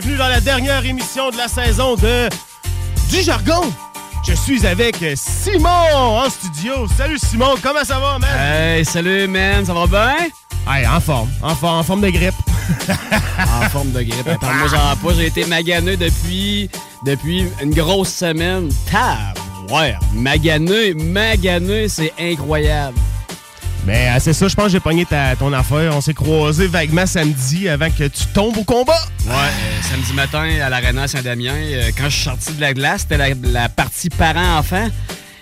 Bienvenue dans la dernière émission de la saison de Du Jargon. Je suis avec Simon en studio. Salut Simon, comment ça va, man? Hey, salut, man, ça va bien? Hey, en forme, en, for- en forme de grippe. En forme de grippe. Attends, moi, j'en pas. J'ai été maganeux depuis, depuis une grosse semaine. Tab! Ouais, maganeux, maganeux, c'est incroyable. Mais euh, c'est ça, je pense que j'ai pogné ta, ton affaire. On s'est croisés vaguement samedi avant que tu tombes au combat. Ouais, euh, samedi matin à l'Arena Saint-Damien, euh, quand je suis sorti de la glace, c'était la, partie parents-enfants.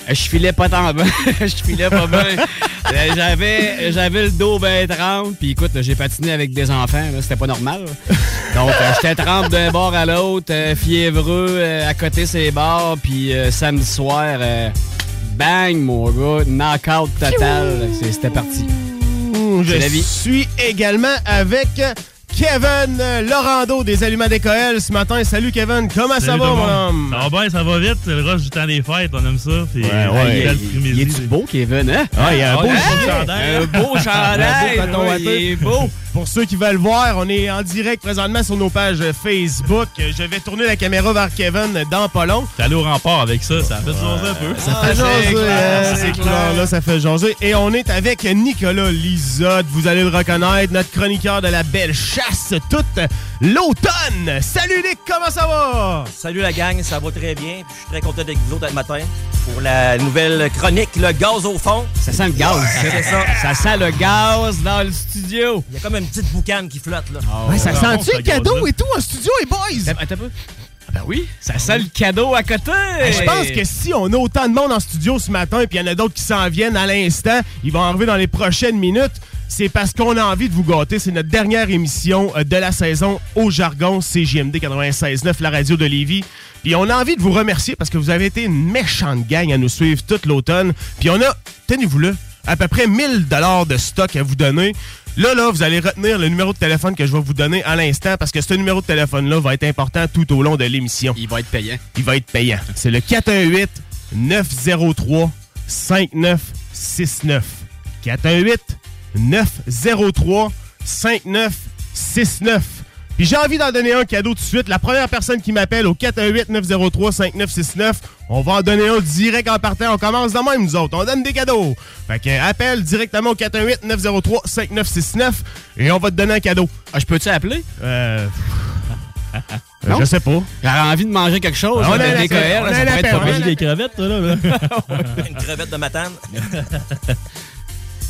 Je filais pas tant bien. Je filais pas bien. J'avais, j'avais le dos bien trempe. Puis écoute, j'ai patiné avec des enfants. C'était pas normal. Donc, j'étais trempe d'un bord à l'autre, fiévreux, à côté ces bars. Puis samedi soir, bang, mon gars, knockout total. C'est- C'était parti. Mmh, Je la vie. suis également avec Kevin Laurando des Aliments d'Écoël ce matin. Salut Kevin, comment ça va mon homme? Ça va bien, ça va vite. C'est le rush du temps des fêtes, on aime ça. Puis, Ouais, ouais. belle Il, il est-tu beau, Kevin, hein? Ah, il y a un beau chandail. Un beau chandail. Un beau watté. il est beau. Pour ceux qui veulent voir, on est en direct présentement sur nos pages Facebook. Je vais tourner la caméra vers Kevin dans pas long. T'es allé au rempart avec ça, ça fait jaser un peu. Ça Ah, fait c'est jaser, hein, c'est clair. là, ça fait jaser. Et on est avec Nicolas Lisotte, vous allez le reconnaître, notre chroniqueur de la belle toute l'automne. Salut Nick, comment ça va? Salut la gang, ça va très bien. Puis Je suis très content d'être avec vous autres ce matin pour la nouvelle chronique, le gaz au fond. Ça sent le gaz. C'est ça. Ça sent le gaz dans le studio. Il y a comme une petite boucane qui flotte là. Ouais, ça sent-tu le cadeau et tout en studio, les boys? Attends, un peu. Ah Ben oui, ça sent le cadeau à côté. Je pense que si on a autant de monde en studio ce matin, puis il y en a d'autres qui s'en viennent à l'instant, ils vont arriver dans les prochaines minutes, c'est parce qu'on a envie de vous gâter. C'est notre dernière émission euh, de la saison au jargon CJMD 96.9, la radio de Lévis. Puis on a envie de vous remercier parce que vous avez été une méchante gang à nous suivre toute l'automne. Puis on a, tenez-vous-le, à peu près 1000 dollars de stock à vous donner. Là, là, vous allez retenir le numéro de téléphone que je vais vous donner à l'instant parce que ce numéro de téléphone-là va être important tout au long de l'émission Il va être payant. il va être payant. C'est le 418 903 5969. 418 903 5969. Puis j'ai envie d'en donner un cadeau tout de suite. La première personne qui m'appelle au 418 903 5969, on va en donner un direct en partant. On commence de même, nous autres. On donne des cadeaux. Fait que appelle directement au 418 903 5969 et on va te donner un cadeau. Ah, je peux-tu appeler? Euh. Non? je sais pas. J'aurais envie de manger quelque chose. Ah, on a de la- DKL, on a des crevettes, toi, là. Une crevette de matane.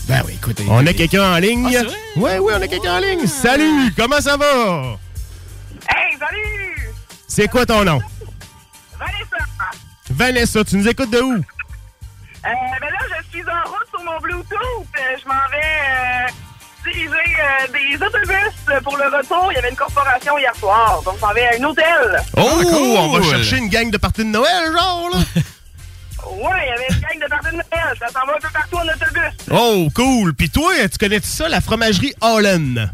Ben oui, écoutez. On a quelqu'un en ligne? Ah, c'est vrai? Oui, oui, on a quelqu'un en ligne. Salut, comment ça va? Hey, salut! C'est quoi ton nom? Vanessa! Vanessa, tu nous écoutes de où? Euh, ben là, je suis en route sur mon Bluetooth. Euh, Je m'en vais euh, diriger euh, des autobus pour le retour. Il y avait une corporation hier soir. Donc, je m'en vais à un hôtel. Oh, Ah, cool. on va chercher une gang de parties de Noël, genre, là. Ouais, il y avait une gang de parties de Noël. Ça s'en va un peu partout en autobus. Oh, cool. Puis toi, tu connais ça, la fromagerie Holland?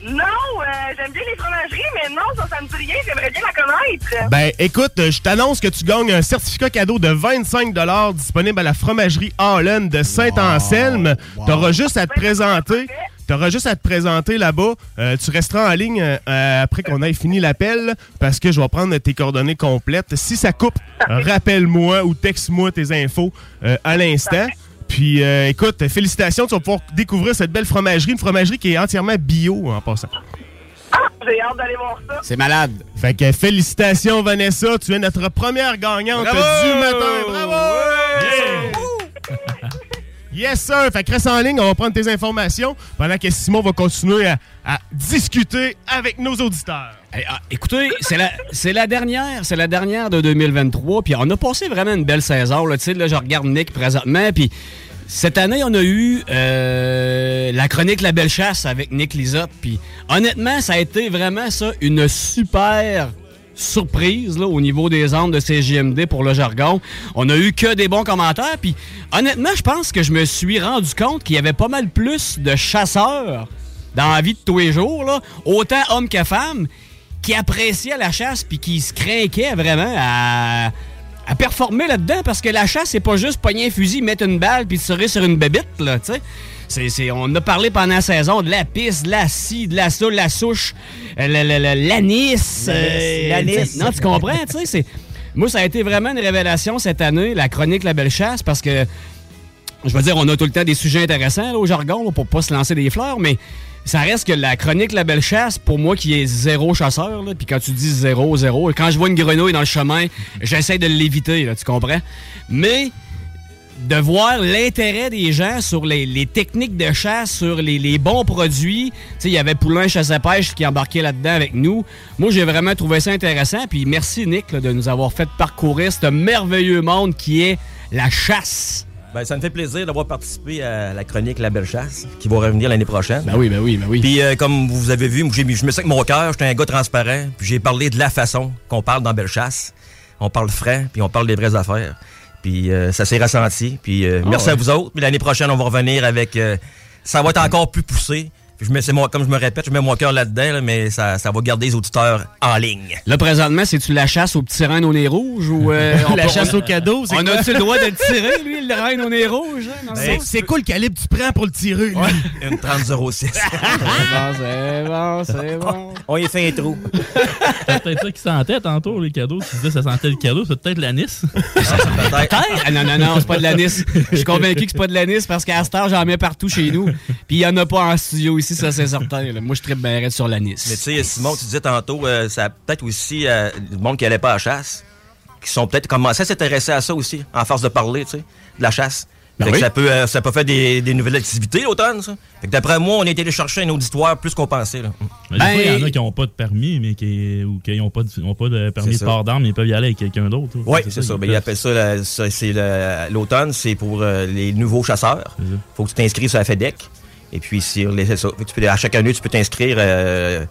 Non, euh, j'aime bien les fromageries, mais non, ça, ça me dit rien. J'aimerais bien la connaître. Ben, écoute, je t'annonce que tu gagnes un certificat cadeau de 25 disponible à la fromagerie Holland de Saint-Anselme. T'auras juste à te présenter. Tu auras juste à te présenter là-bas. Euh, tu resteras en ligne euh, après qu'on ait fini l'appel parce que je vais prendre tes coordonnées complètes. Si ça coupe, rappelle-moi ou texte-moi tes infos euh, à l'instant. Puis euh, écoute, félicitations, tu vas pouvoir découvrir cette belle fromagerie, une fromagerie qui est entièrement bio en passant. J'ai hâte d'aller voir ça. C'est malade. Fait que félicitations Vanessa, tu es notre première gagnante Bravo! du matin. Bravo! Yes sir, fait que reste en ligne, on va prendre tes informations pendant que Simon va continuer à, discuter avec nos auditeurs. Ah, écoutez, c'est la, la dernière, c'est la dernière de 2023, puis on a passé vraiment une belle saison. Là, Tu sais, là, je regarde Nick présentement, puis cette année, on a eu euh, la chronique La Belle Chasse avec Nick Lisotte, puis honnêtement, ça a été vraiment ça, une super surprise au niveau des ondes de CGMD pour le jargon. On a eu que des bons commentaires, puis honnêtement, je pense que je me suis rendu compte qu'il y avait pas mal plus de chasseurs dans la vie de tous les jours, autant hommes que femmes, qui appréciaient la chasse puis qui se craquaient vraiment à, performer là-dedans parce que la chasse, c'est pas juste pogner un fusil, mettre une balle puis tirer sur une bébite, là. C'est, on a parlé pendant la saison de la piste, de la scie, de la de la souche, euh, l'anis. euh, L'anis. Non, tu comprends, tu sais. c'est- Moi, ça a été vraiment une révélation cette année, la chronique La Belle Chasse, parce que je veux dire, on a tout le temps des sujets intéressants là, au jargon là, pour pas se lancer des fleurs, mais ça reste que la chronique La Belle Chasse, pour moi qui est zéro chasseur, puis quand tu dis zéro, zéro, quand je vois une grenouille dans le chemin, j'essaie de l'éviter, tu comprends? Mais de voir l'intérêt des gens sur les, les techniques de chasse, sur les, les bons produits. Il y avait Poulain Chasse à Pêche qui embarquait là-dedans avec nous. Moi, j'ai vraiment trouvé ça intéressant. Puis merci, Nick, là, de nous avoir fait parcourir ce merveilleux monde qui est la chasse. Ben, ça me fait plaisir d'avoir participé à la chronique La Belle Chasse, qui va revenir l'année prochaine. Ben oui, ben oui, ben oui. Puis, euh, comme vous avez vu, je me sais que mon cœur, j'étais un gars transparent, puis j'ai parlé de la façon qu'on parle dans Belle Chasse. On parle frais, puis on parle des vraies affaires. Puis euh, ça s'est ressenti. Puis euh, Ah merci ouais. à vous autres. Puis l'année prochaine, on va revenir avec... euh, ça va être encore plus poussé. Je mets, c'est moi, comme je me répète, je mets mon cœur là-dedans, là, mais ça, ça va garder les auditeurs en ligne. Là, présentement, c'est-tu la chasse au petit rein au nez rouge ou... euh, on La peut- chasse on- au cadeau, On a-tu le droit de le tirer, lui, le rein au nez rouge? hein, le C'est quoi le calibre que tu prends pour le tirer? lui? Une 30-06. C'est bon, c'est bon. on y fait un trou. C'est peut-être ça qui sentait tantôt, les cadeaux. Tu disais que ça sentait le cadeau, c'est peut-être l'anis. Peut-être. Non, non, non, c'est pas de l'anis. Je suis convaincu que c'est pas de l'anis parce qu'à cette heure, j'en mets partout chez nous. Puis il y en a pas en studio ici, ça c'est certain. là. Moi, je tripe bien raide sur l'anis. Mais tu sais, Simon, tu disais tantôt, euh, ça a peut-être aussi euh, le monde qui allait pas à la chasse, qui sont peut-être commencé à s'intéresser à ça aussi, en force de parler, tu sais, de la chasse. Ben Fait que ça peut, euh, ça peut faire des, des nouvelles activités l'automne, ça. Fait que d'après moi, on a été allé chercher un auditoire plus qu'on pensait, là. Fois, il y en Ben- a qui n'ont pas de permis, mais qui, ou qui n'ont pas, de- ont pas de permis de port d'armes, mais ils peuvent y aller avec quelqu'un d'autre. Oui, c'est ça. ils Ben, ils appellent ça, la- c'est l'automne, c'est pour euh, les nouveaux chasseurs. Faut que tu t'inscrives sur la FEDEC. Et puis, sur les, à chaque année, tu peux t'inscrire euh,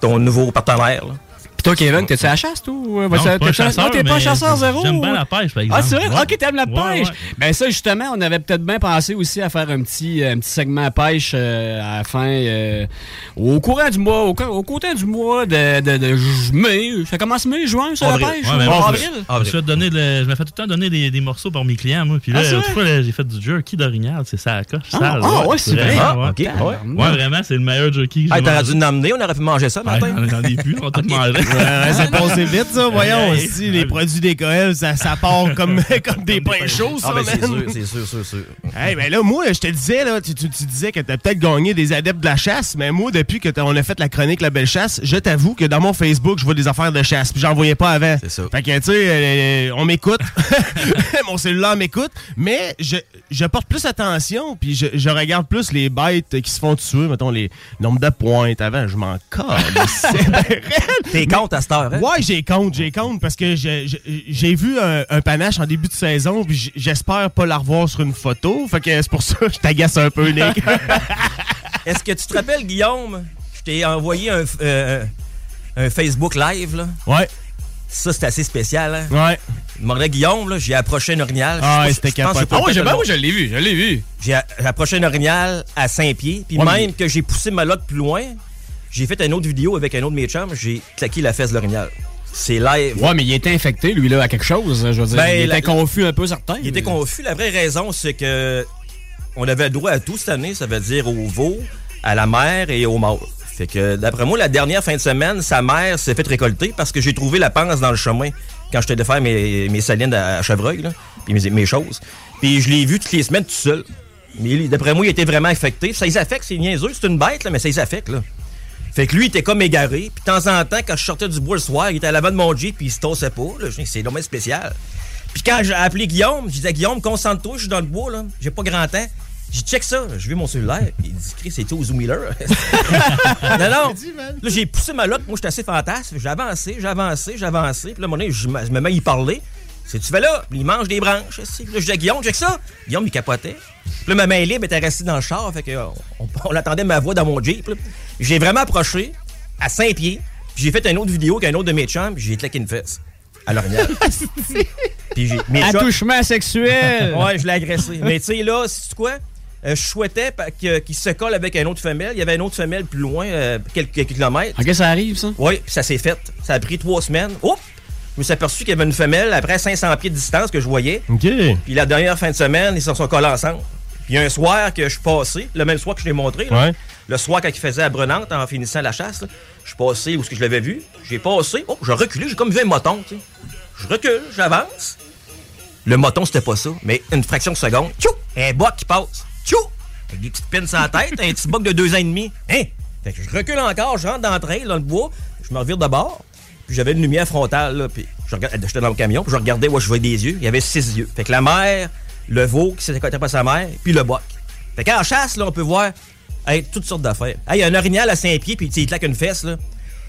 ton nouveau partenaire. Puis toi, Kevin, t'es-tu à la chasse, toi? euh, Non, t'es- pas chasseur, non, t'es pas mais chasseur zéro? J'aime bien la pêche, par exemple. Ah, c'est vrai? Ouais. Ok, t'aimes la Ouais, pêche. ouais. Ben ça, justement, on avait peut-être bien pensé aussi à faire un petit, un petit segment pêche euh, à la fin, euh, au courant du mois, au, côté du mois de, de, de ju- mai. Ça commence mai, juin, ça, Avril. la pêche? Avril? Je donner le- je me fais tout le temps donner des, des morceaux par mes clients, moi. Puis là, Ah, là, j'ai fait du jerky d'orignal. C'est ça, la coche. Ah, sale, ah, ouais, c'est vrai. Ah, ouais. OK. Ouais. Ouais, vraiment, c'est le meilleur jerky que j'ai t'aurais dû nous emmener, on aurait pu manger ça, matin. J'en ai plus, on va tout manger. Ouais, c'est passé vite, ça. Voyons, Ouais. aussi, les produits d'école, ça, ça part comme, comme des pains chauds, ça, Ah, ben, c'est sûr, c'est sûr, sûr, sûr. Hey, ben là, moi, je te disais, là, tu, tu- tu disais que t'as peut-être gagné des adeptes de la chasse, mais moi, depuis que on a fait la chronique La Belle Chasse, je t'avoue que dans mon Facebook, je vois des affaires de chasse, puis j'en voyais pas avant. C'est ça. Fait que, tu sais, euh, on m'écoute, mon cellulaire m'écoute, mais je, je porte plus attention, puis je, je regarde plus les bêtes qui se font tuer, mettons, les nombres de pointes avant, je m'en calisse. T'es compte à cette heure, hein? Ouais, j'ai compte, j'ai compte parce que j'ai- vu un, un panache en début de saison, puis j'espère pas la revoir sur une photo. Fait que c'est pour ça que je t'agace un peu, Nick. Est-ce que tu te rappelles, Guillaume? Je t'ai envoyé un, euh, un Facebook live, là? ouais, Ça, c'est assez spécial, hein? ouais. Demandais Guillaume, là, j'ai approché un orignal. Ah, c'était pas Ah j'ai le ben oui, je l'ai vu, je l'ai vu. J'ai approché un orignal à Saint-Pied, puis Ouais, même mais- que j'ai poussé ma loque plus loin, j'ai fait une autre vidéo avec un autre de mes chums, j'ai claqué la fesse de l'orignal. C'est live. Ouais, mais il était infecté, lui, là, à quelque chose. Je veux dire, Ben, il la- était confus un peu, certain. Il était confus. La vraie raison, c'est que on avait le droit à tout cette année. Ça veut dire au veau, à la mère et au mâle. Fait que, d'après moi, la dernière fin de semaine, sa mère s'est fait récolter parce que j'ai trouvé la panse dans le chemin quand j'étais de faire mes, mes salines à Chevreuil, là, puis mes, mes choses. Puis je l'ai vu toutes les semaines tout seul. Mais d'après moi, il était vraiment affecté. Ça les affecte, c'est niaiseux, c'est une bête, là, mais ça les affecte, là. Fait que lui, il était comme égaré. Puis de temps en temps, quand je sortais du bois le soir, il était à l'avant de mon Jeep, puis il se tossait pas. C'est dommage spécial. Puis quand j'ai appelé Guillaume, je disais, Guillaume, concentre-toi, je suis dans le bois, là. J'ai pas grand temps. J'ai check ça. Je vu mon cellulaire. Il dit, Chris, c'était au Zoom Miller. non, non. Là, j'ai poussé ma lotte. Moi, j'étais assez fantasme. J'ai avancé, j'ai avancé, j'ai avancé. Puis là, à un moment donné, je me mets à y parler. C'est tu fais là? Il mange des branches. Là, je dis à Guillaume, check ça. Guillaume, il capotait. Puis là, ma main libre était restée dans le char. Fait que, euh, on, on attendait ma voix dans mon Jeep. là. J'ai vraiment approché à 5 pieds. Puis j'ai fait une autre vidéo avec un autre de mes chums. Puis j'ai claqué une fesse. À l'orignal. puis j'ai. mes chums- Attouchement sexuel. Ouais, je l'ai agressé. Mais tu sais, là, c'est quoi? Euh, je souhaitais pa- que- qu'il se colle avec une autre femelle. Il y avait une autre femelle plus loin, euh, quelques, quelques kilomètres. Ok, ça arrive, ça? Oui, puis ça s'est fait. Ça a pris trois semaines. Oups! Je me suis aperçu qu'il y avait une femelle après 500 pieds de distance que je voyais. OK. Puis la dernière fin de semaine, ils se sont collés ensemble. Puis un soir que je suis passé, le même soir que je l'ai montré, là, Ouais. Le soir quand il faisait à Brenante en finissant la chasse, je suis passé où est-ce que je l'avais vu. J'ai passé, oh, j'ai reculé, j'ai comme vu un moton. Je recule, j'avance. Le moton, c'était pas ça, mais une fraction de seconde, tchou, un boc qui passe, tchou, avec des petites pins sans tête, un petit boc de deux ans et demi. Hein? Fait que je recule encore, je rentre dans le dans le bois, je me revire de bord, puis j'avais une lumière frontale, là, puis j'étais dans le camion, puis je regardais où je voyais des yeux, il y avait six yeux. Fait que la mère, le veau qui s'était connecté par sa mère, puis le boc. Fait qu'en chasse, là, on peut voir hey, toutes sortes d'affaires. Hey, y a un orignal à 5 pieds, puis il claque une fesse, là.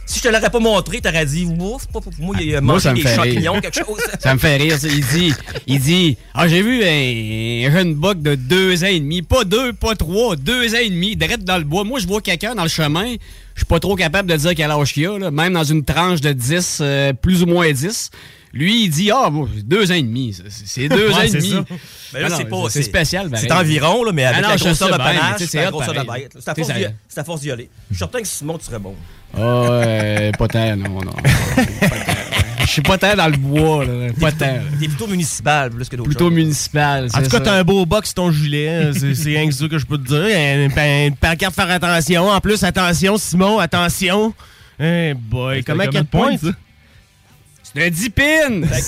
Si je te l'aurais pas montré, t'aurais dit, ouf, pas pour moi, il a mangé des fait rire. champignons, quelque chose. Ça me fait rire. ça. Il dit, il dit, ah, j'ai vu un, un jeune buck de deux ans et demi. Pas deux, pas trois, deux ans et demi, direct dans le bois. Moi, je vois quelqu'un dans le chemin. Je suis pas trop capable de dire quel âge qu'il a, là. Même dans une tranche de 10, euh, plus ou moins 10. Lui, il dit, ah, bon, deux ans et demi. C'est- deux Ouais, ans et demi. ça. Mais là, Ah non, c'est pas. c'est spécial, C'est environ, là, mais avec Ah non, la je grosseur de panache, c'est la grosseur de. C'est à force d'y- aller. Je suis certain que Simon, tu serais bon. Ah, ouais, pas tant, non, non. Je suis pas tant dans le bois, là. Pas tant. T'es plutôt municipal plus que d'autres Plutôt municipal. En tout cas, t'as un beau box ton gilet. C'est c'est rien que ça que je peux te dire. Un, un, un pancarte faire attention. En plus, attention, Simon, attention. Eh boy, comment combien quel de points, 10 pins!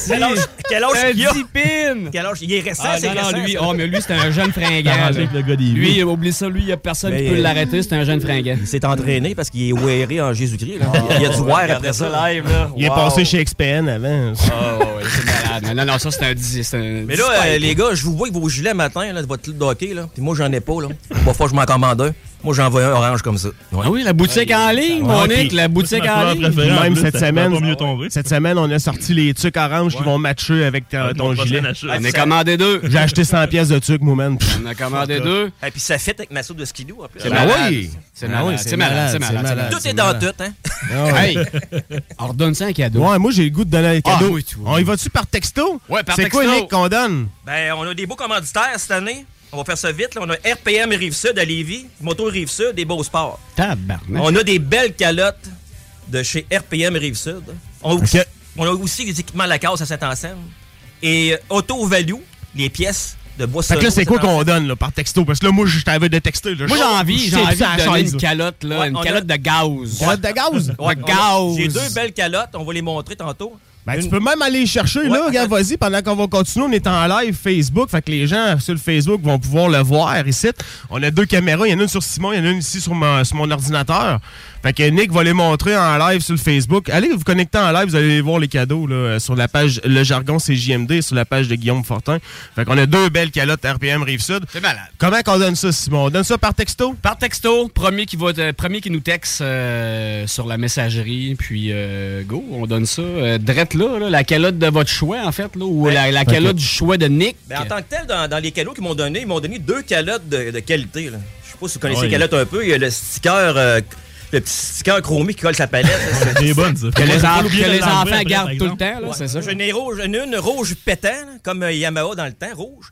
Quel âge, quel âge Un il a? 10 pins! Quel âge? Il est récent, Ah, c'est non, non, récent. lui, ça. oh, mais lui, c'est un jeune fringant. Le gars des Lui, vues. oublie ça, lui, il y a personne qui peut euh, l'arrêter, c'est un jeune fringant. Il s'est entraîné parce qu'il est wearé en Jésus-Christ. là. Il y a du wear après ça. live, là. Il est passé chez XPN avant. Oh, ouais, c'est malade. Non, non, ça, c'est un 10. c'est un Mais là, 10 euh, les gars, je vous vois avec vos gilets matin, là, de votre hockey, là. Puis moi, j'en ai pas, là. Pas fois que je m'en commande un. Moi, j'en veux un orange comme ça. Ouais. Ah oui, la boutique en ligne, mon Ouais, Nick, la boutique en ligne. même plus, cette semaine, cette semaine, on a sorti les tucs oranges qui Ouais. vont matcher avec ta- Avec ton gilet. On a commandé deux. J'ai acheté 100 pièces de tucs, moi, man. On a commandé deux. Et puis ça fit avec ma soupe de skidoo, en plus. C'est Ah malade. oui! C'est Ah malade, oui, c'est malade, c'est malade. Tout est dans tout, hein. Ah ouais. Hey, on redonne ça un cadeau. Ouais, moi, j'ai le goût de donner un Ah, cadeau. on y va-tu par texto? Ouais, par C'est quoi, texto. Nick, qu'on donne? Ben, on a des beaux commanditaires cette année. On va faire ça vite. Là. On a RPM Rive-Sud à Lévis, Moto Rive-Sud, des beaux sports. Tabarnak. On a des belles calottes de chez RPM Rive-Sud. On, a aussi- Ok. on a aussi des équipements à la case à Saint-Anselme. Et euh, Auto Value, les pièces de bois Fait que là, c'est quoi qu'on donne là, par texto? Parce que là, moi, je t'avais de texter. Là. Moi, j'ai envie, j'ai envie ça, de donner une calotte, là, Ouais, une a- calotte de gaz. Calotte de gaz? Ouais, de gaz. J'ai deux belles calottes, on va les montrer tantôt. Ben, tu peux même aller chercher, là. Regarde, vas-y, pendant qu'on va continuer, on est en live Facebook. Fait que les gens sur le Facebook vont pouvoir le voir ici. On a deux caméras. Il y en a une sur Simon, il y en a une ici sur mon, sur mon ordinateur. Fait que Nick va les montrer en live sur le Facebook. Allez vous connecter en live, vous allez voir les cadeaux là, euh, sur la page Le Jargon CJMD, sur la page de Guillaume Fortin. Fait qu'on a deux belles calottes RPM Rive-Sud. C'est malade. Comment qu'on donne ça, Simon? On donne ça par texto? Par texto, premier qui, va te- premier qui nous texte euh, sur la messagerie, puis euh, go, on donne ça. Euh, drette là, là, la calotte de votre choix, en fait, là, ou la, la calotte du choix de Nick. Ben, en tant que tel, dans, dans les cadeaux qu'ils m'ont donné, ils m'ont donné deux calottes de, de qualité. Là. Je sais pas si vous connaissez Ouais. les calottes un peu. Il y a le sticker, euh, le petit sticker chromé qui colle sa palette. C'est- bonne, ça. Que les, en- que les enfants gardent tout le temps, là, c'est ça? J'en ai rouge, une rouge pétant, là, comme Yamaha dans le temps, rouge.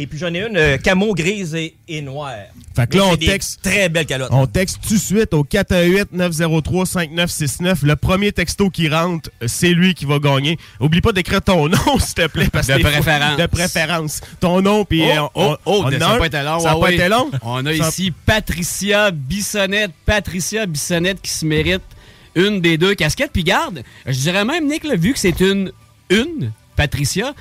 Et puis j'en ai une euh, camo grise et, et noire. Fait que là, on texte- Très belle calotte. On texte tout de suite au 418-903-5969. Le premier texto qui rentre, c'est lui qui va gagner. Oublie pas d'écrire ton nom, s'il te plaît. Parce que De préférence. De préférence. Ton nom, puis... Oh, euh, on- oh, oh, on ça a pas été long. Ça n'a ouais, pas été long? On a Ça- ici Patricia Bissonnette. Patricia Bissonnette qui se mérite une des deux casquettes. Puis garde, je dirais même, Nick, là, vu que c'est une, une, Patricia,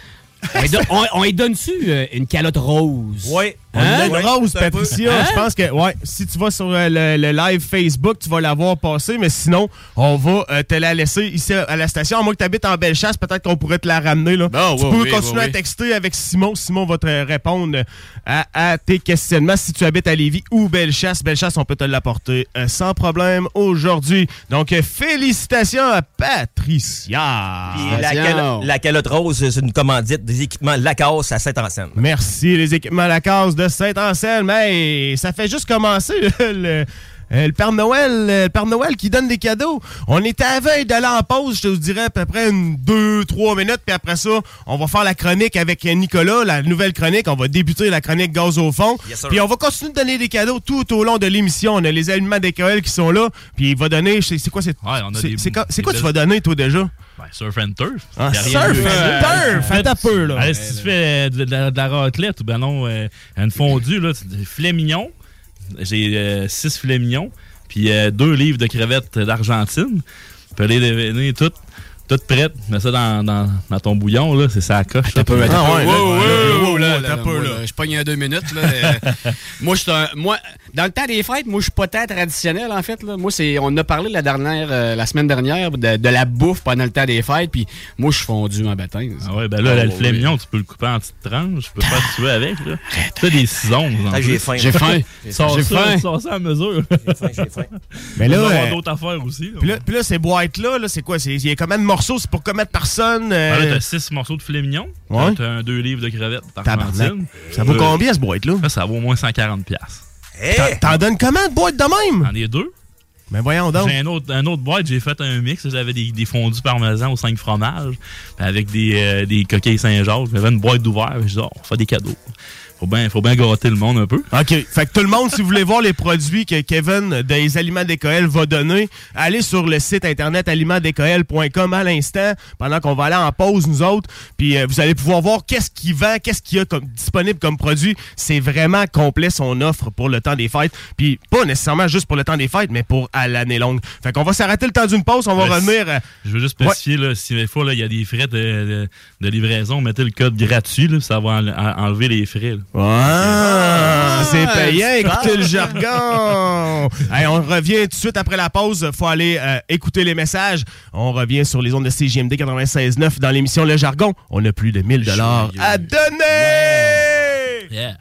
on lui donne-tu euh, une calotte rose? Oui. On a une Ouais, rose, Patricia. Hein? Je pense que, ouais, si tu vas sur euh, le, le live Facebook, tu vas la voir passer, mais sinon, on va euh, te la laisser ici à la station. À moins que tu habites en Bellechasse, peut-être qu'on pourrait te la ramener. Là. Tu ouais, peux oui, continuer oui, à texter avec Simon. Simon va te répondre à, à tes questionnements. Si tu habites à Lévis ou Bellechasse, Bellechasse, on peut te l'apporter euh, sans problème aujourd'hui. Donc, félicitations à Patricia. Puis la calotte rose, c'est une commandite des équipements Lacasse à Saint-Anselme. Merci les équipements Lacasse de Saint-Anselme. Hey, ça fait juste commencer le, le- euh, le Père Noël, euh, le Père Noël qui donne des cadeaux. On était à veille d'aller en pause, je te dirais à peu près une deux, trois minutes, puis après ça, on va faire la chronique avec Nicolas, la nouvelle chronique. On va débuter la chronique gaz au fond. Yes, puis on va continuer de donner des cadeaux tout au long de l'émission. On a les aliments d'école qui sont là, puis il va donner. C'est quoi c'est Ouais, c'est- quoi, tu vas donner toi déjà? Ben, surf and turf. Ah, surf de and turf! Fais ta peu là. Allez, si tu fais de, de- de la raclette ou ben non, euh, une fondue, là, des filets mignons. J'ai euh, six filets mignons, puis euh, deux livres de crevettes d'Argentine. Peux les déveiner toutes, toutes prêtes. Mets ça dans, dans, dans ton bouillon, là, c'est ça à coche. un peu, Ah un Wow, là, t'as peu, là. Je pogne en deux minutes. Là, euh, moi, je suis un- moi, dans le temps des fêtes, moi, je suis pas tant traditionnel, en fait. Là. Moi, c'est, on a parlé la dernière, euh, la semaine dernière de, de la bouffe pendant le temps des fêtes, puis moi, je suis fondu en baptême. Ah ouais, ben là, là, le Oh, mignon, tu peux le couper en petites tranches. Tu peux faire ce que tu veux avec. Là. Tu fais des ciseaux. en Ah, plus. j'ai faim. J'ai faim. Sors J'ai ça, faim. sors ça à mesure. J'ai faim, j'ai faim. Mais là, va y avoir euh, d'autres affaires aussi. là. Puis là, puis là, ces boîtes-là, là, c'est quoi? C'est- Il y a combien de morceaux? C'est pour combien de personnes? euh, Ah, là, t'as six morceaux de filet mignon. Ouais. T'as un deux livres de crevettes Tabarnak. d'Argentine. ça vaut Euh, combien, ce boîte-là? Ça, ça vaut au moins 140$. piastres. Hey! T'en donnes combien de boîtes de même? J'en ai deux. Mais voyons donc. J'ai un autre, un autre boîte, j'ai fait un mix. J'avais des, des fondus parmesan aux 5 fromages avec des, euh, des coquilles Saint-Jacques. J'avais une boîte d'ouvert. Je dis, oh, on fait des cadeaux. Faut bien faut bien gâter le monde un peu. OK. Fait que tout le monde, si vous voulez voir les produits que Kevin des Aliments d'Écoël va donner, allez sur le site internet alimentsdécoël.com à l'instant, pendant qu'on va aller en pause, nous autres. Puis euh, vous allez pouvoir voir qu'est-ce qu'il vend, qu'est-ce qu'il y a comme, disponible comme produit. C'est vraiment complet son offre pour le temps des fêtes. Puis pas nécessairement juste pour le temps des fêtes, mais pour à l'année longue. Fait qu'on va s'arrêter le temps d'une pause. On va Ouais, revenir. euh, Je veux juste spécifier, là, si des fois, là, il y a des frais de, de- de livraison, mettez le code gratuit, là, ça va en- en- enlever les frais. là. Ah, c'est Ah, payant, écoutez le jargon. Hey, on revient tout de suite après la pause. faut aller euh, écouter les messages. On revient sur les ondes de CGMD 96.9 dans l'émission Le Jargon. On a plus de 1000 dollars à donner. Yeah.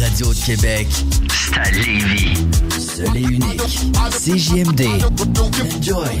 Radio de Québec, c'est à Lévis. Seul et unique. CJMD. Enjoy.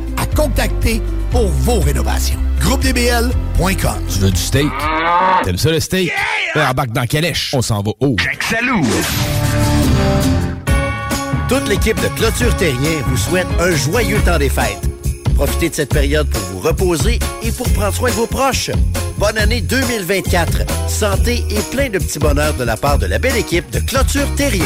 à contacter pour vos rénovations. GroupeDBL.com. Tu veux du steak? T'aimes ça le steak? Yeah! Embarque dans Calèche. On s'en va haut. Toute l'équipe de Clôture Terrien vous souhaite un joyeux temps des fêtes. Profitez de cette période pour vous reposer et pour prendre soin de vos proches. Bonne année 2024. Santé et plein de petits bonheurs de la part de la belle équipe de Clôture Terrien.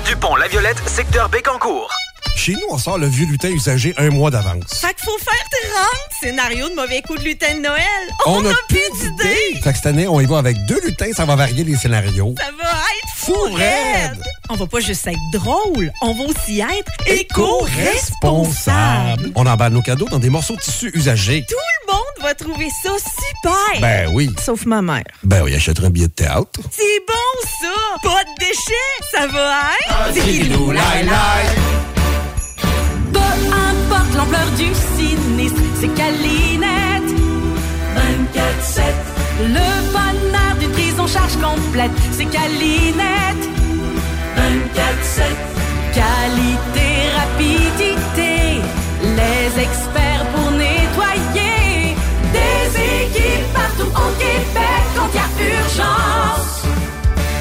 du pont La Violette, secteur Bécancourt. Chez nous, on sort le vieux lutin usagé un mois d'avance. Fait qu'il faut faire 30 scénarios de mauvais coups de lutin de Noël. On On, a a plus d'idées. Fait que cette année, on y va avec deux lutins, ça va varier les scénarios. Ça va être fou raide. On va pas juste être drôle, on va aussi être éco-responsable. On emballe nos cadeaux dans des morceaux de tissu usagés. Tout le monde va trouver ça super. Ben oui. Sauf ma mère. Ben oui, achèterait un billet de théâtre. C'est bon ça. Pas de déchets. Ça va être. Peu importe l'ampleur du sinistre, c'est Calinette. 24-7. Le bonheur d'une prise en charge complète, c'est Calinette. 24-7. Qualité, rapidité, les experts pour nettoyer. Des équipes partout au Québec quand il y a urgence.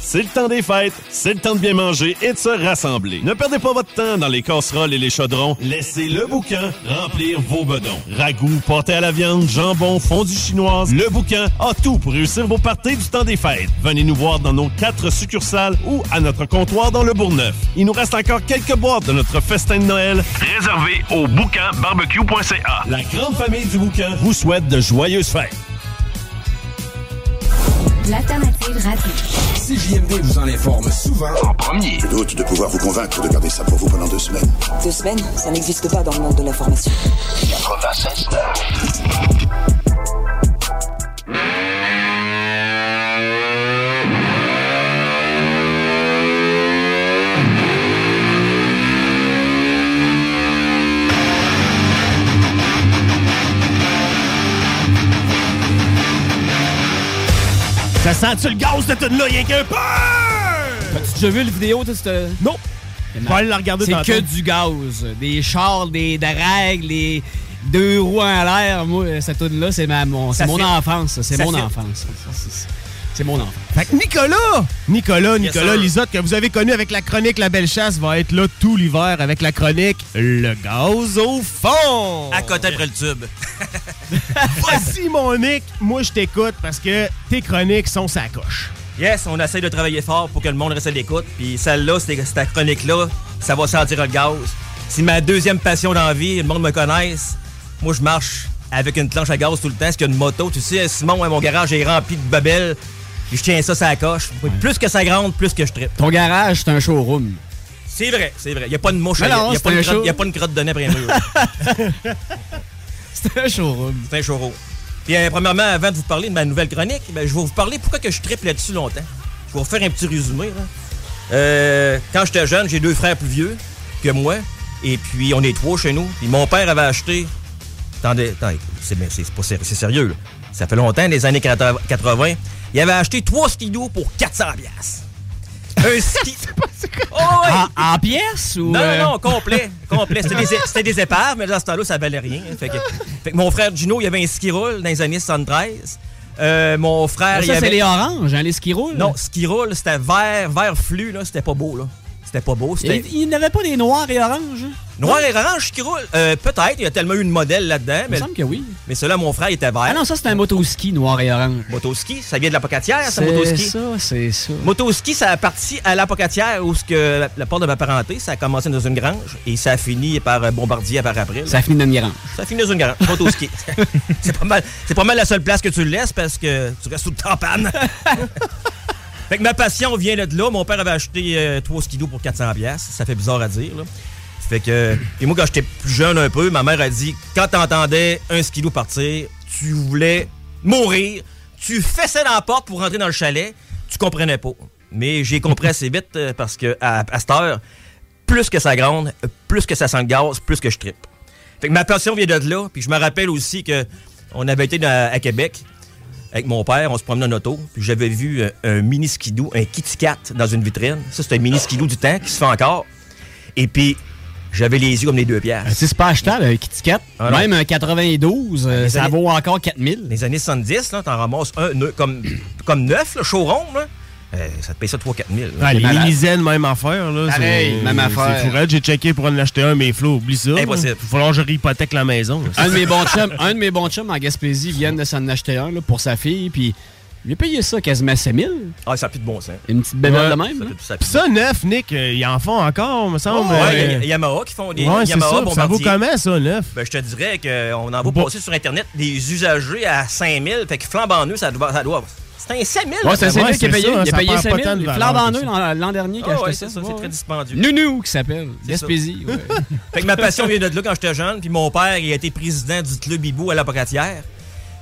C'est le temps des fêtes, c'est le temps de bien manger et de se rassembler. Ne perdez pas votre temps dans les casseroles et les chaudrons. Laissez le boucan remplir vos bedons. Ragoût, pâté à la viande, jambon, fondue chinoise, le boucan a tout pour réussir vos parties du temps des fêtes. Venez nous voir dans nos quatre succursales ou à notre comptoir dans le Bourgneuf. Il nous reste encore quelques boîtes de notre festin de Noël réservé au boucanbarbecue.ca. La grande famille du boucan vous souhaite de joyeuses fêtes. L'alternative radio. CJMD vous en informe souvent en premier. Je doute de pouvoir vous convaincre de garder ça pour vous pendant deux semaines. Deux semaines, ça n'existe pas dans le monde de l'information. 96 Ça sent-tu le gaz de toute là, rien qu'un peu? As-tu déjà vu la vidéo de cette. Non. Je vais aller la regarder C'est que du gaz. Des chars, des dragues, les deux roues en l'air. Moi, cette tune là c'est mon, enfance. C'est mon enfance. C'est- mon enfance. Fait que Nicolas, Nicolas, Nicolas sir. Lisotte, que vous avez connu avec la chronique La Belle Chasse, va être là tout l'hiver avec la chronique Le gaz au fond. À côté après le tube. Voici mon Nick, moi je t'écoute parce que tes chroniques sont sa coche. Yes, on essaie de travailler fort pour que le monde reste à l'écoute. Puis celle-là, c'est- cette chronique-là, ça va sentir le gaz. C'est ma deuxième passion dans la vie, le monde me connaisse. Moi, je marche avec une planche à gaz tout le temps. Est-ce qu'il y a une moto? Tu sais, Simon, ouais, mon garage est rempli de babelles. Je tiens ça la coche. Plus que ça grande, plus que je tripe. Ton garage, c'est un showroom. C'est vrai, c'est vrai. Il n'y a pas de mouche, il n'y a, pas une un crotte- show. y a pas une crotte de nez après mur. C'est un showroom. C'est un showroom. Puis, euh, premièrement, avant de vous parler de ma nouvelle chronique, ben, je vais vous parler pourquoi que je tripe là-dessus longtemps. Je vais vous faire un petit résumé. là. Euh, quand j'étais jeune, j'ai deux frères plus vieux que moi. Et puis, on est trois chez nous. Puis, mon père avait acheté. Attendez, attendez, c'est sérieux, là. Ça fait longtemps, les années 80. Il avait acheté trois skidos pour 400 piastres. Un ski. Oh, ouais. En, en pièces ou. Non, euh, non, non, complet. complet. C'était des, des épaves, mais dans ce temps-là, ça valait rien. Fait que, fait que mon frère Gino, il avait un ski roll dans les années 73. Euh, mon frère, il Ça, avait... c'est les oranges, hein, les ski roll. Non, ski roll, c'était vert, vert flu, là. C'était pas beau, là. C'était pas beau. C'était... Il, il n'avait pas des noirs et oranges. hein? Noir et orange qui roule. Euh, peut-être, il y a tellement eu de modèles là-dedans. Il Mais me semble que oui. Mais celui-là, mon frère, il était vert. Ah non, ça, c'est un motoski noir et orange. Motoski, ça vient de la Pocatière, ça, C'est motoski? ça, c'est ça. Motoski, ça a parti à la Pocatière où ce que la, la part de ma parenté, ça a commencé dans une grange et ça a fini par euh, Bombardier par après. là. Ça finit dans une grange. Ça finit dans une grange. Motoski. c'est pas mal. C'est pas mal la seule place que tu le laisses parce que tu restes tout le temps en panne. Fait que ma passion vient de là. Mon père avait acheté euh, trois skidoo pour 400 pièces. Ça fait bizarre à dire. Fait que... Et moi, quand j'étais plus jeune un peu, ma mère a dit, quand t'entendais un skidoo partir, tu voulais mourir, tu fessais la porte pour rentrer dans le chalet, tu comprenais pas. Mais j'ai compris assez vite euh, parce que à, cette heure, plus que ça gronde, plus que ça sent plus que je trippe. Fait que ma passion vient de là. Puis je me rappelle aussi que on avait été à Québec avec mon père, on se promenait en auto, puis j'avais vu euh, un mini skidoo, un Kitty Cat dans une vitrine. Ça, c'est un mini skidoo du temps qui se fait encore. Et puis, j'avais les yeux comme les deux piastres. C'est pas achetable, un Kitty Cat. Ah. Même un 92, euh, Les ça années- vaut encore 4000. Les années 70, là, t'en ramasses un comme, comme neuf, rond, là. Euh, ça te paye ça 3-4 000. là. Ouais, les mini-zen, même affaire. Là, Pareil, C'est- même affaire. C'est fourré. J'ai checké pour en acheter un, mais Flo, oublie ça. Impossible. Il va falloir que je réhypothèque la maison. Un de mes bons chums, un de mes bons chums en Gaspésie vient de s'en acheter un là, pour sa fille, puis il a payé ça quasiment 7000. Ah, ça n'a plus de bon sens. Une petite bébelle Ouais. de même. là. Puis ça, neuf, Nick, euh, ils en font encore, me semble. Ouais, il y a- Euh, y a Yamaha qui font des Ouais, Yamaha ça. Ça vaut comment, ça, neuf? Ben, je te dirais qu'on en va Bon. passer sur Internet des usagers à 5000. Fait que flambant en eux, ça doit. Ça doit c'est un 5000. Ouais, c'est un 5000 qui a c'est payé. ça, il a payé perd pas 5000. tant de valeur Flambe en eux l'an dernier qui a Ah acheté ça. c'est ça, c'est Ouais, très dispendieux. Nounou qui s'appelle. Gaspésie. ouais. Fait que ma passion vient de là quand j'étais jeune, puis mon père, il a été président du club Hibou à la Pocatière.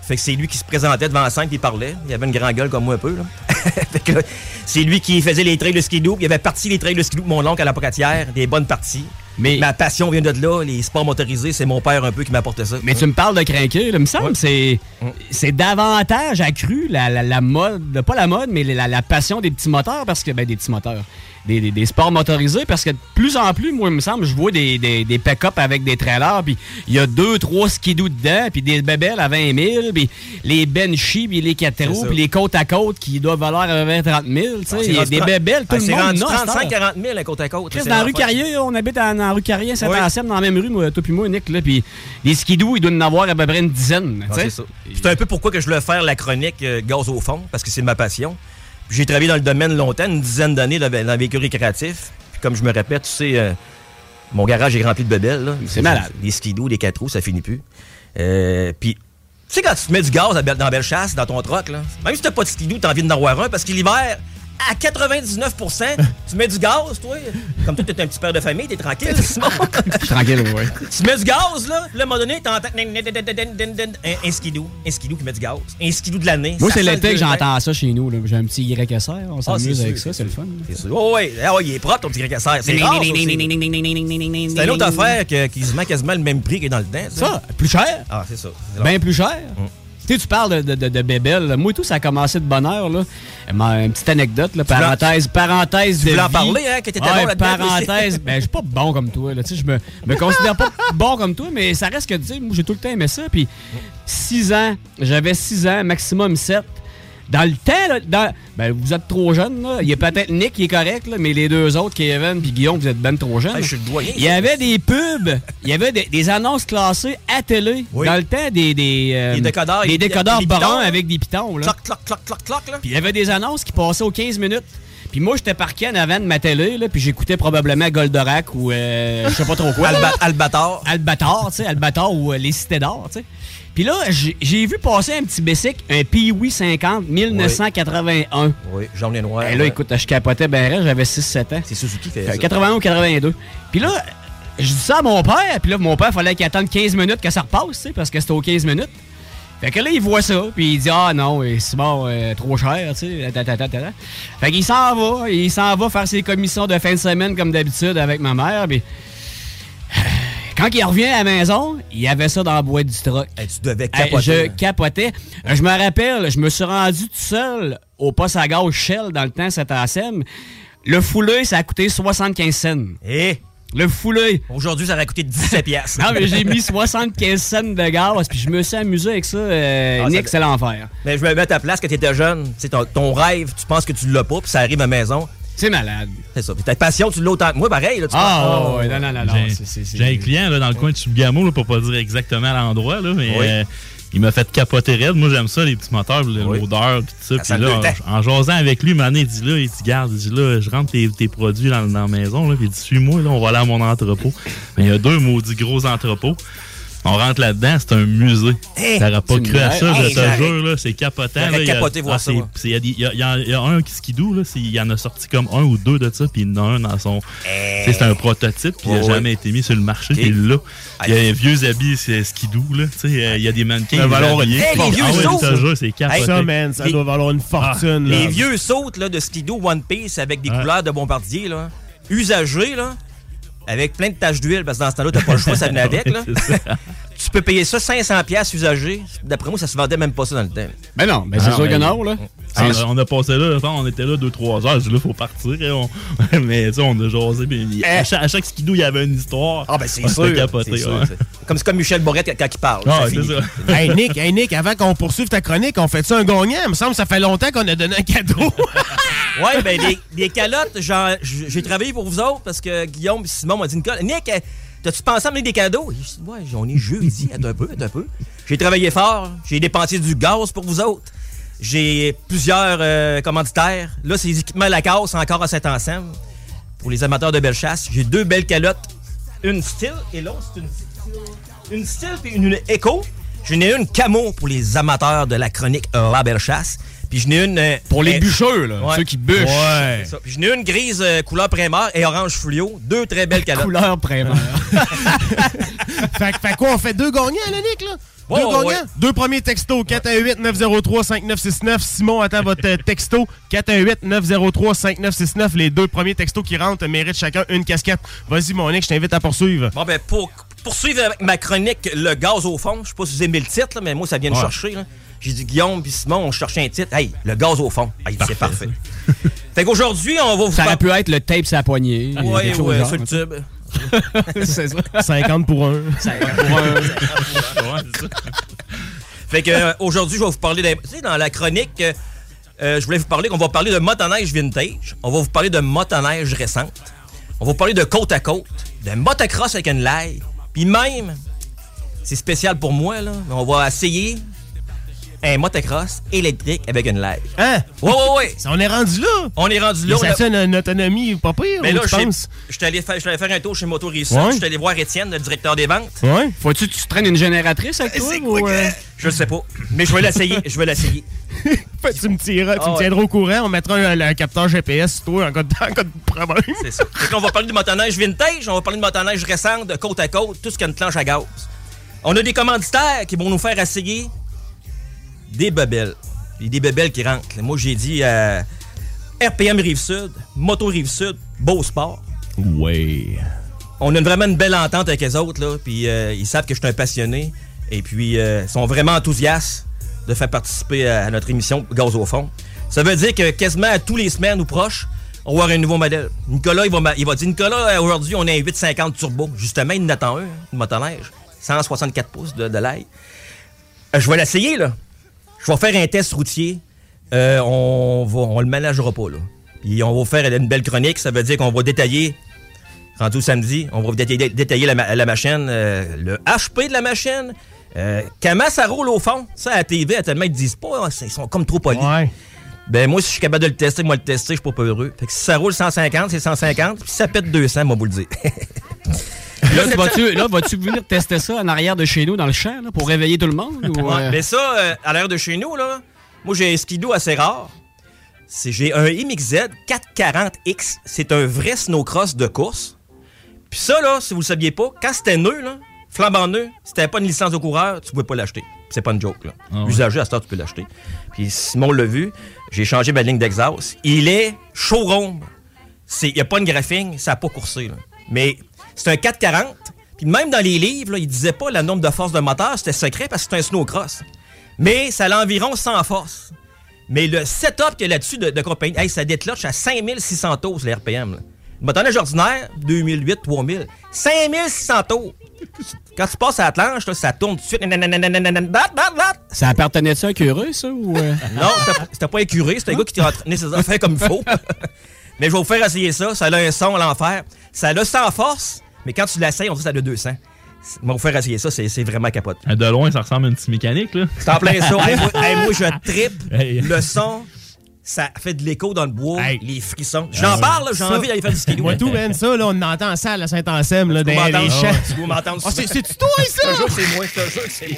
Fait que c'est lui qui se présentait devant la scène il parlait. Il avait une grande gueule comme moi un peu. Là. fait que là, c'est lui qui faisait les trails de skidoo. Il avait parti les trails de skidoo de mon oncle à la Pocatière, des bonnes parties. Mais ma passion vient de là, les sports motorisés, c'est mon père un peu qui m'apportait ça. Mais tu me parles de craquer, là, il me semble que c'est c'est davantage accru la, la, la mode, pas la mode, mais la, la passion des petits moteurs, parce que, ben, des petits moteurs, des, des, des sports motorisés, parce que de plus en plus, moi, il me semble, je vois des, des, des pick-up avec des trailers, puis il y a deux, trois skidoo dedans, puis des bébelles à 20 000, puis les Benchy, puis les C'est 4 roues, ça. puis les côtes à côte qui doivent valoir à 20 30 000, tu sais, Ah, c'est il y a des bébelles, tout Ah, le monde rendu en a, cette 35 heure. 40 000 à côte à côte. Chris, c'est dans la rue. Carrier, on habite dans, dans la rue Carrier, saint Oui. anselme dans la même rue, moi, toi puis moi, Nick, là, puis les skidoo, ils doivent en avoir à peu près une dizaine, Ah. C'est un peu pourquoi que je voulais faire la chronique euh, gaz au fond, parce que c'est ma passion. J'ai travaillé dans le domaine longtemps, une dizaine d'années dans le véhicule récréatif. Puis comme je me répète, tu sais, euh, mon garage est rempli de bebelles. là. C'est malade. Des skidoo, des quatre roues, ça finit plus. Euh, puis, tu sais, quand tu te mets du gaz à Belle- dans Bellechasse, dans ton troc, là, même si t'as pas de skidoo, t'as envie d'en avoir un, parce que l'hiver, à 99% tu mets du gaz, toi. Comme toi, t'es un petit père de famille, t'es tranquille, Simon. Tranquille, ouais. Tu mets du gaz, là. Là, à un moment donné, t'entends un, un skidoo. Un skidoo qui met du gaz. Un skidoo de l'année. Moi, c'est l'été que j'entends ça chez nous. J'ai un petit YSR, on Ah, s'amuse avec ça, c'est le fun. C'est sûr. Oh, ouais. Ah, ouais, il est propre, ton petit récasseur. C'est. C'est une autre affaire qui se met quasiment le même prix que dans le temps. Ça, plus cher. Ah, c'est ça. Bien plus cher. Tu sais, tu parles de, de, de. Moi, tout, ça a commencé de bonne heure. Là. Ma- Une petite anecdote, là, parenthèse, parenthèse Tu de voulais en parler, hein, que t'étais Ouais, bon parenthèse, ben, je suis pas bon comme toi. Là. Tu sais, Je me, me considère pas bon comme toi, mais ça reste que, tu sais, moi, j'ai tout le temps aimé ça. Puis, 6 ans, j'avais 6 ans, maximum 7. Dans le temps, là, dans- ben, vous êtes trop jeune. Là. Il y a peut-être Nick qui est correct, là, mais les deux autres, Kevin et Guillaume, vous êtes ben trop jeunes. Je suis le doyen. Il y avait des pubs, il y avait des, des annonces classées à télé. Oui. Dans le temps, des, des, euh, Des décodeurs, des décodeurs des bruns avec des pitons. Là. Cloc, cloc, cloc, cloc, cloc, là. Puis il y avait des annonces qui passaient aux 15 minutes. Puis moi, j'étais parqué en avant de ma télé, là, puis j'écoutais probablement Goldorak ou euh, je sais pas trop quoi. Alba- Albator. Albator, tu sais, Albator ou euh, les Cités d'Or, tu sais. Puis là, j'ai vu passer un petit Bessic, un Pee-Wee 50, 1981. Oui, jaune et noir. Et là, ouais. écoute, je capotais ben j'avais 6-7 ans. C'est Suzuki fait Euh, ça. 81 ou 82. Puis là, je dis ça à mon père, puis là, mon père, fallait qu'il attende 15 minutes que ça repasse, tu sais, parce que c'était aux 15 minutes. Fait que là, il voit ça, puis il dit Ah non, c'est bon, euh, trop cher, tu sais. Fait qu'il s'en va, il s'en va faire ses commissions de fin de semaine comme d'habitude avec ma mère, puis. Quand il revient à la maison, il y avait ça dans la boîte du truck. Tu devais capoter. je capotais. Euh, Je me rappelle, je me suis rendu tout seul au poste à gaz Shell dans le temps, à SEM. Le foulé, ça a coûté 75 cents. Eh, Le foulé. aujourd'hui, ça aurait coûté 17 piastres. Non, mais j'ai mis 75 cents de gaz, puis je me suis amusé avec ça. euh, Ah, Nick, c'est l'enfer. Mais je me mets à ta place quand t'étais jeune. Ton, ton rêve, tu penses que tu l'as pas, puis ça arrive à la maison. C'est malade. C'est ça. Puis ta passion, tu l'as autant que moi, pareil. Là, tu Ah, penses- ouais, non, non, non, non. J'ai- c'est- c'est- c'est- J'ai un client là, dans le coin de Chibougamau, là, pour pas dire exactement l'endroit, là, mais Oui. euh, il m'a fait capoter raide. Moi, j'aime ça, les petits moteurs, Oui. l'odeur, tout ça. Ça Puis là, le en, en jasant avec lui, un il dit là, il dit, garde, il dit là, je rentre tes, tes produits dans, dans la maison, là, puis il dit, suis-moi, là, on va aller à mon entrepôt. Mais il y a deux maudits gros entrepôts. On rentre là-dedans, c'est un musée. Hey, T'aurais pas cru à ça, Hey, je te jure, là, c'est capotant. Là, il y a- voir ah, ça, Il y, a des- il y a- il y a- il y a un skidoo, là, c'est- il y en a sorti comme un ou deux de ça, puis il y en a un dans son. C'est un prototype, puis il n'a ouais. jamais été mis sur le marché, puis là. Il y a des vieux habits c'est skidoo, là. Tu sais, euh, il y a des mannequins. Ça va valoir une vieux Ah c'est capoté. Ça, man, ça doit valoir une fortune. là. Les vieux sautes là, de skido One Piece avec des couleurs de bombardier, là, usagés, là, avec plein de taches d'huile, parce que dans ce temps-là, t'as pas le choix, ça venait avec. Là. Tu peux payer ça 500$ piastres usagés. D'après moi, ça se vendait même pas ça dans le temps. Ben non, mais c'est Ah, sûr ben, que non, là. On a, on a passé là, on était là 2-3 heures. Je dis là, faut partir. et on- mais tu sais, on a jasé. puis il- à, chaque, à chaque skidoo, il y avait une histoire. Ah, ben c'est Ah, sûr. capoté, c'est sûr, ouais. Comme c'est comme Michel Borette quand il parle. Ah, c'est ça. Hey Nick, hey Nick, avant qu'on poursuive ta chronique, on fait ça un gagnant? Il me semble que ça fait longtemps qu'on a donné un cadeau. Ouais, ben les, les calottes, j'ai travaillé pour vous autres parce que Guillaume et Simon m'ont dit Nick, t'as-tu pensé à me donner des cadeaux? Et je dis, ouais, on est jeudi, un peu, un peu. J'ai travaillé fort, j'ai dépensé du gaz pour vous autres. J'ai plusieurs euh, commanditaires. Là, c'est les équipements à la casse encore à cet ensemble. Pour les amateurs de belle chasse, j'ai deux belles calottes. Une style et l'autre, c'est une. Une style puis une, écho. J'en ai une camo pour les amateurs de la chronique La Belle Chasse. Puis j'en ai une. euh, Pour les euh, bûcheux, là. Ouais. Ceux qui bûchent. Ça. Puis j'en ai une grise euh, couleur primaire et orange fluo. Deux très belles calottes. Couleur primaire. fait, quoi, on fait deux gagnants, là, Nick, là? Ouais, deux ouais, gagnants? ouais. Deux premiers textos, 418-903-5969. Simon attend votre texto, 418-903-5969. Les deux premiers textos qui rentrent méritent chacun une casquette. Vas-y, mon Nick, je t'invite à poursuivre. Bon, ben, pour poursuivre avec ma chronique Le gaz au fond, je sais pas si vous aimez le titre, là, mais moi, ça vient de Ouais. chercher. là. J'ai dit, Guillaume puis Simon, on cherchait un titre. Hey, le gaz au fond. Hey, c'est parfait. fait qu'aujourd'hui, on va vous Ça aurait pu être le tape sur la poignée. Ouais, genre. sur le tube. c'est ça. 50 pour un. 50 pour un. Fait que euh, aujourd'hui, je vais vous parler d'un. Tu sais, dans la chronique, euh, euh, je voulais vous parler qu'on va parler de motoneige vintage. On va vous parler de motoneige récente. On va vous parler de côte à côte, de motocross avec une laille. Puis même, c'est spécial pour moi, là, mais on va essayer un motocross électrique avec une laille. Hein? Ouais, ouais, ouais. On est rendu là. On est rendu là. On ça a- tient une autonomie pas pire, Mais là, tu j'ai- penses? je suis allé faire, je suis allé faire un tour chez Moto Réussite. Je suis allé voir Étienne, le directeur des ventes. Ouais. Faut-tu que tu traînes une génératrice avec toi? ou, euh? Je sais pas. Mais je vais l'essayer. Je vais l'essayer. Tu me tireras, tu Ah me ouais. tiendras au courant, on mettra un, un capteur GPS sur toi en cas de, en cas de problème. C'est ça. Fait qu'on va parler de motoneige vintage, on va parler de motoneige récente, de côte à côte, tout ce qui a une planche à gaz. On a des commanditaires qui vont nous faire essayer des bebelles. Puis des bebelles qui rentrent. Moi, j'ai dit euh, RPM Rive-Sud, Moto Rive-Sud, Beau Sport. Ouais. On a vraiment une belle entente avec les autres, là. Puis euh, ils savent que je suis un passionné. Et puis, euh, ils sont vraiment enthousiastes de faire participer à, à notre émission Gaz au fond. Ça veut dire que quasiment à tous les semaines ou proches, on va avoir un nouveau modèle. Nicolas, il va, m'a- il va dire Nicolas, aujourd'hui, on a un 850 turbo. Justement, il en attend un, une motoneige. 164 pouces de, de l'ail. Je vais l'essayer, là. Je vais faire un test routier. Euh, on va, on le ménagera pas, là. Puis on va faire une belle chronique. Ça veut dire qu'on va détailler rendu au samedi, on va détailler, détailler la, ma- la machine, euh, le HP de la machine, euh, comment ça roule au fond? Ça, à la TV, à tellement ils disent pas, hein, ils sont comme trop polis. Ben moi, si je suis capable de le tester, moi le tester, je suis pas peureux. Fait que si ça roule 150, c'est 150, puis si ça pète 200, moi vous le dire. Là, tu vas-tu, là, vas-tu venir tester ça en arrière de chez nous dans le champ là, pour réveiller tout le monde? Ou, Ouais, euh? Mais ça, euh, à l'heure de chez nous, là, moi j'ai un skido assez rare. C'est- J'ai un MXZ 440X. C'est un vrai snowcross de course. Puis ça, là, si vous le saviez pas, quand c'était neuf, là, flambant neuf, si t'avais pas une licence de coureur, tu pouvais pas l'acheter. C'est pas une joke, là. Ah ouais. Usagé, à ce temps, tu peux l'acheter. Puis Simon l'a vu, j'ai changé ma ligne d'exhaust. Il est showroom. Il n'y a pas une graphing, ça n'a pas coursé. là. Mais c'est un 440. Puis même dans les livres, là, il disait pas le nombre de forces de moteur, c'était secret parce que c'est un snowcross. Mais ça a environ 100 forces. Mais le setup qu'il y a là-dessus de, de compagnie, hey, ça déclenche à 5600 tours, les RPM. Là. Le motoneige ordinaire, 2008, 3000. 5600 tours. Quand tu passes à la planche, là, ça tourne tout de suite. Ça appartenait-tu à un curieux, ça? Ou, euh? Non, c'était- pas écuré, c'était un gars qui t'a entraîné ses affaires comme il faut. mais je vais vous faire essayer ça. Ça a un son à l'enfer. Ça a 100 force, mais quand tu l'essayes, on dit que ça a 200. Je vais vous faire essayer ça, c'est vraiment capote. Euh, De loin, ça ressemble à une petite mécanique, là. C'est en plein ça. hey, moi, hey, moi, je trippe Hey. le son. ça fait de l'écho dans le bois, les frissons. J'en parle, là, j'ai Ça- envie d'aller faire du ski. Moi, tout, man, ça, là, on entend en salle à Saint-Anselme, là, dans les ah, tu m'entendre Ah, c'est- toi, Je te ça? jure que c'est moi, je te jure que c'est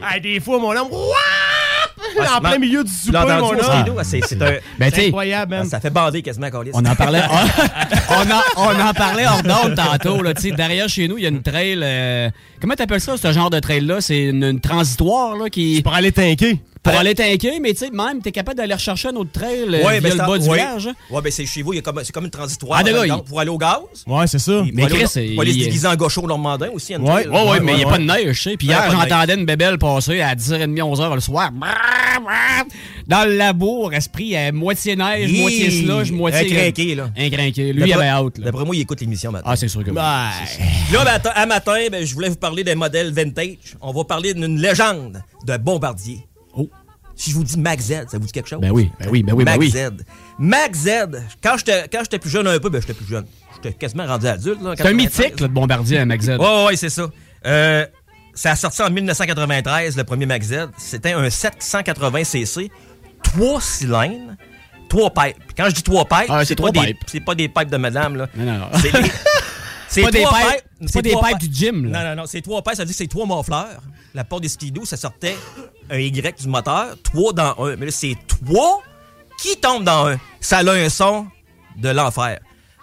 moi. Des fois, mon homme, wouah! Ah, en plein c'est- milieu du souper, mon homme. c'est c'est. Ben, C'est incroyable, man. Ça fait bander quasiment, Carlis. On en parlait. On, on en, on en parlait hors d'onde tantôt. Là, tu sais, derrière chez nous, il y a une trail. euh, comment t'appelles ça, ce genre de trail-là? C'est une, une transitoire là, qui. Pour aller tanker. Pour aller tanker, mais tu sais, même, t'es capable d'aller rechercher un autre trail euh, Ouais, via ben, le c'est- bas du ouais. village. hein. Ouais, ben c'est chez vous, il comme- c'est comme une transitoire Ah, de là, il- pour aller au gaz. Ouais, c'est ça. Mais pour aller au- Chris, pour aller se il- déguiser en gaucho normandin aussi. il Ouais, ouais, là. ouais, mais il n'y a pas de neige, tu sais. Puis Ouais, hier, neige. j'entendais une bébelle passer à 10h30, 11h le soir. Dans le labour, esprit, à moitié neige, moitié slush, moitié. Un crinqué, là. Un crinqué. Lui, il avait là. D'après moi, il écoute l'émission maintenant. Ah, c'est sûr que oui. Là, matin, à matin, ben, je voulais vous parler d'un modèle vintage. On va parler d'une légende de bombardier. Oh. Si je vous dis Mac Z, ça vous dit quelque chose? Ben oui, ben oui, ben oui, ben Mac oui. Z. Mac Z, quand j'étais quand j'étais plus jeune un peu, ben j'étais plus jeune. J'étais quasiment rendu adulte. là, C'est un 93. mythique, là, de bombardier, Mac Z. Ouais, ouais, c'est ça. Euh, ça a sorti en 1993, le premier Mac Z. C'était un 780cc, trois cylindres, trois pipes. Quand je dis trois pipes, Ah, c'est pas trois des- pipes. C'est pas des pipes de madame, là. Non, non, non. C'est les- c'est pas des pipes- c'est des pipes du gym, là. Non, non, non. C'est trois pipes, ça veut dire que c'est trois morfleurs. La porte des skidoo, ça sortait un Y du moteur, trois dans un. Mais là, c'est trois qui tombent dans un. Ça a un son de l'enfer.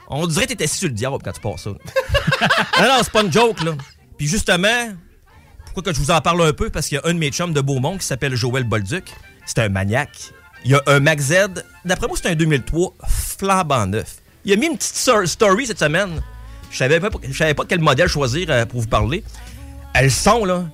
On dirait que t'étais sur le diable quand tu passes ça. non, non, c'est pas une joke, là. Puis justement, pourquoi que je vous en parle un peu? Parce qu'il y a un de mes chums de Beaumont qui s'appelle Joël Bolduc. C'est un maniaque. Il y a un Mac Z. D'après moi, c'est un 2003 flambant neuf. Il a mis une petite story cette semaine. Je savais pas, pas quel modèle choisir euh, pour vous parler. Elles sont, là.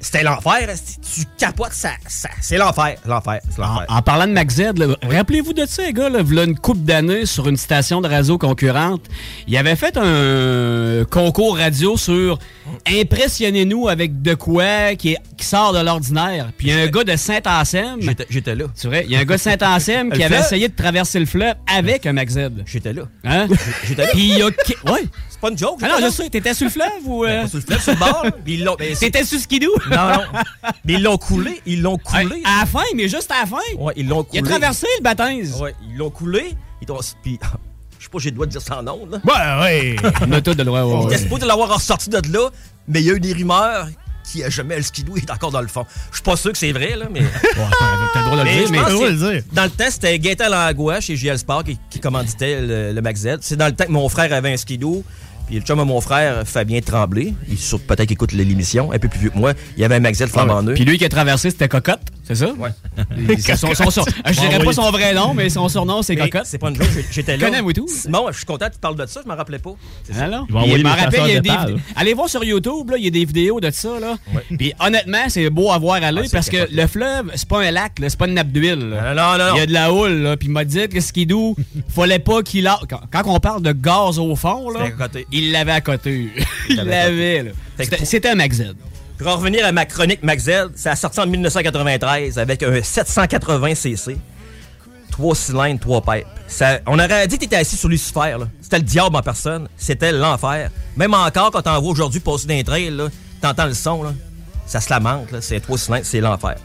C'était l'enfer. Tu capotes, ça, ça, c'est l'enfer. L'enfer. C'est l'enfer. En parlant de Mac Z, rappelez-vous de ça, les gars, là, v'là une coupe d'années sur une station de radio concurrente. Il avait fait un concours radio sur Impressionnez-nous avec de quoi qui, est- qui sort de l'ordinaire. Puis il y a un gars de Saint-Anselme. J'étais- J'étais là. C'est vrai, il y a un gars de Saint-Anselme qui avait fleuve? essayé de traverser le fleuve avec un Mac Z. J'étais là. Hein? J'étais là. Puis il y a. Ouais. C'est pas une joke. Ah non, j'étais je sais, t'étais sur le fleuve ou. euh? Pas sur le fleuve, sur le bord. Puis ils l'ont- ben, T'étais sur skidoo? Non, non. Mais ils l'ont coulé. Ils l'ont coulé. À la fin, mais juste à la fin. Ouais, ils l'ont Il a coulé. traversé le baptême. Ouais, ils l'ont coulé. Ils. Puis, je sais pas, j'ai le droit de dire ça en ondes, là. Ouais, ouais. On a tout de droit. ouais, ouais. supposé de l'avoir ressorti de là, mais il y a eu des rumeurs qui a jamais le skidoo est encore dans le fond. Je suis pas sûr que c'est vrai, là, mais. T'as le droit de le dire, mais. le le dire. Dans le temps, c'était Gaëtan Langlois chez JL Sport qui, qui commanditait le, le Mac Z. C'est dans le temps que mon frère avait un skidoo. Puis le chum de mon frère, Fabien Tremblay, il peut-être qu'il écoute l'émission, un peu plus vieux que moi, il avait un Mac Z flambant neuf. Puis lui qui a traversé, c'était Cocotte, c'est ça? Ouais. Son- son- son- je dirais pas son vrai nom, mais son surnom, c'est Cocotte. C'est pas une joke, j'étais là. Connais, tout. Simon, je suis content que tu parles de ça, je m'en rappelais pas. Ah non? M'en rappelle, il y a chasseurs des d'étable. vid- Allez voir sur YouTube, là, il y a des vidéos de ça. Là. Puis honnêtement, c'est beau à voir aller Ah, parce que le fleuve, c'est pas un lac, c'est pas une nappe d'huile. Non, non, non, non. Il y a de la houle, là. Puis il m'a dit que Skidoo, fallait pas qu'il a. Quand, quand on parle de gaz au fond, là, il l'avait à côté. il l'avait là. C'était- un Mac Z. Pour en revenir à ma chronique Z, ça a sorti en 1993 avec un 780cc. Trois cylindres, trois pipes. On aurait dit que t'étais assis sur Lucifer. là. C'était le diable en personne. C'était l'enfer. Même encore, quand t'en vois aujourd'hui passer d'un trail, là, t'entends le son. Là, ça se lamente. là. C'est trois cylindres, c'est l'enfer.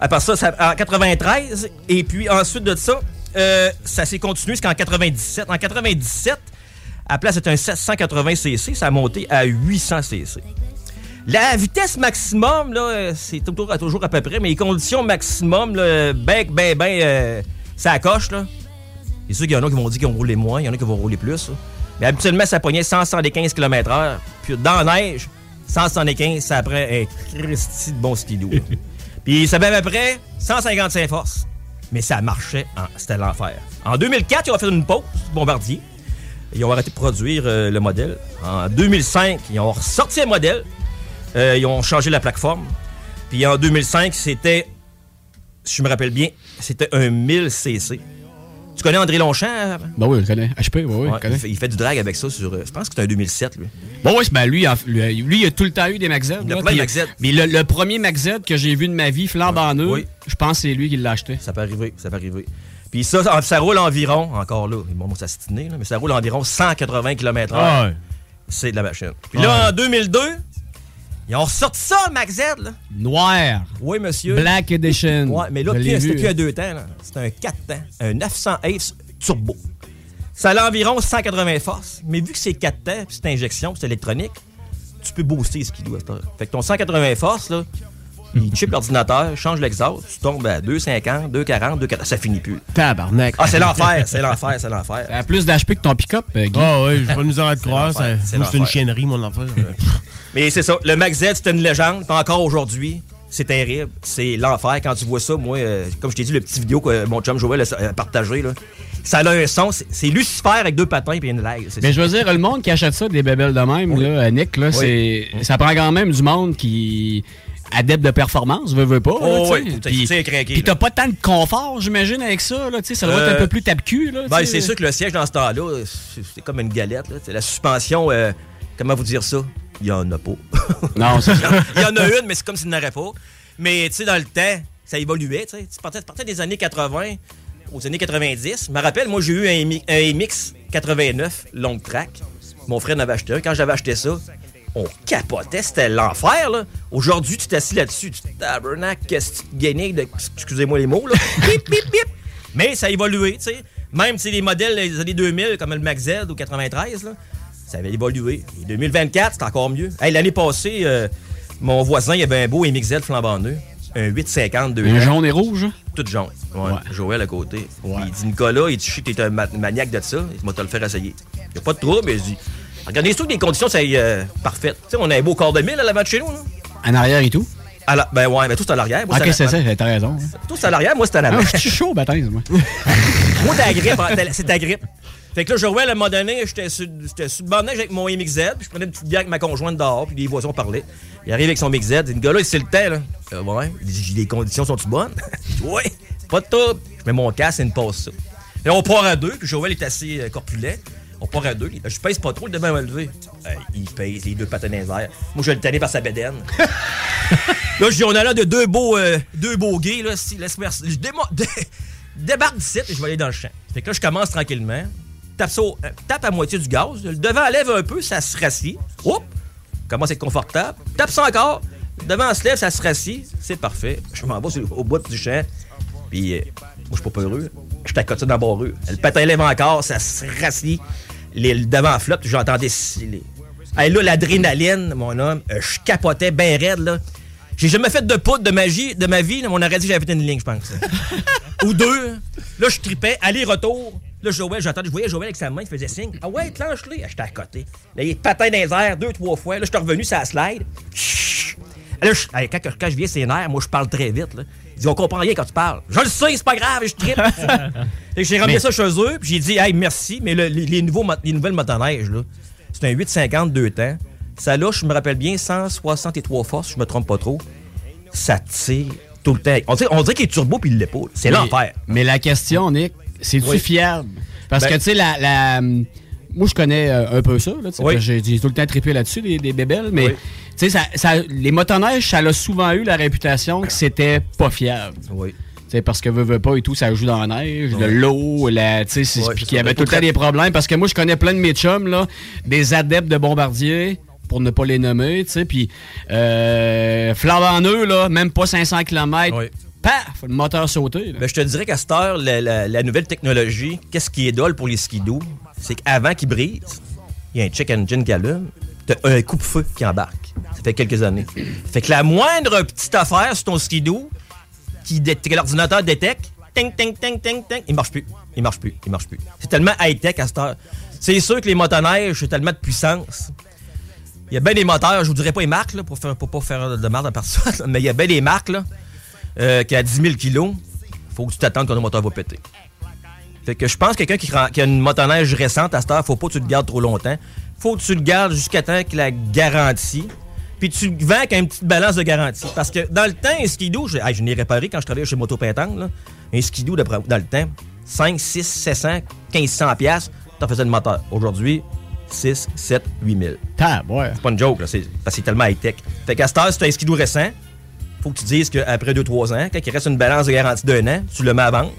Après ça, ça- en 93, et puis ensuite de ça, euh, ça s'est continué jusqu'en 97. En 97, à la place d'être un 780cc, ça a monté à 800cc. La vitesse maximum, là, euh, c'est toujours, toujours à peu près, mais les conditions maximum, là, ben, ben, ben, euh, ça coche, là. C'est sûr qu'il y en a qui vont dire qu'ils vont rouler moins, il y en a qui vont rouler plus. là. Mais habituellement, ça pognait 175 km/h. Puis dans la neige, 175, ça après un Christy de bon stylo. là. Puis ça avait à peu près 155 forces. Mais ça marchait, en- c'était l'enfer. En 2004, ils ont fait une pause, Bombardier. Ils ont arrêté de produire euh, le modèle. En 2005, ils ont ressorti le modèle. Euh, ils ont changé la plateforme. Puis en 2005, c'était, si je me rappelle bien, c'était un 1000cc. Tu connais André Longchamp? Ben oui, je connais. HP, oui, oui, Ouais, je connais. il, fait, il fait du drag avec ça sur. euh, Je pense que c'est un 2007, lui. Bon, oui, ben lui, lui, lui, il a tout le temps eu des Mac Z. A là, puis- Mac Z. Mais le, le premier Mac Z que j'ai vu de ma vie, neuf, Oui. je pense que c'est lui qui l'a acheté. Ça peut arriver, ça peut arriver. Puis ça, ça, ça roule environ, encore là, ça stiné, là, mais ça roule environ 180 km/h. Ah ouais. C'est de la machine. Puis là, en 2002, Ils ont ressorti ça, Max Z, là. Noir. Oui, monsieur. Black Edition. Ouais, mais là, c'était plus à deux temps, là. C'est un 4 temps, un 900 Ace turbo. Ça a environ 180 forces, mais vu que c'est 4 temps, puis c'est injection, puis c'est électronique, tu peux booster ce qu'il doit. Fait que ton 180 forces, là, il chip l'ordinateur, change l'exhaust, tu tombes à 250, 240, 240, ça finit plus. Tabarnak. Ah, c'est l'enfer, c'est l'enfer, c'est l'enfer. Ça a plus d'HP que ton pick-up, euh, Guy? Ah oui, j'ai pas de misère à te C'est croire. c'est moi, C'est une chiennerie, mon affaire. Mais c'est ça, le Max Z, c'était une légende, puis encore aujourd'hui, c'est terrible. C'est l'enfer quand tu vois ça. Moi, euh, comme je t'ai dit, le petit vidéo que mon chum Joël a partagé, là, ça a un son, c'est- Lucifer avec deux patins et une c'est Mais je veux dire, le monde qui achète ça, des bébelles de même, là, euh, Nick, là, c'est, ça prend quand même du monde qui adepte de performance, veut, veut pas. Oh, là, faut- Puis- t'as pas tant de confort, j'imagine, avec ça. Là, ça doit être Euh, un peu plus tape-cul. Ben, c'est sûr que le siège dans ce temps-là, c'est comme une galette. Là. La suspension, euh, comment vous dire ça? Il y en a pas. Non, c'est. Il y en a une, mais c'est comme s'il n'y en aurait pas. Mais tu sais, dans le temps, ça évoluait. Tu partais, partais des années 80 aux années 90. Je me rappelle, moi, j'ai eu un MX 89 long track. Mon frère en avait acheté un. Quand j'avais acheté ça, on capotait. C'était l'enfer. là. Aujourd'hui, tu t'assis là-dessus. Tu tabernacle, qu'est-ce que tu gagnais de. Excusez-moi les mots, là. bip, bip, bip. Mais ça a évolué, tu sais. Même si les modèles des années 2000, comme le Max Z ou 93, là, ça avait évolué. Et 2024, c'est encore mieux. Hey, L'année passée, euh, mon voisin, il avait un beau MXZ flambant neuf. Un 850 2 Un jaune et rouge? hein? Tout jaune. Ouais. Joël à côté. Il dit Nicolas, il dit t'es un ma- maniaque de ça. Il m'a te le faire essayer. Il n'y a pas de trouble, mais il dit Regardez surtout que les conditions, c'est euh, parfait. Tu sais, on a un beau corps de mille à l'avant de chez nous. Là. En arrière et tout? À la- ben ouais, ben tout c'est à l'arrière. Ok, c'est ça, t'as raison. hein. Tout c'est à l'arrière, moi c'est à Ah, l'avant. je suis chaud, baptême, moi. Moi, t'as la grippe, hein, c'est ta grippe. Fait que là, Joël, à un moment donné, j'étais sur, le avec mon MXZ, puis je prenais une petite bière avec ma conjointe dehors, puis les voisins parlaient. Il arrive avec son MXZ, il dit, le gars là, c'est le temps, là. Euh, ouais. Il dit, les conditions sont-tu bonnes? Je ouais, pas de trouble. Je mets mon casque et une pause ça. Et on part à deux, puis Joël est assez euh, corpulent. On part à deux. Je pèse pas trop, le demain va lever. Euh, il pèse les deux patins. Moi, je vais le tanner par sa bédaine. Là, je dis, on a là de deux beaux, euh, deux beaux gays, là. Si, laisse-moi. Je démo- dé- débarque d'ici et je vais aller dans le champ. Fait que là, je commence tranquillement. Tape, ça au- euh, tape à moitié du gaz. Le devant lève un peu, ça se rassit. Oups! Commence à être confortable. Tape ça encore. Le devant se lève, ça se rassit. C'est parfait. Je m'en vais au bout du champ. Puis, euh, moi, je suis pas peureux. Je suis à côté dans le barreux. Le patin lève encore, ça se rassit. Les- le devant flotte, j'entendais sciller. Hey, là, l'adrénaline, mon homme, euh, je capotais bien raide, là. J'ai jamais fait de poudre de magie de ma vie. mais on aurait dit que j'avais fait une ligne, je pense. Ou deux. Là, je tripais, aller-retour. Là, Joël, j'entendais, je voyais Joël avec sa main, il faisait signe. Ah ouais, clenche-les. Ah, J'étais à côté. Là, il patin dans les airs deux, trois fois. Là, j'étais revenu sur la slide. Chut. Là, je- quand, quand je viens ses nerfs, moi, je parle très vite. Là. Il dit, on comprend rien quand tu parles. Je le sais, c'est pas grave, je tripe. J'ai ramené Mais- ça chez eux, puis j'ai dit, hey, merci, mais le- les, les nouveaux, les nouvelles motoneiges, là, c'est un 850 deux temps. Ça, là, je me rappelle bien, 163 forces, si je me trompe pas trop. Ça tire tout le temps. On dirait, on dirait qu'il est turbo, puis il l'est pas. là. C'est l'enfer. Mais la question, Nick, c'est-tu Oui. fiable? Parce Ben- que, tu sais, la, la- Moi, je connais euh, un peu ça. Oui. J'ai tout le temps trippé là-dessus, des, des bébelles. Mais, Oui. tu sais, ça, ça- les motoneiges, ça a souvent eu la réputation que c'était pas fiable. Oui. Parce que veut, veut pas et tout, ça joue dans la neige, Ouais. de l'eau, la, tu sais, Ouais, qu'il y avait tout le temps des problèmes. Parce que moi, je connais plein de mes chums, là, des adeptes de bombardiers, pour ne pas les nommer, tu sais, puis euh, flambant eux, là, même pas 500 km, paf, le moteur sauté. Ben, je te dirais qu'à cette heure, la, la- la nouvelle technologie, qu'est-ce qui est dole pour les skidoo? C'est qu'avant qu'ils brisent, il y a un check engine qui allume, t'as un coupe-feu qui embarque. Ça fait quelques années. Fait que la moindre petite affaire sur ton skidoo, qui que l'ordinateur détecte, ting, ting, ting, ting, ting, il marche plus. Il marche plus. Il marche plus. C'est tellement high-tech à cette heure. C'est sûr que les motoneiges, c'est tellement de puissance. Il y a bien des moteurs, je vous dirais pas les marques, pour faire, pour pas faire de merde à personne, mais il y a bien des marques, qui a 10 000 kilos, faut que tu t'attendes quand le moteur va péter. Fait que je pense que quelqu'un qui, a une motoneige récente à cette heure, faut pas que tu le gardes trop longtemps. Faut que tu le gardes jusqu'à temps qu'il la garantie. Puis tu le vends avec une petite balance de garantie. Parce que dans le temps, un skidoo, je, hey, je l'ai réparé quand je travaillais chez Moto là. Un skidoo, d'après- dans le temps, 5, 6, 700, 1500 piastres, t'en faisais le moteur. Aujourd'hui, 6, 7, 8 000. ouais. C'est pas une joke, là. C'est, parce que c'est tellement high-tech. Fait qu'à cette heure, si t'as un skidoo récent, faut que tu dises qu'après 2-3 ans, quand il reste une balance de garantie d'un an, tu le mets à vendre.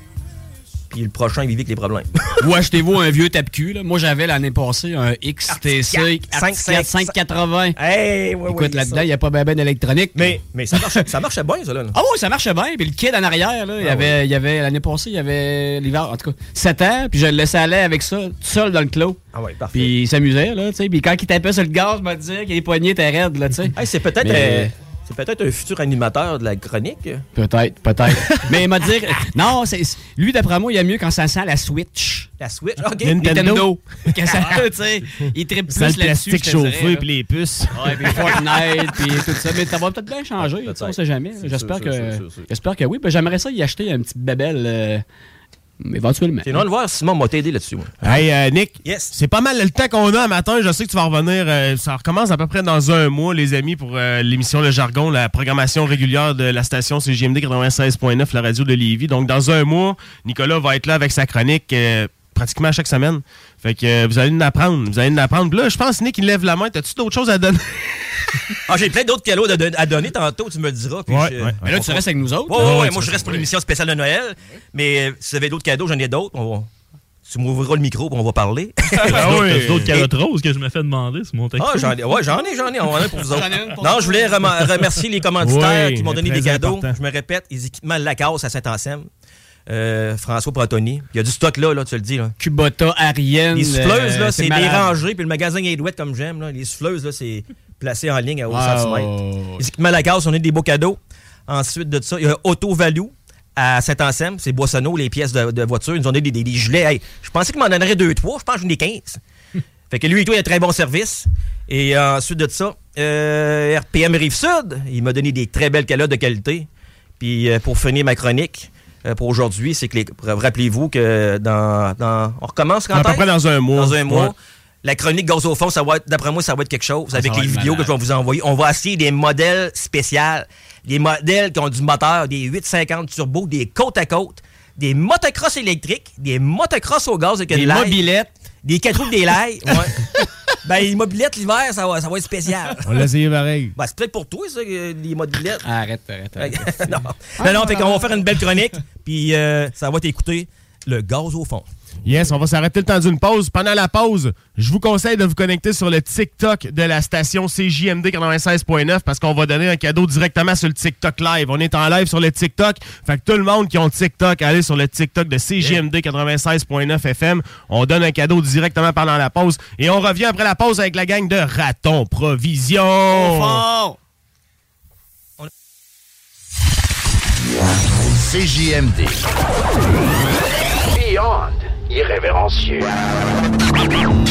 Puis le prochain, il vit avec les problèmes. Ou achetez-vous un vieux tape-cul. Moi, j'avais l'année passée un XTC Articat 580. Hey, ouais, Écoute, ouais, là-dedans, il n'y a pas ben ben d'électronique. Mais, mais ça, marchait, ça marchait bien, ça, là. Ah oui, ça marchait bien. Puis le kid en arrière, là, il y Ah avait, y avait l'année passée, il y avait l'hiver, en tout cas, 7 ans. Puis je le laissais aller avec ça, tout seul dans le clos. Ah ouais, parfait. Puis il s'amusait, là, tu sais. Puis quand il tapait sur le gaz, je me disais que les poignets étaient raides, là, tu sais. Hey, c'est peut-être Mais- euh, c'est peut-être un futur animateur de la chronique? Peut-être, peut-être. Mais il m'a dit, non, c'est, lui, d'après moi, il y a mieux quand ça sent la Switch. La Switch, OK. Nintendo. Que ça, tu sais, il tripe plus Ça, le là-dessus. plastique chauffé puis les puces. Ouais, puis Fortnite, puis tout ça. Mais ça va peut-être bien changer, tu sais, on sait jamais. J'espère sûr, que, sûr, sûr, sûr. j'espère que oui. Ben, j'aimerais ça y acheter un petit bébel éventuellement. Sinon, le voir, Simon m'a t'aider là-dessus. Hey, euh, Nick, Yes. c'est pas mal le temps qu'on a matin. Je sais que tu vas revenir. euh, ça recommence à peu près dans un mois, les amis, pour euh, l'émission Le Jargon, la programmation régulière de la station CGMD 96.9, la radio de Lévis. Donc, dans un mois, Nicolas va être là avec sa chronique euh, pratiquement à chaque semaine. Fait que euh, vous allez nous apprendre. Vous allez nous apprendre. Là, je pense, Nick, il lève la main. T'as-tu d'autres choses à donner? Ah, j'ai plein d'autres cadeaux à, don- à donner tantôt, tu me le diras. puis Ouais, je- ouais. Mais là, tu restes avec nous autres. Ouais, ouais, là? ouais, Ouais, moi, je reste pour l'émission spéciale de Noël. Mais euh, si vous avez d'autres cadeaux, j'en ai d'autres. On va- Tu m'ouvriras le micro, puis on va parler. Ah oui. T'as d'autres calottes roses que je me fais demander sur mon texte? Ah, j'en ai, ouais, j'en ai, j'en ai. On en a pour vous autres. Pour non, je voulais remercier les commanditaires Oui, qui m'ont donné des cadeaux. important. Je me répète, les équipements Lacasse à Saint-Anselme. Euh, François Pratoni. Il y a du stock là, là, tu le dis. Là. Kubota, Ariane. Les souffleuses, là, euh, c'est dérangé, puis le magasin est douette comme j'aime. là. Les souffleuses, là, c'est placé en ligne à Wow. centimètre. Les équipements Lacasse, on a des beaux cadeaux. Ensuite de ça, il y a Auto Value à Saint-Anselme, c'est Boissonneau, les pièces de, de voiture. Ils nous ont donné des, des, des gilets. Hey, je pensais qu'il m'en donnerait deux, trois. Je pense que j'en ai 15. fait que lui et toi, il a très bon service. Et euh, ensuite de ça, euh, RPM Rive-Sud, il m'a donné des très belles calottes de qualité. Puis pour finir ma chronique, pour aujourd'hui, c'est que les- rappelez-vous que dans, dans- on recommence quand À peu est-ce? près dans un mois. Dans un mois. Ouais. La chronique gaz au fond, ça va être, d'après moi, ça va être quelque chose. Ah, avec les vidéos malade. que je vais vous envoyer. On va essayer des modèles spéciaux. Des modèles qui ont du moteur, des 850 turbo, des côte à côte, des motocross électriques, des motocross au gaz avec Des mobilettes. des quatre roues, des lailles. Ouais. ben, les mobilettes l'hiver, ça va, ça va être spécial. On l'a essayé pareil. Ben, c'est peut-être pour toi, ça, les mobilettes. Arrête, arrête, arrête. non, non, non, fait qu'on va faire une belle chronique, puis euh, ça va t'écouter le gaz au fond. Yes, on va s'arrêter le temps d'une pause. Pendant la pause, je vous conseille de vous connecter sur le TikTok de la station CJMD 96.9 parce qu'on va donner un cadeau directement sur le TikTok live. On est en live sur le TikTok. Fait que tout le monde qui ont TikTok, allez sur le TikTok de CJMD 96.9 FM. On donne un cadeau directement pendant la pause. Et on revient après la pause avec la gang de Raton Provision. CJMD. Beyond irrévérencieux.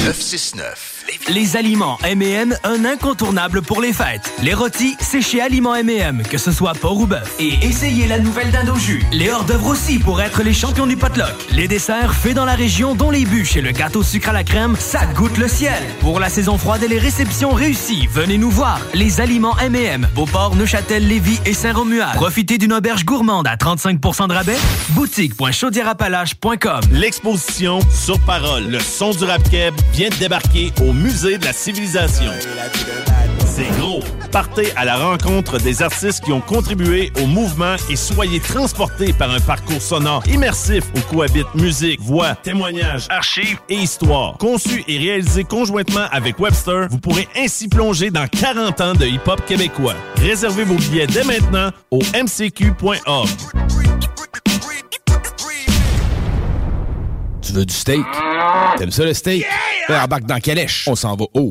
969. Les aliments M&M, un incontournable pour les fêtes. Les rôtis, c'est chez Aliments M&M, que ce soit porc ou bœuf. Et essayez la nouvelle dinde au jus. Les hors-d'œuvre aussi pour être les champions du potluck. Les desserts faits dans la région, dont les bûches et le gâteau sucre à la crème, ça goûte le ciel. Pour la saison froide et les réceptions réussies, venez nous voir. Les aliments M&M, Beauport, Neuchâtel, Lévis et Saint-Romuald. Profitez d'une auberge gourmande à 35% de rabais. Boutique.chaudierapalache.com L'exposition Sur Parole, le son du rap keb vient de débarquer au Musée de la Civilisation. C'est gros. Partez à la rencontre des artistes qui ont contribué au mouvement et soyez transportés par un parcours sonore immersif où cohabitent musique, voix, témoignages, archives et histoire. Conçu et réalisé conjointement avec Webster, vous pourrez ainsi plonger dans 40 ans de hip-hop québécois. Réservez vos billets dès maintenant au mcq.org. Tu veux du steak? T'aimes ça le steak? Yeah! embarque dans Calèche. On s'en va haut.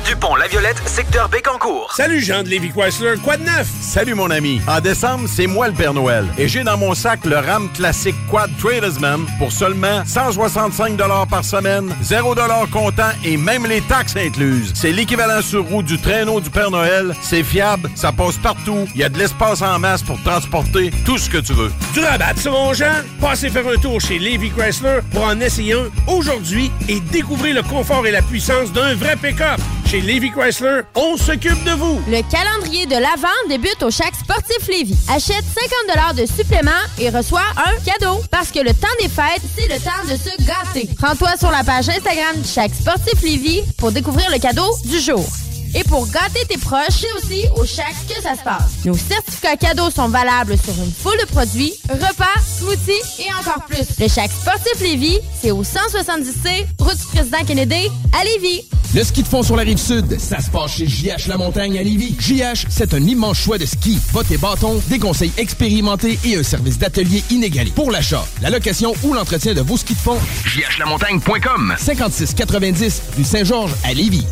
Dupont, La Violette, secteur Bécancourt. Salut Jean de Lévis Chrysler, quoi de neuf? Salut mon ami. En décembre, c'est moi le Père Noël. Et j'ai dans mon sac le RAM classique Quad Tradersman pour seulement 165 par semaine, 0 comptant et même les taxes incluses. C'est l'équivalent sur roue du traîneau du Père Noël. C'est fiable, ça passe partout. Il y a de l'espace en masse pour transporter tout ce que tu veux. Du rabat, ça, mon Jean? Passez faire un tour chez Lévis Chrysler pour en essayer un aujourd'hui et découvrir le confort et la puissance d'un vrai pick-up. Chez Lévis Chrysler, on s'occupe de vous. Le calendrier de l'Avent débute au Chac Sportif Lévis. Achète 50 de supplément et reçois un cadeau. Parce que le temps des fêtes, c'est le temps de se gâter. Rends-toi sur la page Instagram du Chac Sportif Lévis pour découvrir le cadeau du jour. Et pour gâter tes proches, c'est aussi au Chac que ça se passe. Nos certificats cadeaux sont valables sur une foule de produits, repas, smoothies et encore plus. Le Chac Sportif Lévis, c'est au 170C, route du président Kennedy, à Lévis. Le ski de fond sur la rive sud, ça se passe chez JH La Montagne à Lévis. JH, c'est un immense choix de ski, bottes et bâtons, des conseils expérimentés et un service d'atelier inégalé. Pour l'achat, la location ou l'entretien de vos skis de fond, jhlamontagne.com 56 90 rue Saint-Georges à Lévis.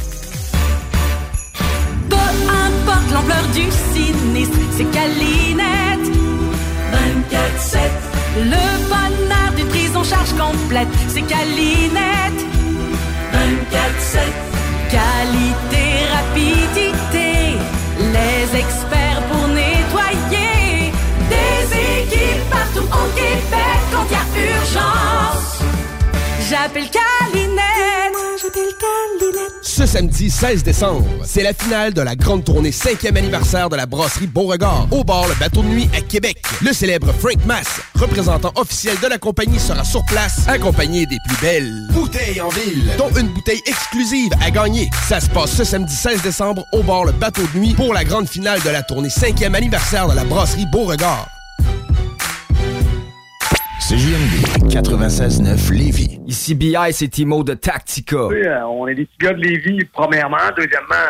L'ampleur du sinistre, c'est Calinette. 24-7. Le bonheur d'une prise en charge complète, c'est Calinette. 24-7. Qualité, rapidité, les experts pour nettoyer. Des équipes partout au Québec quand il y a urgence. J'appelle Calinette. j'appelle Calinette. Ce samedi 16 décembre, c'est la finale de la grande tournée 5e anniversaire de la brasserie Beauregard au bar Le Bateau de Nuit à Québec. Le célèbre Frank Mass, représentant officiel de la compagnie, sera sur place, accompagné des plus belles bouteilles en ville, dont une bouteille exclusive à gagner. Ça se passe ce samedi 16 décembre au bar Le Bateau de Nuit pour la grande finale de la tournée 5e anniversaire de la brasserie Beauregard. CJMD 96.9 Lévis. Ici BI, c'est Timo de Tactica. Oui, euh, on est des petits gars de Lévis, premièrement. Deuxièmement,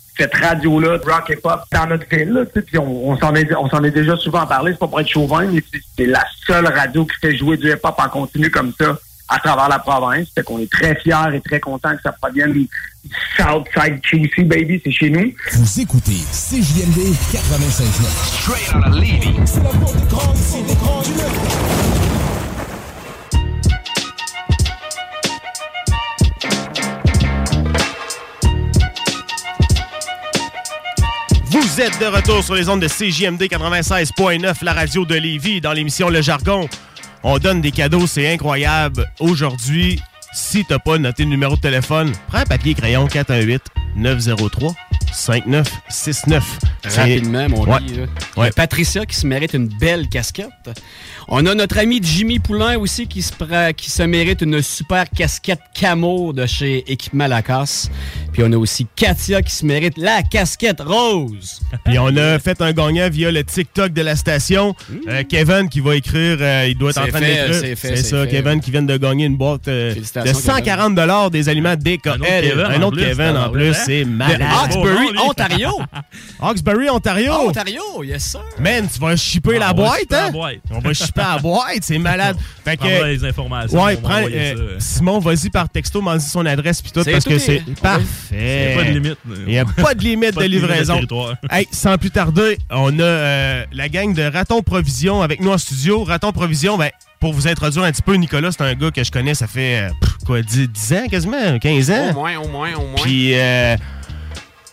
cette radio-là, de rock et pop, dans notre ville. là, tu sais, Puis on, on s'en est, on s'en est déjà souvent parlé, c'est pas pour être chauvin, mais c'est- c'est la seule radio qui fait jouer du hip-hop en continu comme ça à travers la province. Fait qu'on est très fiers et très contents que ça provienne du Southside QC, baby, c'est chez nous. Vous écoutez CJMD 96.9. Straight out of Lévis. C'est la voix des grands, ici, des grands Vous êtes de retour sur les ondes de CJMD 96.9, la radio de Lévis, dans l'émission Le Jargon. On donne des cadeaux, c'est incroyable. Aujourd'hui, si t'as pas noté le numéro de téléphone, prends un papier et crayon 418 903 5969. Rapidement, mon Ouais. lit, là. Patricia qui se mérite une belle casquette. On a notre ami Jimmy Poulain aussi qui se, pra- qui se mérite une super casquette camo de chez Équipement Lacasse. Puis on a aussi Katia qui se mérite la casquette rose. Puis on a fait un gagnant via le TikTok de la station. Euh, Kevin qui va écrire, euh, il doit être en train d'écrire. c'est ça, fait. Kevin qui vient de gagner une boîte euh, de Félicitations, 140 des aliments DKL. Un autre Kevin en plus, hein? c'est De malade. Hawkesbury, lui. Ontario. Hawkesbury, Ontario. Ah, Ontario, yes sir. Man, tu vas shipper Ah, la boîte, hein? On va shipper la boîte, c'est malade. Fait que, les informations, Ouais, prends, euh, ça. Simon, vas-y par texto, m'en dis son adresse puis tout, parce tout que est- c'est parfait. Il y a pas de limite. Il n'y a pas de limite de livraison. hey, sans plus tarder, on a euh, la gang de Raton Provision avec nous en studio. Raton Provision, ben, pour vous introduire un petit peu, Nicolas, c'est un gars que je connais, ça fait, euh, quoi, 10, 10 ans quasiment, 15 ans? Au moins, au moins, au moins. Puis, euh,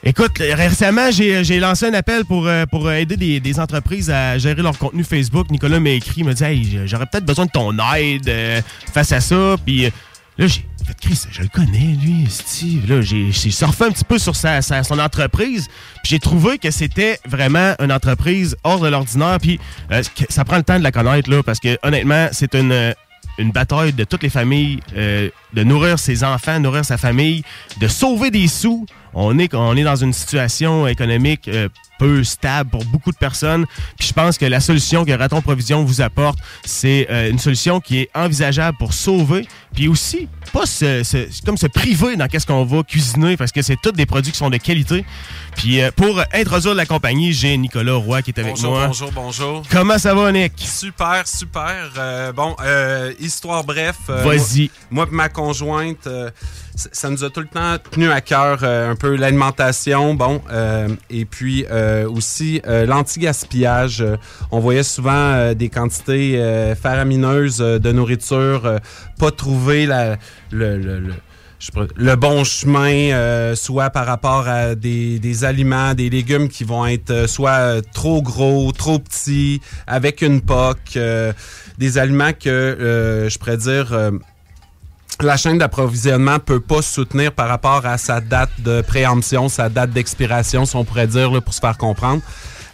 écoute, récemment, j'ai j'ai lancé un appel pour, euh, pour aider des, entreprises à gérer leur contenu Facebook. Nicolas m'a écrit, m'a dit Hey, j'aurais peut-être besoin de ton aide euh, face à ça. Puis euh, là, j'ai fait Chris, je le connais, lui, Steve. Là, j'ai surfé un petit peu sur sa, son entreprise. Puis j'ai trouvé que c'était vraiment une entreprise hors de l'ordinaire. Puis euh, ça prend le temps de la connaître, là, parce que honnêtement, c'est une. Une bataille de toutes les familles euh, de nourrir ses enfants, nourrir sa famille, de sauver des sous. On est, on est dans une situation économique euh, peu stable pour beaucoup de personnes. Puis je pense que la solution que Raton Provision vous apporte, c'est euh, une solution qui est envisageable pour sauver, puis aussi pas se, se- comme se priver dans qu'est-ce qu'on va cuisiner, parce que c'est tous des produits qui sont de qualité. Puis euh, pour introduire la compagnie, j'ai Nicolas Roy qui est avec Bonjour, moi. bonjour, bonjour. Comment ça va, Nick? Super, super. Euh, bon, euh, histoire bref. Vas-y. Moi, moi et ma conjointe, ça nous a tout le temps tenu à cœur euh, un peu l'alimentation, bon, euh, et puis euh, aussi l'anti-gaspillage. On voyait souvent des quantités faramineuses de nourriture, pas trouver le, bon chemin, soit par rapport à des, aliments, des légumes qui vont être soit trop gros, trop petits, avec une euh, des aliments que je pourrais dire la chaîne d'approvisionnement peut pas soutenir par rapport à sa date de préemption, sa date d'expiration, si on pourrait dire, pour se faire comprendre.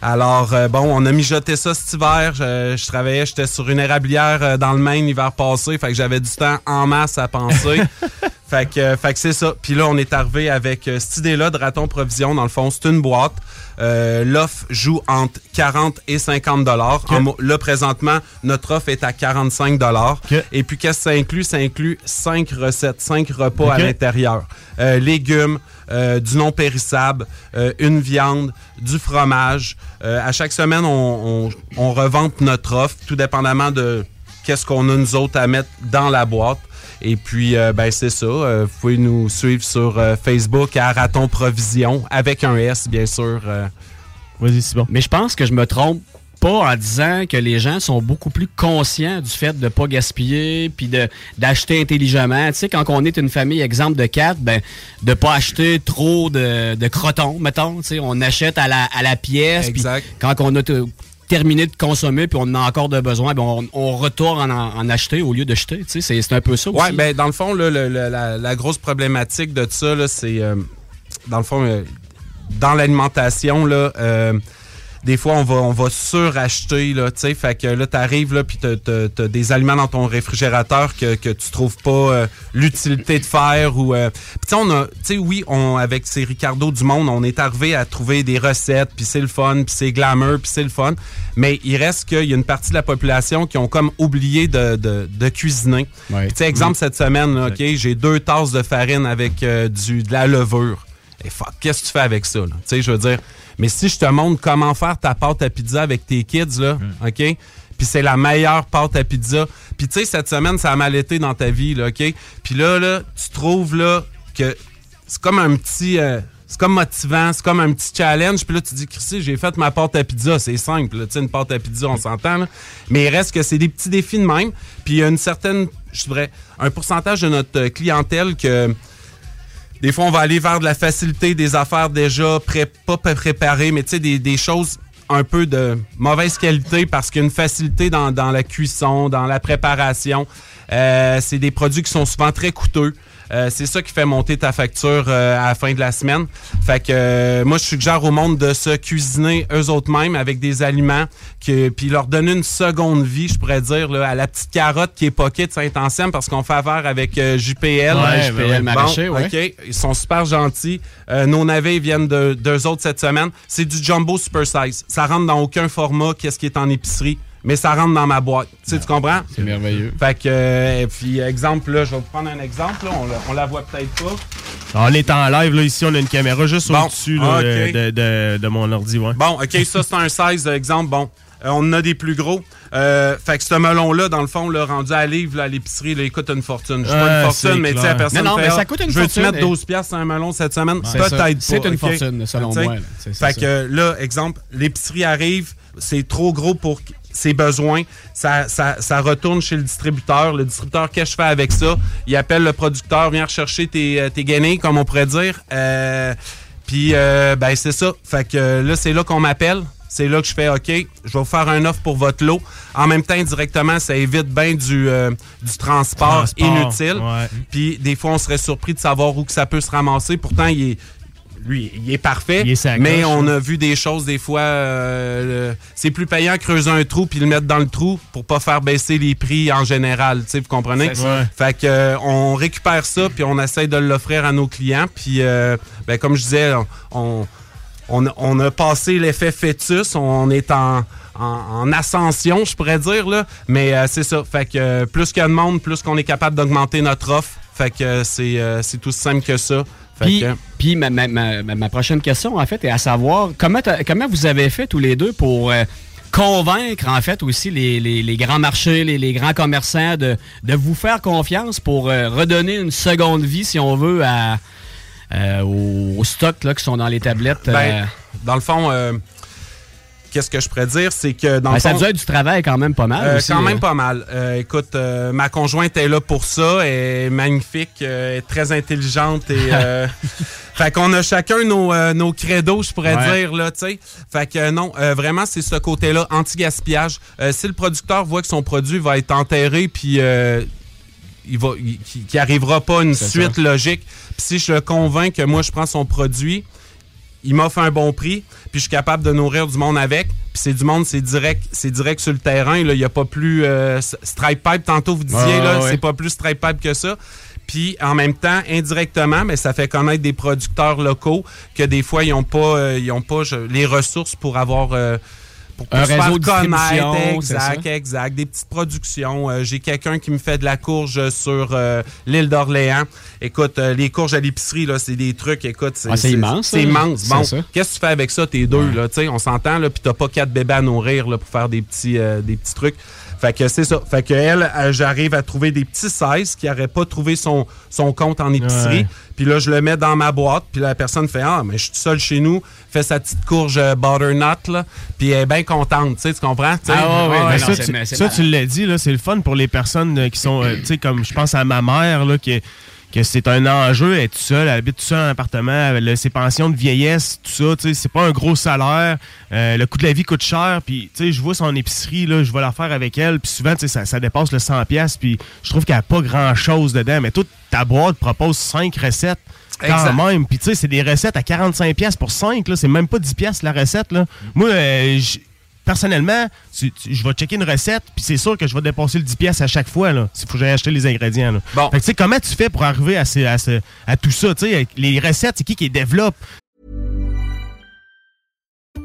Alors, euh, bon, on a mijoté ça cet hiver. Je, je travaillais, j'étais sur une érablière euh, dans le Maine l'hiver passé, fait que j'avais du temps en masse à penser. fait que, euh, fait que c'est ça. Puis là, on est arrivé avec cette idée-là de raton provision. Dans le fond, c'est une boîte. Euh, L'offre joue entre 40 et 50 dollars. Mo- Là, présentement, notre offre est à 45 dollars. Et puis, qu'est-ce que ça inclut? Ça inclut 5 recettes, 5 repas à l'intérieur. Euh, légumes, euh, du non périssable, euh, une viande, du fromage. Euh, à chaque semaine, on, on, on revente notre offre, tout dépendamment de qu'est-ce qu'on a nous autres à mettre dans la boîte. Et puis, euh, ben c'est ça. Euh, vous pouvez nous suivre sur euh, Facebook à Raton Provision, avec un S, bien sûr. euh. Vas-y, c'est bon. Mais je pense que je me trompe pas en disant que les gens sont beaucoup plus conscients du fait de pas gaspiller puis de d'acheter intelligemment. Tu sais, quand on est une famille, exemple de quatre, ben de pas acheter trop de, de crotons, mettons. Tu sais, on achète à la, à la pièce. Exact. quand on a terminé de consommer puis on en a encore de besoin, ben on, on retourne en, en acheter au lieu de jeter. Tu sais, c'est- un peu ça aussi. Ouais, ben dans le fond, là, le- le- la, la grosse problématique de ça, c'est euh, dans le fond, euh, dans l'alimentation, là, euh, des fois, on va, on va suracheter, là, tu sais, fait que là, t'arrives, là, puis t'as, des aliments dans ton réfrigérateur que, que tu trouves pas euh, l'utilité de faire ou... euh, puis tu sais, on a, tu sais, oui, on, avec ces Ricardo du monde, on est arrivé à trouver des recettes, puis c'est le fun, puis c'est glamour, puis c'est le fun, mais il reste qu'il y a une partie de la population qui ont comme oublié de, de, de cuisiner. Tu sais, exemple, cette semaine, là, OK, j'ai deux tasses de farine avec euh, du, de la levure. Et fuck, qu'est-ce que tu fais avec ça, là? Tu sais, je veux dire, mais si je te montre comment faire ta pâte à pizza avec tes kids, là, OK? Puis c'est la meilleure pâte à pizza. Puis tu sais, cette semaine, ça a mal été dans ta vie, là, OK? Puis là, là, tu trouves, là, que c'est comme un petit... euh, c'est comme motivant, c'est comme un petit challenge. Puis là, tu dis, Christy, j'ai fait ma pâte à pizza. C'est simple. Tu sais, une pâte à pizza, on s'entend. là. Mais il reste que c'est des petits défis de même. Puis il y a une certaine, je dirais, un pourcentage de notre euh, clientèle que des fois, on va aller vers de la facilité, des affaires déjà pas pré- préparées, mais tu sais, des, choses un peu de mauvaise qualité parce qu'il facilité dans, dans la cuisson, dans la préparation. Euh, c'est des produits qui sont souvent très coûteux. Euh, c'est ça qui fait monter ta facture euh, à la fin de la semaine. Fait que euh, moi, je suggère au monde de se cuisiner eux autres mêmes avec des aliments, que, puis leur donner une seconde vie, je pourrais dire, là, à la petite carotte qui est pocket de Saint-Ancien parce qu'on fait affaire avec euh, JPL. Ouais, JPL maraîcher, ouais. OK, ils sont super gentils. Euh, nos navets viennent de d'eux autres cette semaine. C'est du jumbo super size. Ça rentre dans aucun format qu'est-ce qui est en épicerie, mais ça rentre dans ma boîte. Tu sais, tu comprends? C'est merveilleux. Fait que, euh, et puis, exemple, là, je vais vous prendre un exemple. Là, on, la, on la voit peut-être pas. On est en live, là, ici, on a une caméra juste Bon. au-dessus Ok. de, de- de mon ordi, ouais. Bon, OK, ça, c'est un size, euh, exemple. Bon, euh, on en a des plus gros. Euh, fait que ce melon-là, dans le fond, là, rendu à livre, là, à l'épicerie, là, il coûte une fortune. Je dis pas une fortune, c'est mais tu sais, la personne Non, non, fait, mais ça ah, coûte une Je veux-tu fortune, mettre hein. 12 piastres sur un melon cette semaine? c'est Peut-être. C'est une fortune, selon Tu sais? moi, là. Fait ça. que là, exemple, l'épicerie arrive, c'est trop gros pour ses besoins. Ça, ça, ça retourne chez le distributeur. Le distributeur, qu'est-ce que je fais avec ça? Il appelle le producteur, viens rechercher tes, euh, tes guenilles, comme on pourrait dire. Euh, Puis, euh, ben, c'est ça. Fait que là, c'est là qu'on m'appelle. C'est là que je fais OK, je vais vous faire un offre pour votre lot. En même temps, indirectement, ça évite bien du, euh, du transport, Transport, inutile. ouais. Puis des fois, on serait surpris de savoir où que ça peut se ramasser. Pourtant, il est lui, il est parfait. Il est sa mais on a vu des choses, des fois, euh, c'est plus payant creuser un trou puis le mettre dans le trou pour pas faire baisser les prix en général. tu sais, Vous comprenez? C'est ça. Ouais. Fait que, euh, on récupère ça puis on essaie de l'offrir à nos clients. Puis, euh, ben, comme je disais, on, on, on a passé l'effet fœtus. On est en, en, en ascension, je pourrais dire. Là. Mais euh, c'est ça. Fait que euh, plus qu'il y a de monde, plus qu'on est capable d'augmenter notre offre. Fait que euh, c'est euh, c'est tout simple que ça. Puis, que- puis ma, ma- ma- prochaine question, en fait, est à savoir comment, comment vous avez fait tous les deux pour euh, convaincre, en fait, aussi les, les- les grands marchés, les, les grands commerçants de, de vous faire confiance pour euh, redonner une seconde vie, si on veut, à, euh, aux, aux stocks là, qui sont dans les tablettes. Ben, dans le fond, qu'est-ce que je pourrais dire, c'est que dans Ben, le ça fond, doit être du travail quand même pas mal. Euh, aussi, quand même pas mal. Euh, écoute, euh, ma conjointe est là pour ça, elle est magnifique, euh, elle est très intelligente et euh, fait qu'on a chacun nos, euh, nos credos, je pourrais Ouais. dire là, tu sais. Fait que euh, non, euh, vraiment c'est ce côté-là anti-gaspillage. Euh, si le producteur voit que son produit va être enterré puis euh, il va il- qu'il arrivera pas une suite ça. logique, puis si je le convainc que moi je prends son produit, il m'offre un bon prix, puis je suis capable de nourrir du monde avec. Puis c'est du monde, c'est direct, c'est direct sur le terrain. Il n'y a pas plus euh, stripe pipe. Tantôt vous disiez Ouais, là, ouais. c'est pas plus stripe pipe que ça. Puis en même temps, indirectement, mais ça fait connaître des producteurs locaux que des fois ils n'ont pas, euh, ils ont pas je- les ressources pour avoir euh, pour, pour Un se faire réseau de distribution, connaître, exact, exact, des petites productions. Euh, J'ai quelqu'un qui me fait de la courge sur euh, l'île d'Orléans. Écoute, euh, les courges à l'épicerie là, c'est des trucs. Écoute, Ah, c'est immense, C'est ça. immense. Bon, qu'est-ce que tu fais avec ça, tes deux, là, tu sais, on s'entend, là, puis t'as pas quatre bébés à nourrir, là, pour faire des petits, des petits trucs. Fait que c'est ça. Fait que elle, j'arrive à trouver des petits 16 qui n'auraient pas trouvé son, son compte en épicerie. Ouais. Puis là, je le mets dans ma boîte. Puis la personne fait Ah, mais je suis seul chez nous. Fait sa petite courge euh, butternut, là. Puis elle est bien contente. Tu sais, tu comprends? Ah, ouais, ouais, Ouais, ben non, ça, c'est- tu, ça, tu l'as dit, là, c'est le fun pour les personnes euh, qui sont, euh, tu sais, comme je pense à ma mère, là, qui est- que c'est un enjeu, elle est toute seule, elle habite toute seule en appartement, elle a ses pensions de vieillesse, tout ça, tu sais, c'est pas un gros salaire, euh, le coût de la vie coûte cher, puis tu sais, je vois son épicerie, là, je vais la faire avec elle, puis souvent, tu sais, ça, ça dépasse le 100 pièces puis je trouve qu'il n'y a pas grand-chose dedans, mais toute ta boîte propose 5 recettes quand Exact. même, puis tu sais, c'est des recettes à 45 pièces pour 5, là, c'est même pas 10 pièces la recette, là. Moi, euh, j- personnellement, tu- tu- je vais checker une recette, puis c'est sûr que je vais dépenser le 10 pièces à chaque fois, là, s'il faut que j'aille acheter les ingrédients, là. Bon. Fait que, tu sais, comment tu fais pour arriver à, ces- à, ce- à tout ça, tu sais, les recettes, c'est qui qui les développe?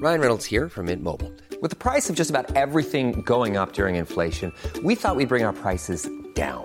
Ryan Reynolds here from Mint Mobile. With the price of just about everything going up during inflation, we thought we'd bring our prices down.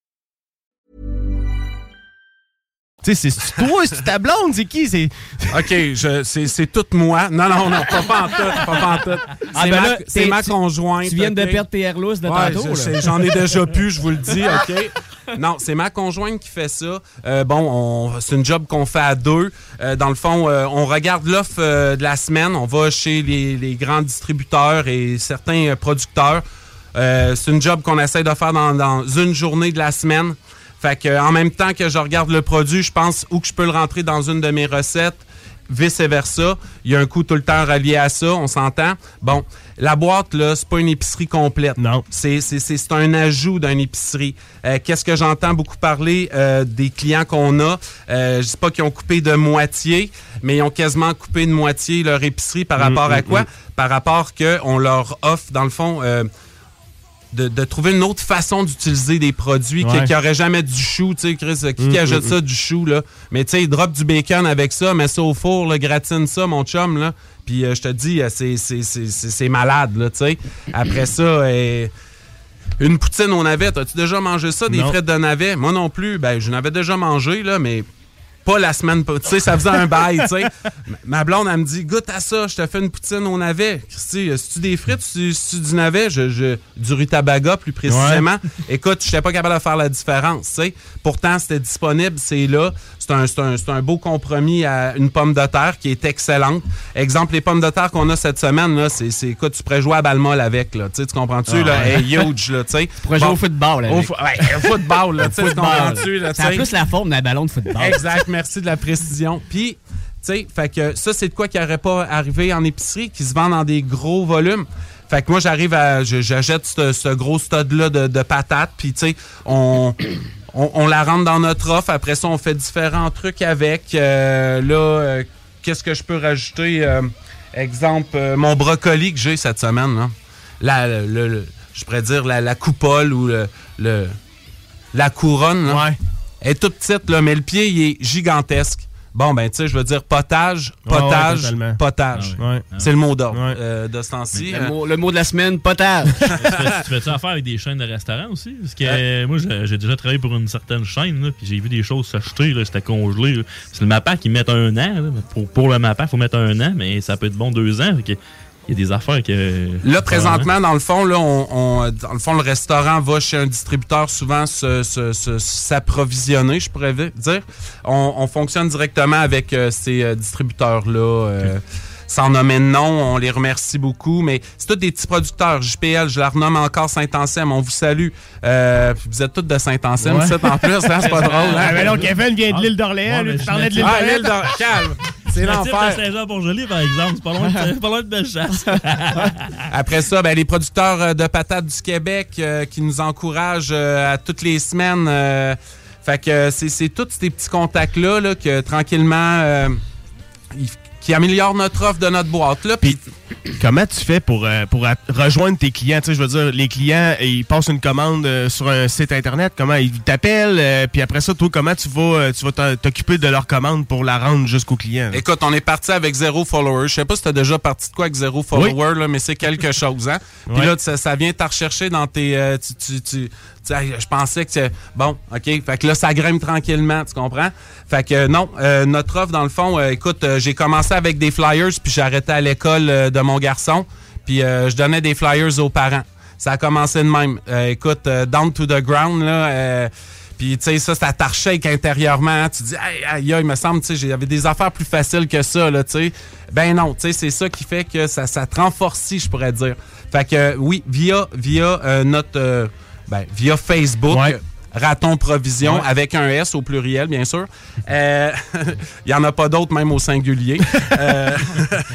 Tu sais, c'est toi, c'est ta blonde, c'est qui? C'est... OK, c'est c'est tout moi. Non, non, non, pas pantoute, pas pantoute. Ah, C'est ben ma, c'est ma conjointe. tu viens de perdre tes airlousses de Ouais, tantôt, J'en ai déjà plus, je vous le dis, OK? Non, c'est ma conjointe qui fait ça. Euh, bon, on- c'est une job qu'on fait à deux. Euh, dans le fond, euh, on regarde l'offre de la semaine. On va chez les, les grands distributeurs et certains producteurs. C'est une job qu'on essaie de faire dans, dans une journée de la semaine. Fait que, en même temps que je regarde le produit, je pense où que je peux le rentrer dans une de mes recettes vice-versa. Il y a un coût tout le temps relié à ça, on s'entend. Bon, la boîte, là, c'est pas une épicerie complète. Non. C'est, c'est, c'est, c'est un ajout d'une épicerie. Euh, qu'est-ce que j'entends beaucoup parler euh, des clients qu'on a? Euh, je sais pas qu'ils ont coupé de moitié, mais ils ont quasiment coupé de moitié leur épicerie par Mm, rapport à mm, quoi? mm. Par rapport qu'on leur offre, dans le fond... de, de trouver une autre façon d'utiliser des produits qui- Ouais. qui n'auraient jamais du chou, tu sais, Chris, qui, qui Mm, achète mm, ça, du chou, là? Mais tu sais, drop du bacon avec ça, mets ça au four, là, gratine ça, mon chum, là. Puis euh, je te dis, euh, c'est- malade, là, tu sais. Après ça, euh, une poutine au navet, as-tu déjà mangé ça, des Non. frites de navet? Moi non plus, ben, je n'avais déjà mangé, là, mais pas la semaine, tu sais, ça faisait un bail, tu sais. Ma blonde, elle me dit, goûte à ça, je te fais une poutine au navet. Christy, si tu des frites, si tu du navet, je, je- du rutabaga plus précisément. Écoute, je n'étais pas capable de faire la différence, tu sais. Pourtant, c'était disponible, c'est là. C'est un, c'est un- c'est un beau compromis à une pomme de terre qui est excellente. Exemple, les pommes de terre qu'on a cette semaine, là, c'est, c'est- écoute, tu pourrais jouer à balmol avec, là. Tu comprends-tu, Ah là? ouais. Huge, là, tu sais. pourrais jouer au football, là, Au fo- ouais, football, là, tu comprends-tu, là, sais? plus la forme d'un ballon de football. Exact, merci de la précision. Puis, tu sais, fait que ça, c'est de quoi qui n'aurait pas arrivé en épicerie, qui se vend dans des gros volumes. Fait que moi, j'arrive à. J'achète ce, ce gros stud-là de, de patates, puis, tu sais, on. On, on la rentre dans notre offre. Après ça, on fait différents trucs avec. Euh, là, euh, qu'est-ce que je peux rajouter? Euh, exemple, mon brocoli que j'ai cette semaine. Là. La, le- le- le- je pourrais dire la, la coupole ou le, le- la couronne. là. Elle est toute petite, là, mais le pied, il est gigantesque. Bon, ben, tu sais, je veux dire potage, ouais, potage, potage. Ah ouais. C'est le mot d'ordre euh, de ce temps-ci. Le Euh, mot, le mot de la semaine, potage. tu fais- tu fais-tu affaire avec des chaînes de restaurants aussi? Parce que euh, moi, j'ai déjà travaillé pour une certaine chaîne, là, puis j'ai vu des choses s'acheter, là, c'était congelé. C'est le MAPAC qui met un an. là. Pour, pour le MAPAC, il faut mettre un an, mais ça peut être bon deux ans. fait que Il y a des affaires que. Là, présentement, dans le fond, là, on, on- dans le fond, le restaurant va chez un distributeur souvent se- se- se- s'approvisionner, je pourrais dire. On, on fonctionne directement avec euh, ces euh, distributeurs-là. euh, Sans nommer de nom, on les remercie beaucoup, mais c'est tous des petits producteurs. JPL, je la renomme encore Saint-Anselme, on vous salue. Euh, puis vous êtes tous de Saint-Anselme, Ouais. c'est en plus, hein, c'est pas drôle. Hein? Ah, mais non, Kevin vient de l'île d'Orléans, Ouais, lui, tu parlais de l'île Ah, d'Orléans. l'île d'Orléans, calme. C'est l'enfer. Saint-Jean-Port-Joli, par exemple. C'est pas loin de, pas loin de Bellechasse. Après ça, ben, les producteurs euh, de patates du Québec euh, qui nous encouragent euh, à toutes les semaines. euh, fait que c'est, c'est tous ces petits contacts-là là, que tranquillement euh, ils- qui améliorent notre offre de notre boîte. Là, Comment tu fais pour, euh, pour rejoindre tes clients? Tu je veux dire, les clients, ils passent une commande euh, sur un site Internet. Comment ils t'appellent? euh, puis après ça, toi, comment tu vas euh, tu t'occuper de leur commande pour la rendre jusqu'au client? là? Écoute, on est parti avec zéro follower. Je sais pas si t'as déjà parti de quoi avec zéro follower, là, mais c'est quelque chose, hein? Puis là, ça, ça vient t'en rechercher dans tes. euh, tu, tu, tu- hey, je pensais que. Bon, OK. Fait que là, ça grimpe tranquillement, tu comprends? Fait que euh, non, euh, notre offre, dans le fond, euh, écoute, euh, j'ai commencé avec des flyers, puis arrêté à l'école euh, de mon garçon, puis je donnais des flyers aux parents. Ça a commencé de même. Écoute, down to the ground, là. puis, tu sais, ça, ça t'archèque intérieurement. hein. Tu dis, aïe, aïe, aïe, il me semble, tu sais, j'avais des affaires plus faciles que ça, là, tu sais. Ben non, tu sais, c'est ça qui fait que ça, ça te renforcit, je pourrais dire. Fait que, oui, via, via euh, notre, ben, via Facebook. Raton Provision, Ouais. avec un S au pluriel, bien sûr. Euh, Il y en a pas d'autres, même au singulier. Euh,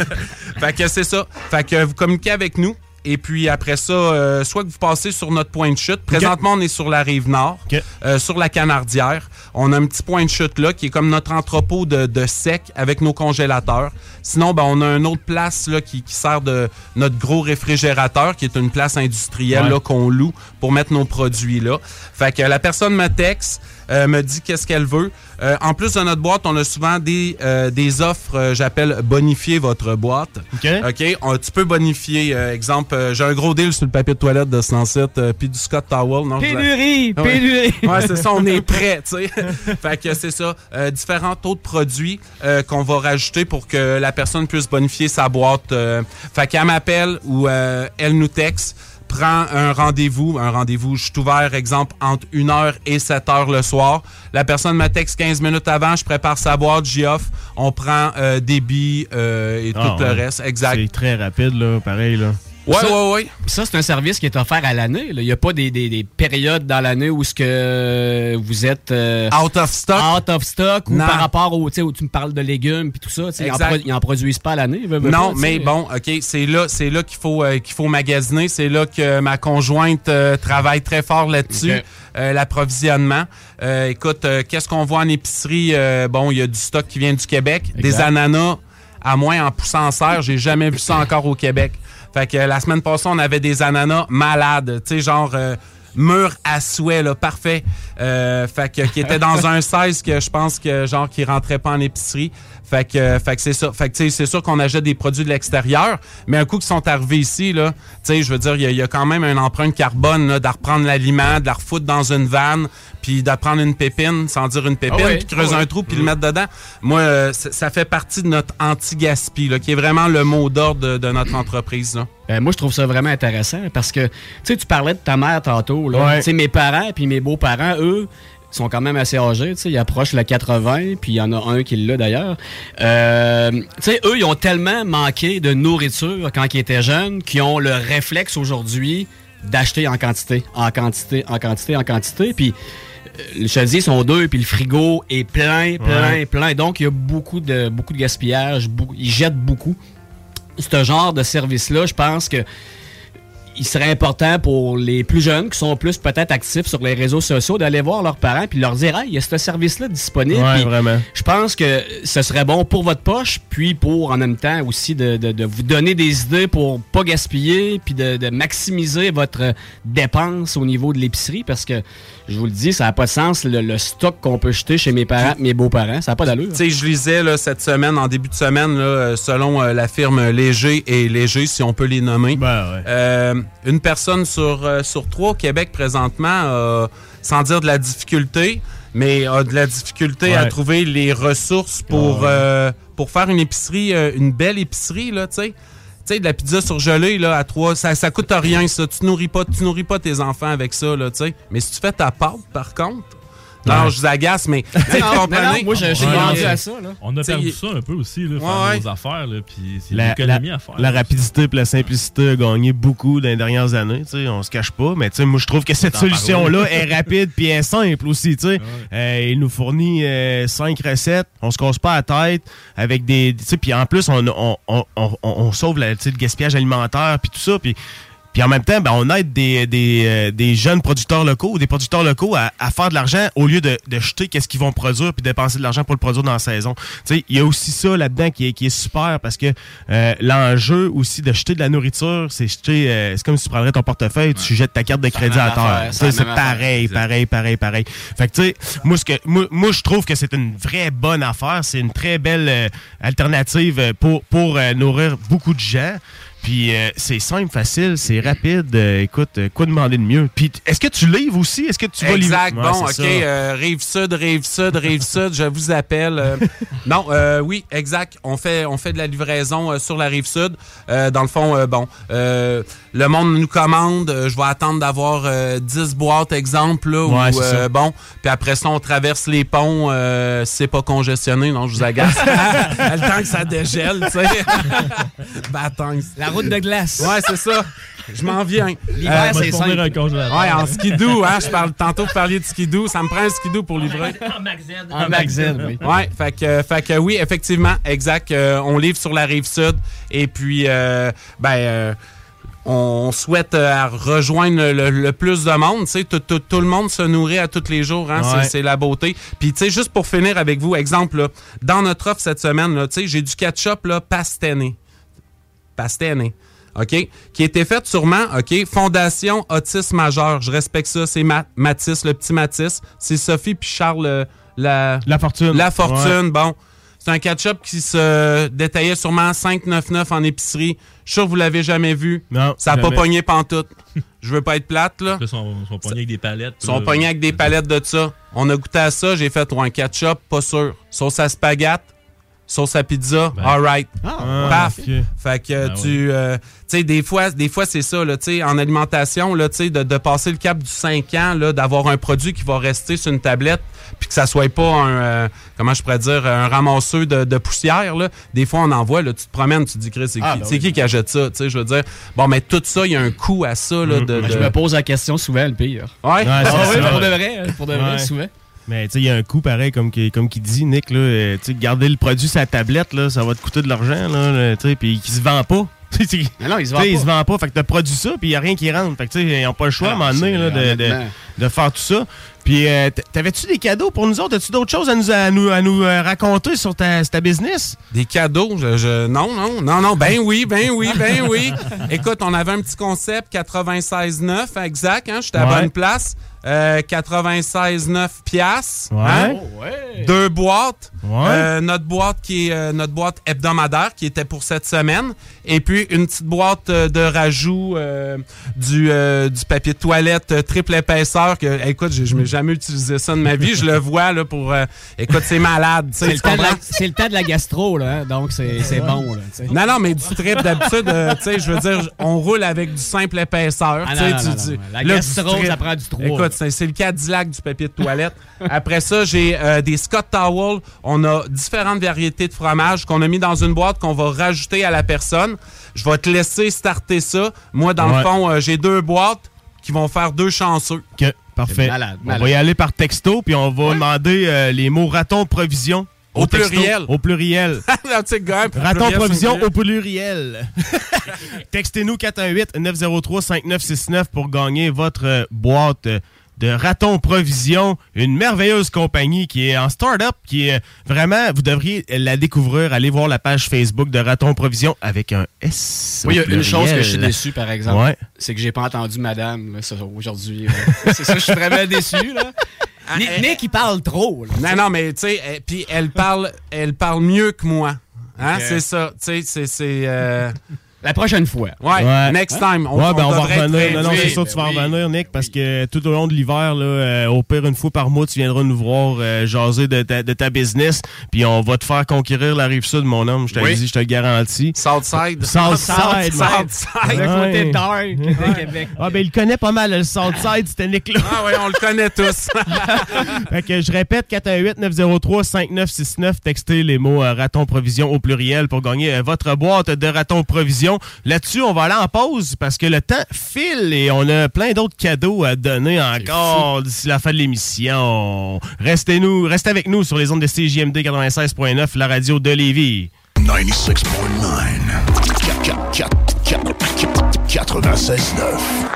fait que c'est ça. Fait que vous communiquez avec nous. Et puis après ça, euh, soit que vous passez sur notre point de chute. Présentement, on est sur la rive nord, euh, sur la Canardière. On a un petit point de chute là qui est comme notre entrepôt de, de sec avec nos congélateurs. Sinon, ben, on a une autre place là, qui, qui sert de notre gros réfrigérateur, qui est une place industrielle Ouais. là, qu'on loue pour mettre nos produits là. Fait que la personne me texte, euh, me dit qu'est-ce qu'elle veut. Euh, en plus de notre boîte, on a souvent des, euh, des offres, j'appelle bonifier votre boîte. OK. OK. On- tu peux bonifier, exemple, j'ai un gros deal sur le papier de toilette de euh, puis du Scott Towel. Non, Pénurie, Ouais. pénurie. Ouais, c'est ça, on est prêt, tu sais. fait que c'est ça. Différents autres produits euh, qu'on va rajouter pour que la personne puisse bonifier sa boîte. fait qu'elle m'appelle ou elle nous texte prend un rendez-vous, un rendez-vous, je suis ouvert, exemple, entre 1h et 7h le soir. La personne me texte 15 minutes avant, je prépare sa boîte, j'y offre, on prend euh, billes euh, et Ah, tout le reste. Exact. C'est très rapide, là, pareil, là. Ouais, Ça- ouais, ouais. Ça, c'est un service qui est offert à l'année. Il n'y a pas des, des- des périodes dans l'année où ce que vous êtes euh, out of stock. Out of stock ou par rapport au, tu sais, où tu me parles de légumes puis tout ça. Ils en, ils produisent pas à l'année. Non, pas, mais bon, OK, c'est là, c'est là qu'il faut, euh, qu'il faut magasiner. C'est là que ma conjointe euh, travaille très fort là-dessus, euh, l'approvisionnement. Euh, écoute, euh, qu'est-ce qu'on voit en épicerie? Bon, il y a du stock qui vient du Québec. Des ananas, à moins en poussant en serre, j'ai jamais vu ça encore au Québec. Fait que la semaine passée, on avait des ananas malades, tu sais, genre euh, mûr à souhait, là, parfait. Euh, fait que qui était dans un 16 que je pense que genre qui rentrait pas en épicerie. Fait que, euh, fait que c'est ça. Fait que tu sais, c'est sûr qu'on achète des produits de l'extérieur, mais un coup qu'ils sont arrivés ici, là, tu sais, je veux dire, il y, a- il y a quand même une empreinte carbone là, de reprendre l'aliment, de la refoutre dans une vanne, puis d'apprendre une pépine, sans dire une pépine, Ah ouais, puis creuser ah ouais. un trou, puis le mettre dedans. Moi, euh, ça ça fait partie de notre anti-gaspi, là, qui est vraiment le mot d'ordre de, de notre entreprise. Là. Ben, moi, je trouve ça vraiment intéressant parce que, tu sais, tu parlais de ta mère tantôt. Là. Ouais. Tu sais, mes parents puis mes beaux-parents, eux, sont quand même assez âgés. Tu sais, ils approchent le 80, puis il y en a un qui l'a d'ailleurs. Euh, tu sais, eux, ils ont tellement manqué de nourriture quand ils étaient jeunes qu'ils ont le réflexe aujourd'hui d'acheter en quantité, en quantité, en quantité, en quantité. Puis euh, le chasier sont deux, puis le frigo est plein, plein, Ouais. plein. Donc, il y a beaucoup de, beaucoup de gaspillage. beaucoup- ils jettent beaucoup. Ce genre de service-là, je pense que il serait important pour les plus jeunes qui sont plus peut-être actifs sur les réseaux sociaux d'aller voir leurs parents puis leur dire Hey, il y a ce service-là disponible. Ouais, vraiment. Je pense que ce serait bon pour votre poche, puis pour en même temps aussi de, de- de vous donner des idées pour pas gaspiller, puis de, de maximiser votre dépense au niveau de l'épicerie parce que je vous le dis, ça n'a pas de sens le, le stock qu'on peut jeter chez mes parents, mes beaux-parents, ça n'a pas d'allure. Tu sais, je lisais là, cette semaine, en début de semaine, là, selon euh, la firme Léger et Léger, si on peut les nommer, euh, une personne sur, euh, sur trois au Québec présentement, a, sans dire de la difficulté, mais a de la difficulté à trouver les ressources pour, Ouais. euh, pour faire une épicerie, euh, une belle épicerie, là, tu sais. Tu sais, de la pizza surgelée, là, à trois, ça, ça coûte rien, ça. Tu nourris pas, tu nourris pas tes enfants avec ça, là, tu sais. Mais si tu fais ta pâte, par contre, non, Ouais. je vous agace, mais, tu sais, Non, non, comprenez? non, moi, je- je suis Ouais, rendu à ça, là. On a T'sais, perdu ça un peu aussi, là, faire Ouais, ouais. nos affaires, là, puis c'est La, l'économie la- à faire. la rapidité et la simplicité a gagné beaucoup dans les dernières années. tu sais, On se cache pas, mais tu sais, moi je trouve que cette solution-là est rapide puis est simple aussi. tu sais. Euh, il nous fournit euh, cinq recettes, on se casse pas la tête avec des. tu sais, Puis en plus, on, on, on, on, on sauve la- tu sais, le gaspillage alimentaire puis tout ça. Puis puis en même temps, ben, on aide des, des, euh, des jeunes producteurs locaux ou des producteurs locaux à, à faire de l'argent au lieu de, de jeter qu'est-ce qu'ils vont produire puis dépenser de l'argent pour le produire dans la saison. Tu sais, il y a aussi ça là-dedans qui est, qui est super parce que euh, l'enjeu aussi de jeter de la nourriture, c'est jeter, euh, c'est comme si tu prendrais ton portefeuille, tu jettes ta carte de crédit à terre. c'est pareil, pareil, pareil, pareil. Fait que tu sais, moi, ce que, moi, moi, je trouve que c'est une vraie bonne affaire. C'est une très belle euh, alternative pour, pour euh, nourrir beaucoup de gens. Puis euh, c'est simple, facile, c'est rapide. Euh, écoute, euh, quoi demander de mieux? Puis est-ce que tu livres aussi? Est-ce que tu vas livrer? Exact. Ouais, bon, OK. c'est ça. euh, rive sud, rive sud, rive sud, je vous appelle. non, euh, oui, exact. On fait, on fait de la livraison sur la rive sud. Euh, dans le fond, bon, le monde nous commande. euh, je vais attendre d'avoir euh, 10 boîtes, exemple. Là, Ouais, ou, c'est euh, bon, puis après ça, on traverse les ponts. euh, c'est pas congestionné, non, je vous agace. le temps que ça dégèle, tu sais. Bâtons. La route de glace. Ouais, c'est ça. Je m'en viens. L'hiver, c'est simple. Ouais, en skidoo, hein. Je parle tantôt de parler de skidoo. Ça me prend un skidoo pour livrer. En magazine, oui. Ouais, fait que, fait que oui, effectivement, exact. euh, on livre sur la rive sud. Et puis, euh, ben, euh, on souhaite euh, rejoindre le, le plus de monde. Tu sais, tout, tout- tout le monde se nourrit à tous les jours. Hein, Ouais. c'est, la beauté. Puis, tu sais, juste pour finir avec vous, exemple, là, dans notre offre cette semaine, là, tu sais, j'ai du ketchup là, pastené. Pastené. OK? Qui a été fait sûrement, OK? Fondation Autisme Majeur. Je respecte ça. C'est Ma- Mathis, le petit Mathis. C'est Sophie puis Charles euh, la... La fortune. La fortune, Ouais. bon. C'est un ketchup qui se détaillait sûrement 5,99 en épicerie. Je suis sûr que vous l'avez jamais vu. Non, Ça n'a pas pogné pantoute. Je veux pas être plate, là. Ils sont, sont pognés avec des palettes. Ils sont pognés avec des palettes de ça. On a goûté à ça, j'ai fait un ketchup, pas sûr. Sauce à spaghetti, sauce à pizza, all right. Ah, Paf. Fait que Ben tu euh, tu sais des fois des fois c'est ça là, tu sais en alimentation là, tu sais de, de passer le cap du 5 ans là, d'avoir un produit qui va rester sur une tablette puis que ça soit pas un euh, comment je pourrais dire un ramasseux de, de poussière là. Des fois on en voit là, tu te promènes, tu te dis Chris, c'est Ah, qui, ben c'est oui. qui qui achète ça, tu sais, je veux dire. Bon mais tout ça, il y a un coût à ça là de, Je de- me pose la question souvent, le pire. Ouais. Ah oui, pour de vrai, pour de vrai, Ouais. souvent. Mais tu sais, il y a un coût pareil, comme qu'il comme qu'il dit, Nick. Là, euh, tu sais, garder le produit sur la tablette, là, ça va te coûter de l'argent. là, là, tu sais, Puis qui se vend pas. Mais non, il se tu vend sais, il se pas. vend pas. Fait que t'as produit ça, puis il n'y a rien qui rentre. Fait que tu sais, ils n'ont pas le choix à un Ah, moment donné là, de, de, honnêtement. de faire tout ça. Puis, euh, t'avais-tu des cadeaux pour nous autres? As-tu d'autres choses à nous, à nous, à nous euh, raconter sur ta, business? Des cadeaux? Je, je- non, non, non, non. Ben oui, ben oui, ben oui. Écoute, on avait un petit concept 96,9 exact. Hein, J'étais à Ouais. bonne place. Euh, 96,9 piastres. Ouais. hein. Oh, ouais. Deux boîtes. Ouais. Euh, notre boîte qui est euh, notre boîte hebdomadaire qui était pour cette semaine. Et puis une petite boîte euh, de rajout euh, du, euh, du papier de toilette euh, triple épaisseur que écoute, je, je n'ai jamais utilisé ça de ma vie. Je le vois là pour euh, écoute, c'est malade. C'est le, le temps de la gastro, là, hein, donc c'est c'est bon. Là. Non, non, mais du trip d'habitude, euh, tu sais, je veux dire, on roule avec du simple épaisseur. Ah, non, non, tu- non. La là, gastro, ça prend du trois. Écoute, c'est c'est le Cadillac du papier de toilette. Après ça, j'ai euh, des Scott Towel. On a différentes variétés de fromage qu'on a mis dans une boîte qu'on va rajouter à la personne. Je vais te laisser starter ça. Moi, dans Ouais. le fond, euh, j'ai deux boîtes qui vont faire deux chanceux. OK, parfait. malade, On va y aller par texto, puis on va demander euh, les mots raton provision. Au texto. pluriel. Au pluriel. Raton pluriel, provision au pluriel. Textez-nous 418-903-5969 pour gagner votre euh, boîte euh, de Raton Provision, une merveilleuse compagnie qui est en start-up, qui est vraiment, vous devriez la découvrir, allez voir la page Facebook de Raton Provision avec un S. Oui, il y a une chose que je suis déçu, par exemple. Ouais. C'est que j'ai pas entendu madame aujourd'hui. c'est ça, je suis vraiment déçu. Là. Nick, Nick, il parle trop. là. Non, non, mais tu sais, euh, puis elle parle, elle parle mieux que moi. Hein, c'est ça. Tu sais, c'est. La prochaine fois. Ouais, Ouais. next time. On, ouais, ben on, va revenir. Non, c'est sûr, tu vas oui. revenir, Nick, parce que tout au long de l'hiver, là, euh, au pire, une fois par mois, tu viendras nous voir euh, jaser de ta, de ta business, puis on va te faire conquérir la rive sud, mon homme. Je te Oui. dis, je te le garantis. Southside. Southside. Southside. Le côté Ouais. dark de Québec. Ah, ben, il connaît pas mal le Southside, c'était Nick-là. Ah oui, on le connaît tous. fait que je répète, 418-903-5969, textez les mots euh, raton provision au pluriel pour gagner euh, votre boîte de raton provision. Là-dessus, on va aller en pause parce que le temps file et on a plein d'autres cadeaux à donner encore d'ici la fin de l'émission. Restez-nous, restez avec nous sur les ondes de CJMD 96.9, la radio de Lévis. 96.9.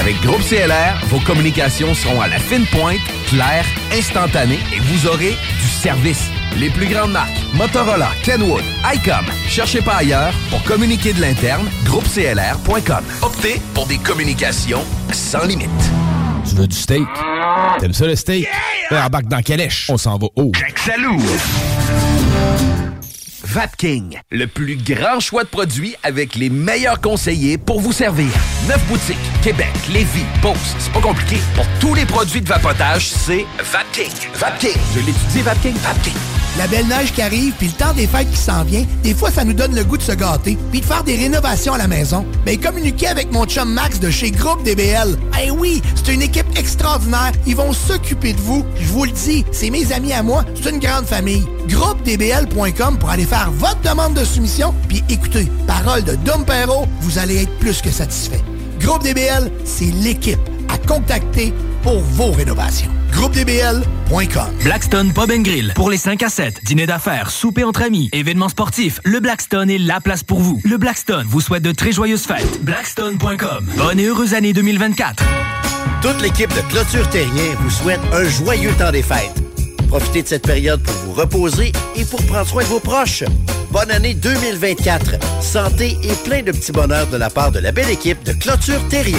Avec Groupe CLR, vos communications seront à la fine pointe, claires, instantanées et vous aurez du service. Les plus grandes marques, Motorola, Kenwood, ICOM. Cherchez pas ailleurs pour communiquer de l'interne, groupeclr.com. Optez pour des communications sans limite. Tu veux du steak? T'aimes ça le steak? Ben, embarque dans Calèche. On s'en va haut. Salou! Vapking, le plus grand choix de produits avec les meilleurs conseillers pour vous servir. Neuf boutiques, Québec, Lévis, Beauce. C'est pas compliqué. Pour tous les produits de vapotage, c'est Vapking. Vapking. Je l'étudie, Vapking. Vapking. La belle neige qui arrive, puis le temps des fêtes qui s'en vient, des fois, ça nous donne le goût de se gâter, puis de faire des rénovations à la maison. Mais communiquer avec mon chum Max de chez Groupe DBL. Eh oui, c'est une équipe extraordinaire. Ils vont s'occuper de vous. Je vous le dis, c'est mes amis à moi. C'est une grande famille. GroupeDBL.com pour aller faire votre demande de soumission. Puis écoutez, parole de Dom Perrault, vous allez être plus que satisfait. Groupe DBL, c'est l'équipe à contacter pour vos rénovations. GroupeDBL.com Blackstone Pub and Grill. Pour les 5 à 7, dîner d'affaires, souper entre amis, événements sportifs, le Blackstone est la place pour vous. Le Blackstone vous souhaite de très joyeuses fêtes. Blackstone.com. Bonne et heureuse année 2024. Toute l'équipe de Clôture Terrien vous souhaite un joyeux temps des fêtes. Profitez de cette période pour vous reposer et pour prendre soin de vos proches. Bonne année 2024. Santé et plein de petits bonheurs de la part de la belle équipe de Clôture Terrien.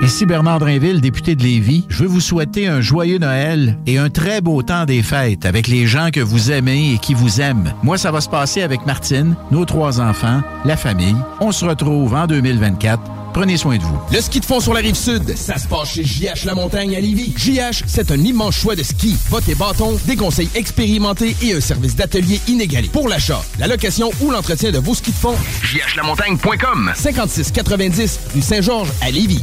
Ici Bernard Drinville, député de Lévis. Je veux vous souhaiter un joyeux Noël et un très beau temps des fêtes avec les gens que vous aimez et qui vous aiment. Moi, ça va se passer avec Martine, nos trois enfants, la famille. On se retrouve en 2024. Prenez soin de vous. Le ski de fond sur la rive sud, ça se passe chez JH La Montagne à Lévis. JH, c'est un immense choix de ski. Bottes et bâtons, des conseils expérimentés et un service d'atelier inégalé. Pour l'achat, la location ou l'entretien de vos skis de fond, jhlamontagne.com 5690 rue Saint-Georges à Lévis.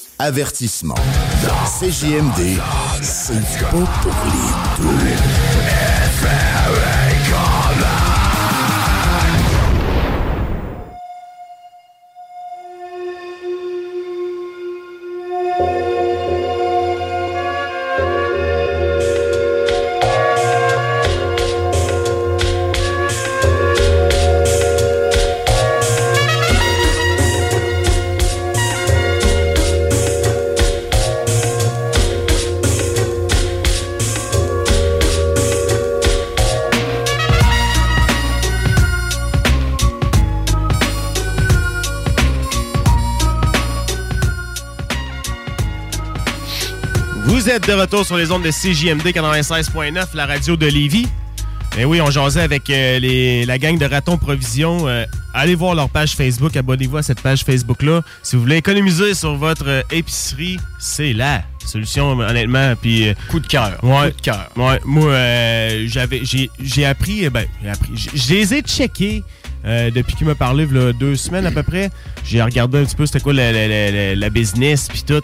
Avertissement. CJMD, c'est pas pour les doux. De retour sur les ondes de CJMD 96.9, la radio de Lévis. Et oui, on jasait avec euh, les- la gang de Raton Provision. Euh, allez voir leur page Facebook, abonnez-vous à cette page Facebook-là. Si vous voulez économiser sur votre euh, épicerie, c'est la solution, honnêtement. Puis, Coup de cœur. Ouais. Coup de cœur. Ouais, moi, j'avais, j'ai, j'ai appris, euh, ben, j'ai appris, je les ai checkés depuis qu'il m'a parlé, il deux semaines à peu près. J'ai regardé un petit peu c'était quoi la, la- la- la- la business, puis tout.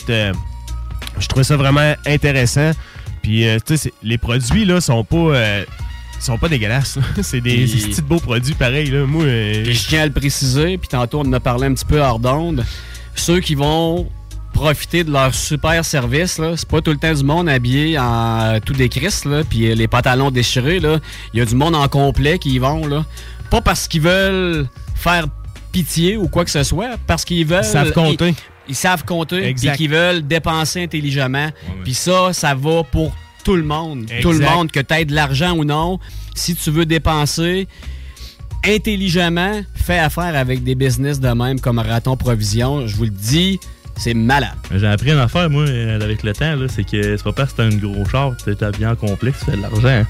Je trouvais ça vraiment intéressant. Puis, euh, tu sais, les produits, là, sont pas... euh, sont pas dégueulasses. c'est des, des petits beaux produits pareils. Là. Moi, euh, je tiens à le préciser, puis tantôt on en a parlé un petit peu hors d'onde. Ceux qui vont profiter de leur super service, là, c'est pas tout le temps du monde habillé en tout décrisse, là, puis les pantalons déchirés, là. Il y a du monde en complet qui y vont, là. Pas parce qu'ils veulent faire pitié ou quoi que ce soit, parce qu'ils veulent... Ils savent compter. Ils savent compter, Exact. qu'ils veulent dépenser intelligemment. Puis ça, ça va pour tout le monde. Tout le monde, que tu aies de l'argent ou non. Si tu veux dépenser, intelligemment, fais affaire avec des business de même comme Raton Provision. Je vous le dis, c'est malade. J'ai appris une affaire, moi, avec le temps, c'est que c'est pas parce que t'as un gros char, t'es habillé en complexe, tu fais de l'argent.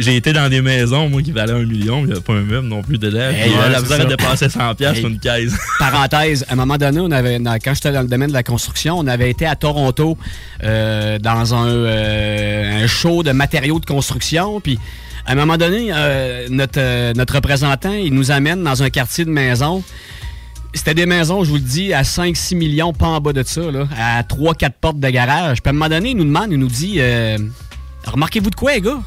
J'ai- été dans des maisons, moi, qui valaient un million, il n'y avait pas un meuble non plus dedans. Hey, ouais, la misère à dépenser 100$ piastres sur une caisse. Parenthèse, à un moment donné, on avait, quand j'étais dans le domaine de la construction, on avait été à Toronto euh, dans un, euh, un show de matériaux de construction. Puis à un moment donné, euh, notre, euh, notre représentant, il nous amène dans un quartier de maisons. C'était des maisons, je vous le dis, à 5-6 millions, pas en bas de ça, là, à 3-4 portes de garage. Puis à un moment donné, il nous demande, il nous dit euh, Remarquez-vous de quoi, les gars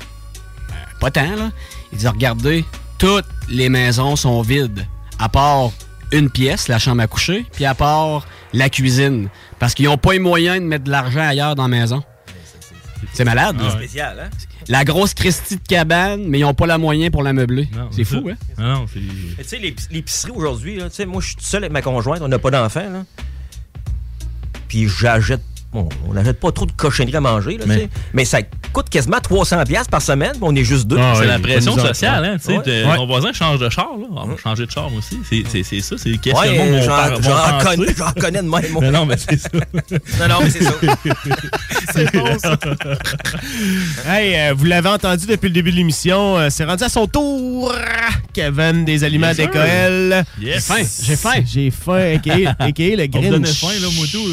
Pas tant, là. Il dit Regardez, toutes les maisons sont vides, à part une pièce, la chambre à coucher, puis à part la cuisine. Parce qu'ils n'ont pas les moyens de mettre de l'argent ailleurs dans la maison. C'est malade, là. C'est spécial, hein? La grosse Christie de cabane, mais ils n'ont pas la moyen pour la meubler. C'est fou, hein? Non, c'est. Mais Tu sais, l'ép- l'épicerie aujourd'hui, là, tu sais, moi, je suis seul avec ma conjointe, on n'a pas d'enfant, là. Puis j'achète. Bon, on n'achète pas trop de cochonneries à manger, là, Mais- tu sais. Mais ça, coûte quasiment 300 pièces par semaine, on est juste deux. c'est Ouais, la il pression sociale, hein. Tu sais, Ouais. de- Ouais. Mon voisin change de char, là. On va changer de char, aussi. C'est- C'est c'est ça, c'est qu'est-ce que Ouais, monde j'en- connais- connais de même, moi. Mais non, mais c'est ça. Non, non, mais c'est ça. C'est bon, ça. hey, euh, vous l'avez entendu depuis le début de l'émission, euh, c'est rendu à son tour. Kevin des aliments d'Écoel. Yes. J'ai faim, j'ai faim. J'ai faim, a.k.a. le On me faim, là,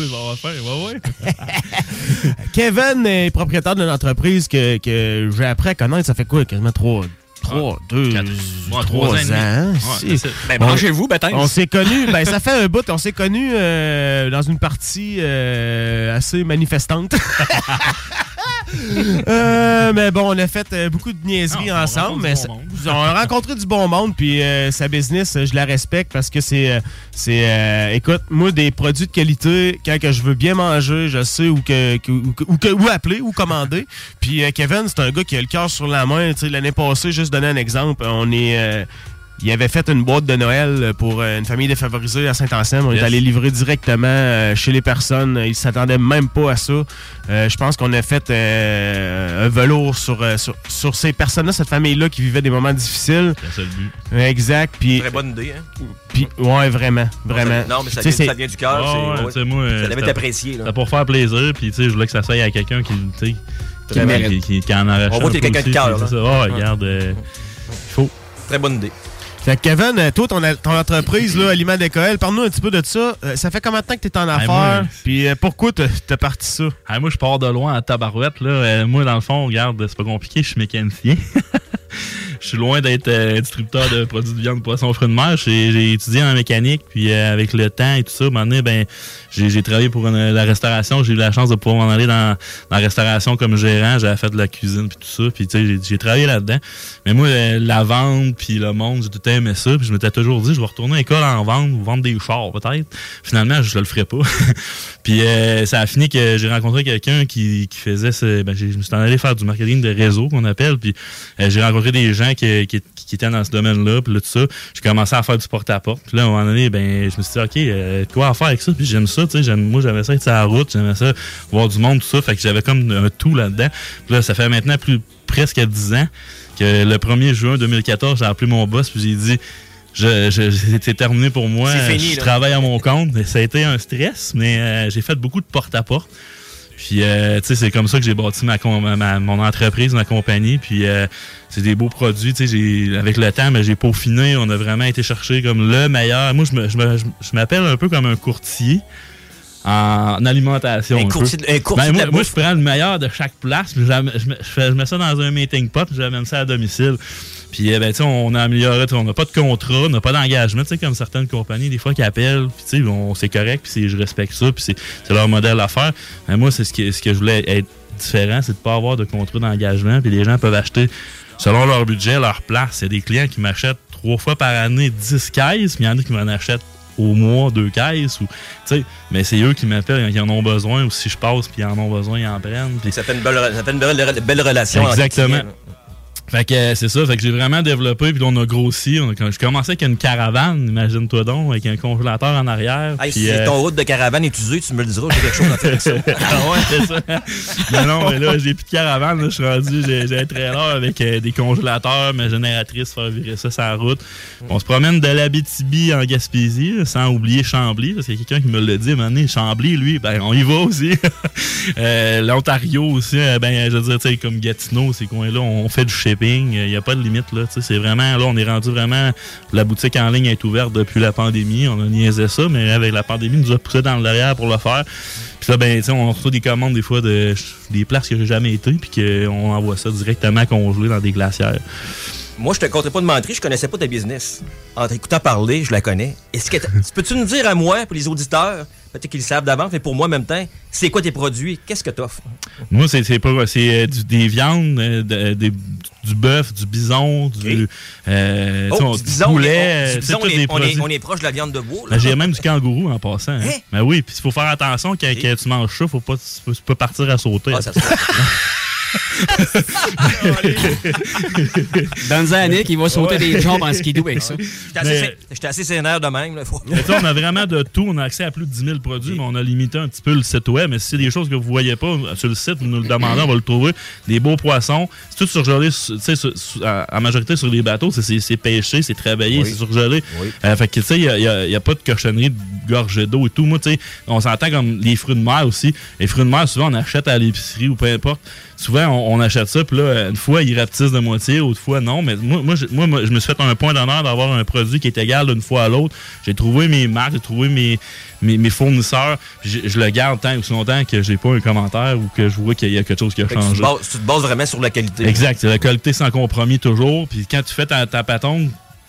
il va avoir faim. Ouais, ouais. Kevin est propriétaire d'une entreprise que, que j'ai appris à connaître, ça fait quoi, quasiment trois... Trois, deux, ouais, trois, trois ans. Si. Ouais. Ben, On- branchez-vous. On s'est connus, ben ça fait un bout, on s'est connus euh, dans une partie euh, assez manifestante. Euh, mais bon, on a fait euh, beaucoup de niaiseries Ah, ensemble. Mais bon on a rencontré du bon monde, puis euh, sa business, je la respecte parce que c'est. c'est euh, écoute, moi, des produits de qualité, quand que je veux bien manger, je sais où, que, où, où appeler, où commander. Puis Kevin, c'est un gars qui a le cœur sur la main. Tu sais, L'année passée, juste donner un exemple, on est. euh, il avait fait une boîte de Noël pour euh, une famille défavorisée à Saint-Anselme. On Yes. est allé livrer directement euh, chez les personnes. Ils s'attendaient même pas à ça. Euh, je pense qu'on a fait euh, un velours sur, euh, sur, sur ces personnes-là, cette famille-là qui vivait des moments difficiles. C'est le but. Exact. Puis, Très bonne idée, hein? puis ouais, vraiment, vraiment. Non, mais ça vient, c'est- ça vient du cœur. Ouais, ouais. moi, euh, ça devait être apprécié. C'était pour faire plaisir, puis tu sais, je voulais que ça soit à quelqu'un qui, tu sais, Qui qui, qui, qui en On voit un qu'il y a quelqu'un de cœur, Ouais. regarde, euh, faut. Très bonne idée. Fait que Kevin, euh, toi, ton, ton entreprise, là, Aliment d'école, parle-nous un petit peu de ça. Euh, ça fait combien de temps que tu es en affaires? Puis euh, pourquoi t'as parti ça? Moi, je pars de loin à tabarouette. Là. Moi, dans le fond, regarde, c'est pas compliqué, je suis mécanicien. Je suis loin d'être euh, distributeur de produits de viande, poisson, fruits de mer. J'ai étudié en mécanique, puis euh, avec le temps et tout ça, donné, ben, j'ai travaillé pour la restauration. J'ai eu la chance de pouvoir m'en aller dans, la restauration comme gérant. J'avais fait de la cuisine, puis tout ça. Puis, j'ai- travaillé là-dedans. Mais moi, euh, la vente, puis le monde, j'ai tout aimé ça. Puis je m'étais toujours dit, je vais retourner à l'école en vente ou vendre des chars, peut-être. Finalement, je le ferai pas. puis ça a fini que j'ai rencontré quelqu'un qui, faisait ce... Ben, je me suis en allé faire du marketing de réseau, qu'on appelle. Puis j'ai rencontré des gens qui, qui, qui étaient dans ce domaine-là. Puis là, tout ça, j'ai commencé à faire du porte-à-porte. Puis là, à un moment donné, ben, je me suis dit, OK, euh, quoi à faire avec ça? Puis j'aime ça, tu sais. j'aime- Moi, j'aimais ça être sur la route. J'aimais ça voir du monde, tout ça. Fait que j'avais comme un tout là-dedans. Puis là, ça fait maintenant plus presque 10 ans que le 1er juin 2014, j'ai appelé mon boss. Puis j'ai dit... Je, je- c'était terminé pour moi. Fini, je là. travaille à mon compte. Ça a été un stress, mais euh, j'ai fait beaucoup de porte-à-porte. Puis, euh, tu sais, c'est comme ça que j'ai bâti ma, ma- mon entreprise, ma compagnie. Puis, euh, c'est des beaux produits. Tu sais, avec le temps, ben, j'ai peaufiné. On a vraiment été chercher comme le meilleur. Moi, je me- je me- je je m'appelle un peu comme un courtier en alimentation. Un courtier un courtier Ben, de la moi, je prends le meilleur de chaque place. Je, mets- je je mets ça dans un meeting pot. puis J'amène ça à domicile. Puis, eh ben, tu on a amélioré. On n'a pas de contrat, on n'a pas d'engagement. Tu sais, comme certaines compagnies, des fois, qui appellent. Puis, tu sais, on- c'est correct. Puis, je respecte ça. Puis, c'est leur modèle à faire. Mais moi, c'est ce que, ce que je voulais être différent, c'est de pas avoir de contrat d'engagement. Puis, les gens peuvent acheter selon leur budget, leur place. Il y a des clients qui m'achètent trois fois par année 10 caisses. Mais il y en a qui m'en achètent au mois deux caisses. Ou, tu sais, mais c'est eux qui m'appellent ils en ont besoin. Ou si je passe, puis ils en ont besoin, ils en prennent. Puis, Ça fait une belle, ça fait une belle, belle relation. Exactement. Fait que euh, c'est ça, fait que j'ai vraiment développé, puis là, on a grossi. On a- quand je commençais avec une caravane, imagine-toi donc, avec un congélateur en arrière. Hey, si euh, ton route de caravane est usée, tu me le diras, j'ai quelque chose à faire ça. ah ouais, c'est ça. non, non, mais là, j'ai plus de caravane. Je suis rendu, j'ai un trailer avec euh, des congélateurs, ma génératrice, faire virer ça sur la route. On se promène de l'Abitibi en Gaspésie, là, sans oublier Chambly, parce qu'il y a quelqu'un qui me l'a dit, donné, Chambly, lui, ben, on y va aussi. Euh, L'Ontario aussi, ben, je veux dire, tu sais, comme Gatineau, ces coins-là, on fait du Il n'y a pas de limite, là. C'est vraiment, là, on est rendu vraiment, la boutique en ligne est ouverte depuis la pandémie. On a niaisé ça, mais avec la pandémie, nous a poussé dans le derrière pour le faire. Puis là, ben, on reçoit des commandes des fois de des places que j'ai jamais été, puis qu'on envoie ça directement congelé dans des glacières. Moi, je te compterai pas de mentir, je connaissais pas ta business. En t'écoutant parler, je la connais. Est-ce que peux-tu nous dire à moi, pour les auditeurs, peut-être qu'ils savent d'avance, mais pour moi en même temps, c'est quoi tes produits? Qu'est-ce que t'offres? Moi, c'est euh, des viandes, euh, de- des- du bœuf, du bison, du, euh, tu Oh, bison, poulet, on- euh, tu est- des on est- produits. on est proche de la viande de bois. Ben, J'ai même du kangourou en passant. Hein? Hein? Ben oui, puis il faut faire attention quand, quand tu manges ça, faut pas, tu peux pas partir à sauter. Ah, ça Donne-en à Nick, il va sauter des jambes en skidoo avec ça. J'étais assez, sénère de même. là. Faut- Mais tu sais, on a vraiment de tout. On a accès à plus de 10 000 produits, mais on a limité un petit peu le site web. Mais si c'est des choses que vous voyez pas sur le site, vous nous le demandez, on va le trouver. Des beaux poissons. C'est tout surgelé, en majorité sur les bateaux. c'est- pêché, c'est travaillé, Oui. c'est surgelé. Oui. Euh, fait que, tu sais, il n'y a, y a pas de cochonnerie de gorgée d'eau et tout. Moi, tu sais, on s'entend comme les fruits de mer aussi. Les fruits de mer, souvent, on achète à l'épicerie ou peu importe. Souvent, on, on achète ça, puis là, une fois, ils rapetissent de moitié, l'autre fois, non. Mais moi, moi, je- moi, je me suis fait un point d'honneur d'avoir un produit qui est égal d'une fois à l'autre. J'ai trouvé mes marques, j'ai trouvé mes, mes, mes fournisseurs. puis Je, je le garde tant aussi longtemps que j'ai pas un commentaire ou que je vois qu'il y a quelque chose qui a Fait que tu, changé. te bases, tu te bases vraiment sur la qualité. Exact, c'est la qualité sans compromis toujours. Puis quand tu fais ta, ta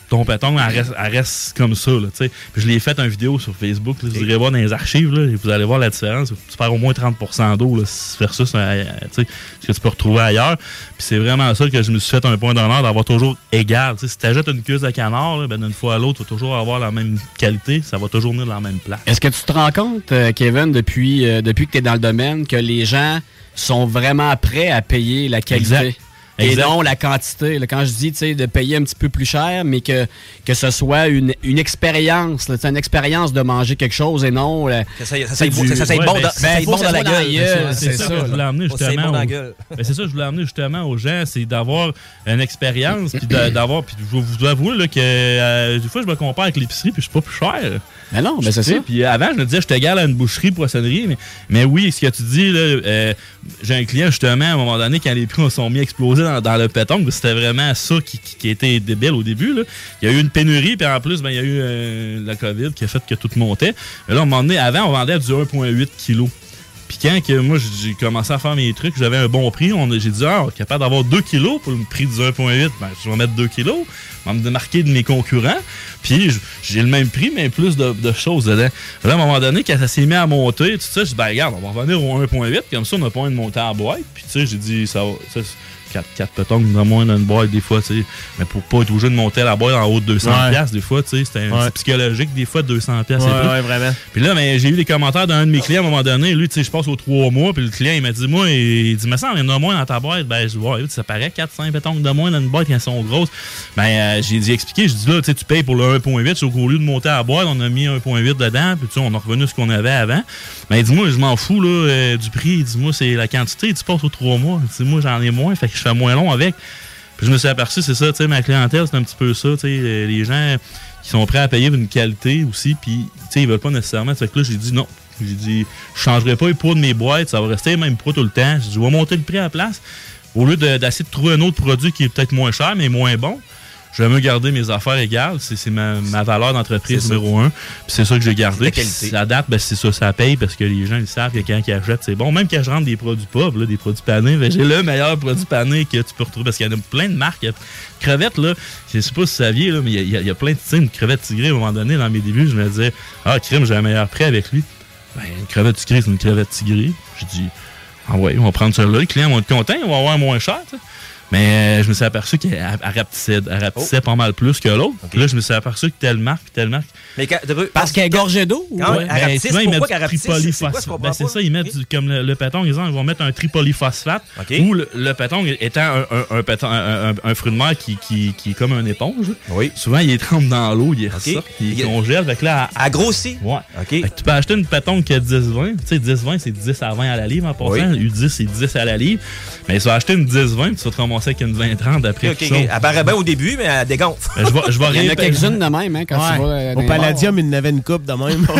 ton patong, elle reste, elle reste comme ça. Là. Puis je l'ai fait une vidéo sur Facebook. là, vous irez voir dans les archives, là, et vous allez voir la différence. Tu perds au moins 30% d'eau versus euh, sais, ce que tu peux retrouver ailleurs. Puis c'est vraiment ça que je me suis fait un point d'honneur d'avoir toujours égal. Si tu achètes une cuisse de canard, là, ben, d'une fois à l'autre, tu vas toujours avoir la même qualité. Ça va toujours venir de la même place. Est-ce que tu te rends compte, euh, Kevin, depuis, euh, depuis que tu es dans le domaine, que les gens sont vraiment prêts à payer la qualité? Exact. Et non la quantité. là. quand je dis de payer un petit peu plus cher, mais que, que ce soit une, une expérience, une expérience de manger quelque chose et non. là, Ça, ça, ça, c'est ça, du- ça, ça, ça, Ouais, bon ben, dans- ben, bon dans ça la gueule. C'est c'est ça, ça, que je voulais amener c'est justement. Ben, c'est ça que je voulais amener justement aux gens, c'est d'avoir une expérience, puis d'avoir. Puis je vais vous avouer là, que euh, des fois, je me compare avec l'épicerie, puis je suis pas plus cher. Mais non, ben c'est Tu sais, ça. Puis avant, je me disais, je t'égale à une boucherie, poissonnerie, mais, mais oui, ce que tu dis, là, euh, j'ai un client justement, à un moment donné, quand les prix sont mis à exploser dans, le pétanque, c'était vraiment ça qui, qui, qui était débile au début. Il y a eu une pénurie, puis en plus, ben, il y a eu euh, la COVID qui a fait que tout montait. Mais là, à un moment donné, avant, on vendait à du 1,8 kg. Puis quand que moi j'ai commencé à faire mes trucs, j'avais un bon prix, j'ai dit ah, capable d'avoir 2 kilos pour le prix du 1.8, ben, je vais mettre 2 kilos, je vais me démarquer de mes concurrents, puis j'ai le même prix, mais plus de, choses dedans. Là, à un moment donné, quand ça s'est mis à monter, tout ça, je dis ben regarde, on va revenir au 1.8, comme ça on n'a pas une montée en boîte, puis tu sais, j'ai dit ça va. ça, 4, 4 pétons dans moins dans une boîte des fois, tu sais. Mais pour pas être obligé de monter la boîte en haut de 200 Ouais. piastres, des fois, tu sais, c'était un Ouais. psychologique, des fois, 200 piastres. Ouais, ouais, vraiment. Puis là, ben, j'ai eu des commentaires d'un de mes clients à un moment donné. Lui, tu sais, je passe aux trois mois. Puis le client, il m'a dit, moi, il dit, mais ça, il y en a moins dans ta boîte. Ben, je dis, ouais, ça paraît 4-5 pétons de moins dans une boîte quand elles sont grosses. Ben, euh, j'ai dit, expliqué. Je dis, là, tu sais, tu payes pour le 1.8. Sauf qu'au lieu de monter à la boîte, on a mis 1.8 dedans. Puis, tu sais, on a revenu ce qu'on avait avant. Ben, il dit, moi, je m'en fous, là, euh, du prix. Il dit, moi, c'est la quantité. Tu passes aux trois mois. Il dit, moi, j'en ai moins. Fait que je fais moins long avec. Puis je me suis aperçu, c'est ça, tu sais, ma clientèle, c'est un petit peu ça, tu sais, euh, les gens qui sont prêts à payer une qualité aussi, puis, tu sais, ils veulent pas nécessairement. Fait que là, j'ai dit non. J'ai dit, je changerai pas les poids de mes boîtes, ça va rester les mêmes poids tout le temps. J'ai dit, je vais monter le prix à la place. Au lieu de- d'essayer de, trouver un autre produit qui est peut-être moins cher, mais moins bon, je vais me garder mes affaires égales. C'est c'est ma, ma valeur d'entreprise numéro un. Puis c'est ça que j'ai gardé. La date, ben, c'est ça, ça paye parce que les gens ils savent que quand ils achètent, c'est bon. Même quand je rentre des produits là, des produits panés, ben, j'ai le meilleur produit pané que tu peux retrouver parce qu'il y en a plein de marques. Crevettes, là, je sais pas si vous saviez, là, mais il y a- y, y plein de types de crevettes tigrées. À un moment donné, dans mes débuts, je me disais, ah, crème, j'ai un meilleur prix avec lui. Ben, une crevette tigrée, c'est une crevette tigrée. Je dis, ah ouais, on va prendre celle-là. Les clients vont être contents, ils vont avoir moins cher. Mais euh, je me suis aperçu qu'elle elle rapetissait, elle rapetissait pas mal plus que l'autre. Puis Là, je me suis aperçu que telle marque, puis telle marque. Mais quand- Parce qu'elle est gorgée d'eau? ou- ouais, ben, rapetisse, souvent, ils mettent qu'elle du? C'est tripolyphosphate. Ben, c'est pas? ça, ils mettent du- comme le, exemple, ils vont mettre un tripolyphosphate. Ou le, le pétong étant un, un, un, pétong- un- un- un fruit de mer qui, qui, qui est comme une éponge. Souvent, il est trempe dans l'eau, il ressort, il Il- congèle. Fait que là, Elle grossit. Ouais. OK. Fait que tu peux acheter une pétonque qui a 10-20. Tu sais, 10-20, c'est 10 à 20 à la livre en passant. Oui. U10, c'est 10 à la livre. Mais tu vas acheter une 10-20, puis tu vas te ramasser avec une 20-30 après. OK, tout OK. ça. Elle paraît bien au début, mais elle dégonfle. Ben, je vais, je vais Il y en a réparer- quelques-unes de même, hein, quand tu vas. euh, Au Palladium, il y en avait une coupe de même.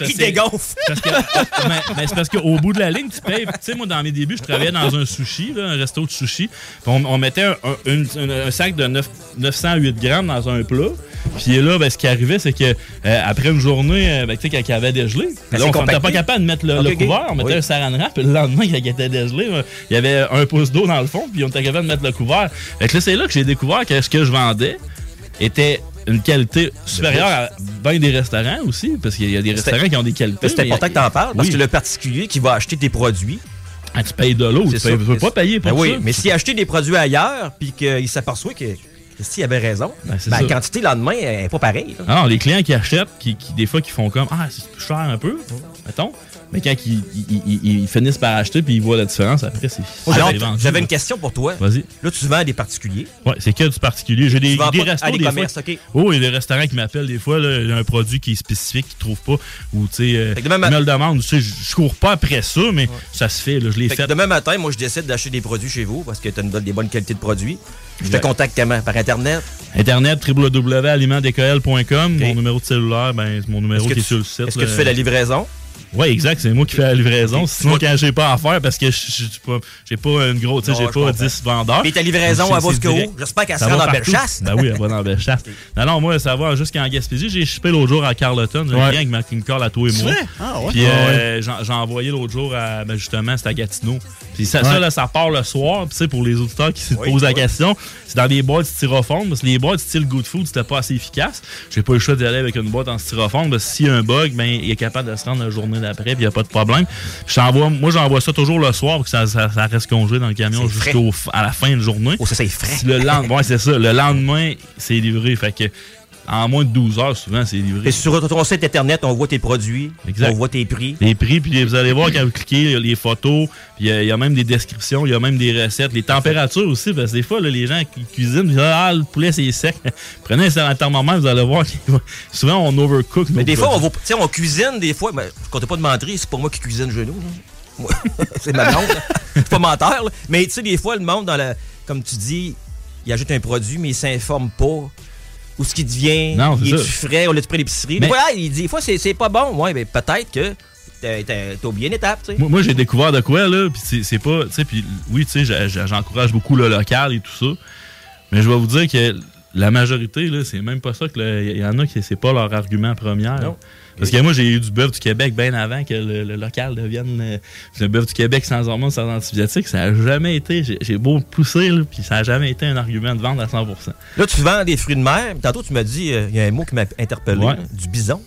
Ben, Il que- dégonfle. c'est parce que- mais- mais c'est parce qu'au bout de la ligne, tu payes. Tu sais, moi, dans mes débuts, je travaillais dans un sushi, là, un resto de sushi. Puis on, on mettait un, un- une- un- un sac de 9 908 grammes dans un plat. Puis là, ben, ce qui arrivait, c'est que euh, après une journée, euh, ben, tu sais, quand il avait dégelé, Ben, là, on n'était pas capable de mettre le, Ok, le ok. couvert. On mettait Oui. un saran wrap. Puis le lendemain, quand il était dégelé, euh, il y avait un pouce d'eau dans le fond. Puis on était capable de mettre le couvert. Fait que là, c'est là que j'ai découvert que ce que je vendais était une qualité supérieure à bien des restaurants aussi, parce qu'il y a des restaurants qui ont des qualités. C'est important que tu en parles, parce Oui. que le particulier qui va acheter tes produits. Ah, tu payes de l'eau, tu tu peux pas payer pour Ben oui, ça. mais s'il a acheté des produits ailleurs, puis qu'il s'aperçoit que S'il avait raison, Ben, ben, la quantité le lendemain elle est pas pareille. Ah non, les clients qui achètent, qui, qui- des fois, qui font comme Ah, c'est plus cher un peu, mettons. Mais quand ils, ils- ils- ils finissent par acheter puis ils voient la différence, après, c'est. J'avais une question pour toi. Vas-y. Là, tu vends à des particuliers. Ouais, c'est que du particulier. J'ai des, des pas à restos des des commerces, fois. ok. Oh, il y a des restaurants qui m'appellent des fois, là, il y a un produit qui est spécifique qu'ils trouvent pas. Ou, tu sais, euh, ils me le demandent. Je je cours pas après ça, mais ça se fait, là, je l'ai Fait fait. demain matin, moi, je décide d'acheter des produits chez vous parce que tu donnes des bonnes qualités de produits. Je te contacte comment? Par Internet? Internet, www.alimentdkl.com. Mon numéro de cellulaire, ben, c'est mon numéro qui est sur le site. est-ce que tu fais la livraison? Oui, exact. C'est moi qui fais la livraison. Sinon, quand j'ai pas à faire, parce que j'ai pas, j'ai pas une grosse, tu sais, Non, j'ai pas comprends. 10 vendeurs. Puis ta livraison, elle va direct. J'espère qu'elle Ça se rend va dans. Bellechasse. Ben oui, elle va dans Bellechasse. Non, non, moi, ça va jusqu'en Gaspésie. J'ai chipé l'autre jour à Carleton. J'ai Ouais. un client qui me colle à toi et moi. Ah ouais? Puis Ah euh, j'ai envoyé l'autre jour à, ben, justement, c'était à Gatineau. Puis ça, là, ça part le soir. Puis tu sais, pour les auditeurs qui se posent la question, c'est dans des boîtes styrofoam. Parce que les boîtes style Good Food, c'était pas assez efficace. J'ai pas eu le choix d'y aller avec une boîte en styrofoam. Parce que s'il y a un bug, ben, il est capable de se rendre la journée d'après. Puis il n'y a pas de problème. Moi, j'envoie ça toujours le soir pour que ça, ça- ça reste congelé dans le camion jusqu'à la fin de journée. Oh, ça, c'est frais. Le lendemain, ouais, c'est ça. Le lendemain, c'est livré. Fait que en moins de 12 heures, souvent, c'est livré. Et sur ton site Internet, on voit tes produits, Exact. on voit tes prix. Les prix, puis vous allez voir quand vous cliquez les photos, puis il y a- il y, a même des descriptions, il y a même des recettes, les températures aussi, parce que des fois, là, les gens qui cuisinent, ils disent Ah, le poulet, c'est sec. Prenez un thermomètre, vous allez voir. Souvent, on overcook. Mais des fois, on, va, on cuisine, des fois, ben, je comptais pas de mentir, c'est pas moi qui cuisine. Moi, c'est ma blonde. C'est pas menteur. là. Mais tu sais, des fois, le monde, dans la, comme tu dis, il ajoute un produit, mais il s'informe pas. Où ce qui devient, Non, il est-tu frais, on l'a-tu pris l'épicerie? Mais- Des fois, ah, il dit, des fois, c'est pas bon. Ouais, mais peut-être que t'as oublié une étape, tu sais. Moi, moi, j'ai découvert de quoi, là, puis c'est- pas, tu sais, puis oui, tu sais, j'encourage beaucoup le local et tout ça, mais je vais vous dire que la majorité, là, c'est même pas ça que il y en a qui c'est pas leur argument premier. Non. Parce que moi, j'ai eu du bœuf du Québec bien avant que le, le local devienne euh, le bœuf du Québec sans hormones, sans antibiotiques. Ça a jamais été, j'ai beau pousser, là, puis ça a jamais été un argument de vente à 100% Là, tu vends des fruits de mer. Tantôt, tu m'as dit, euh, il y a un mot qui m'a interpellé, Ouais. là, du bison.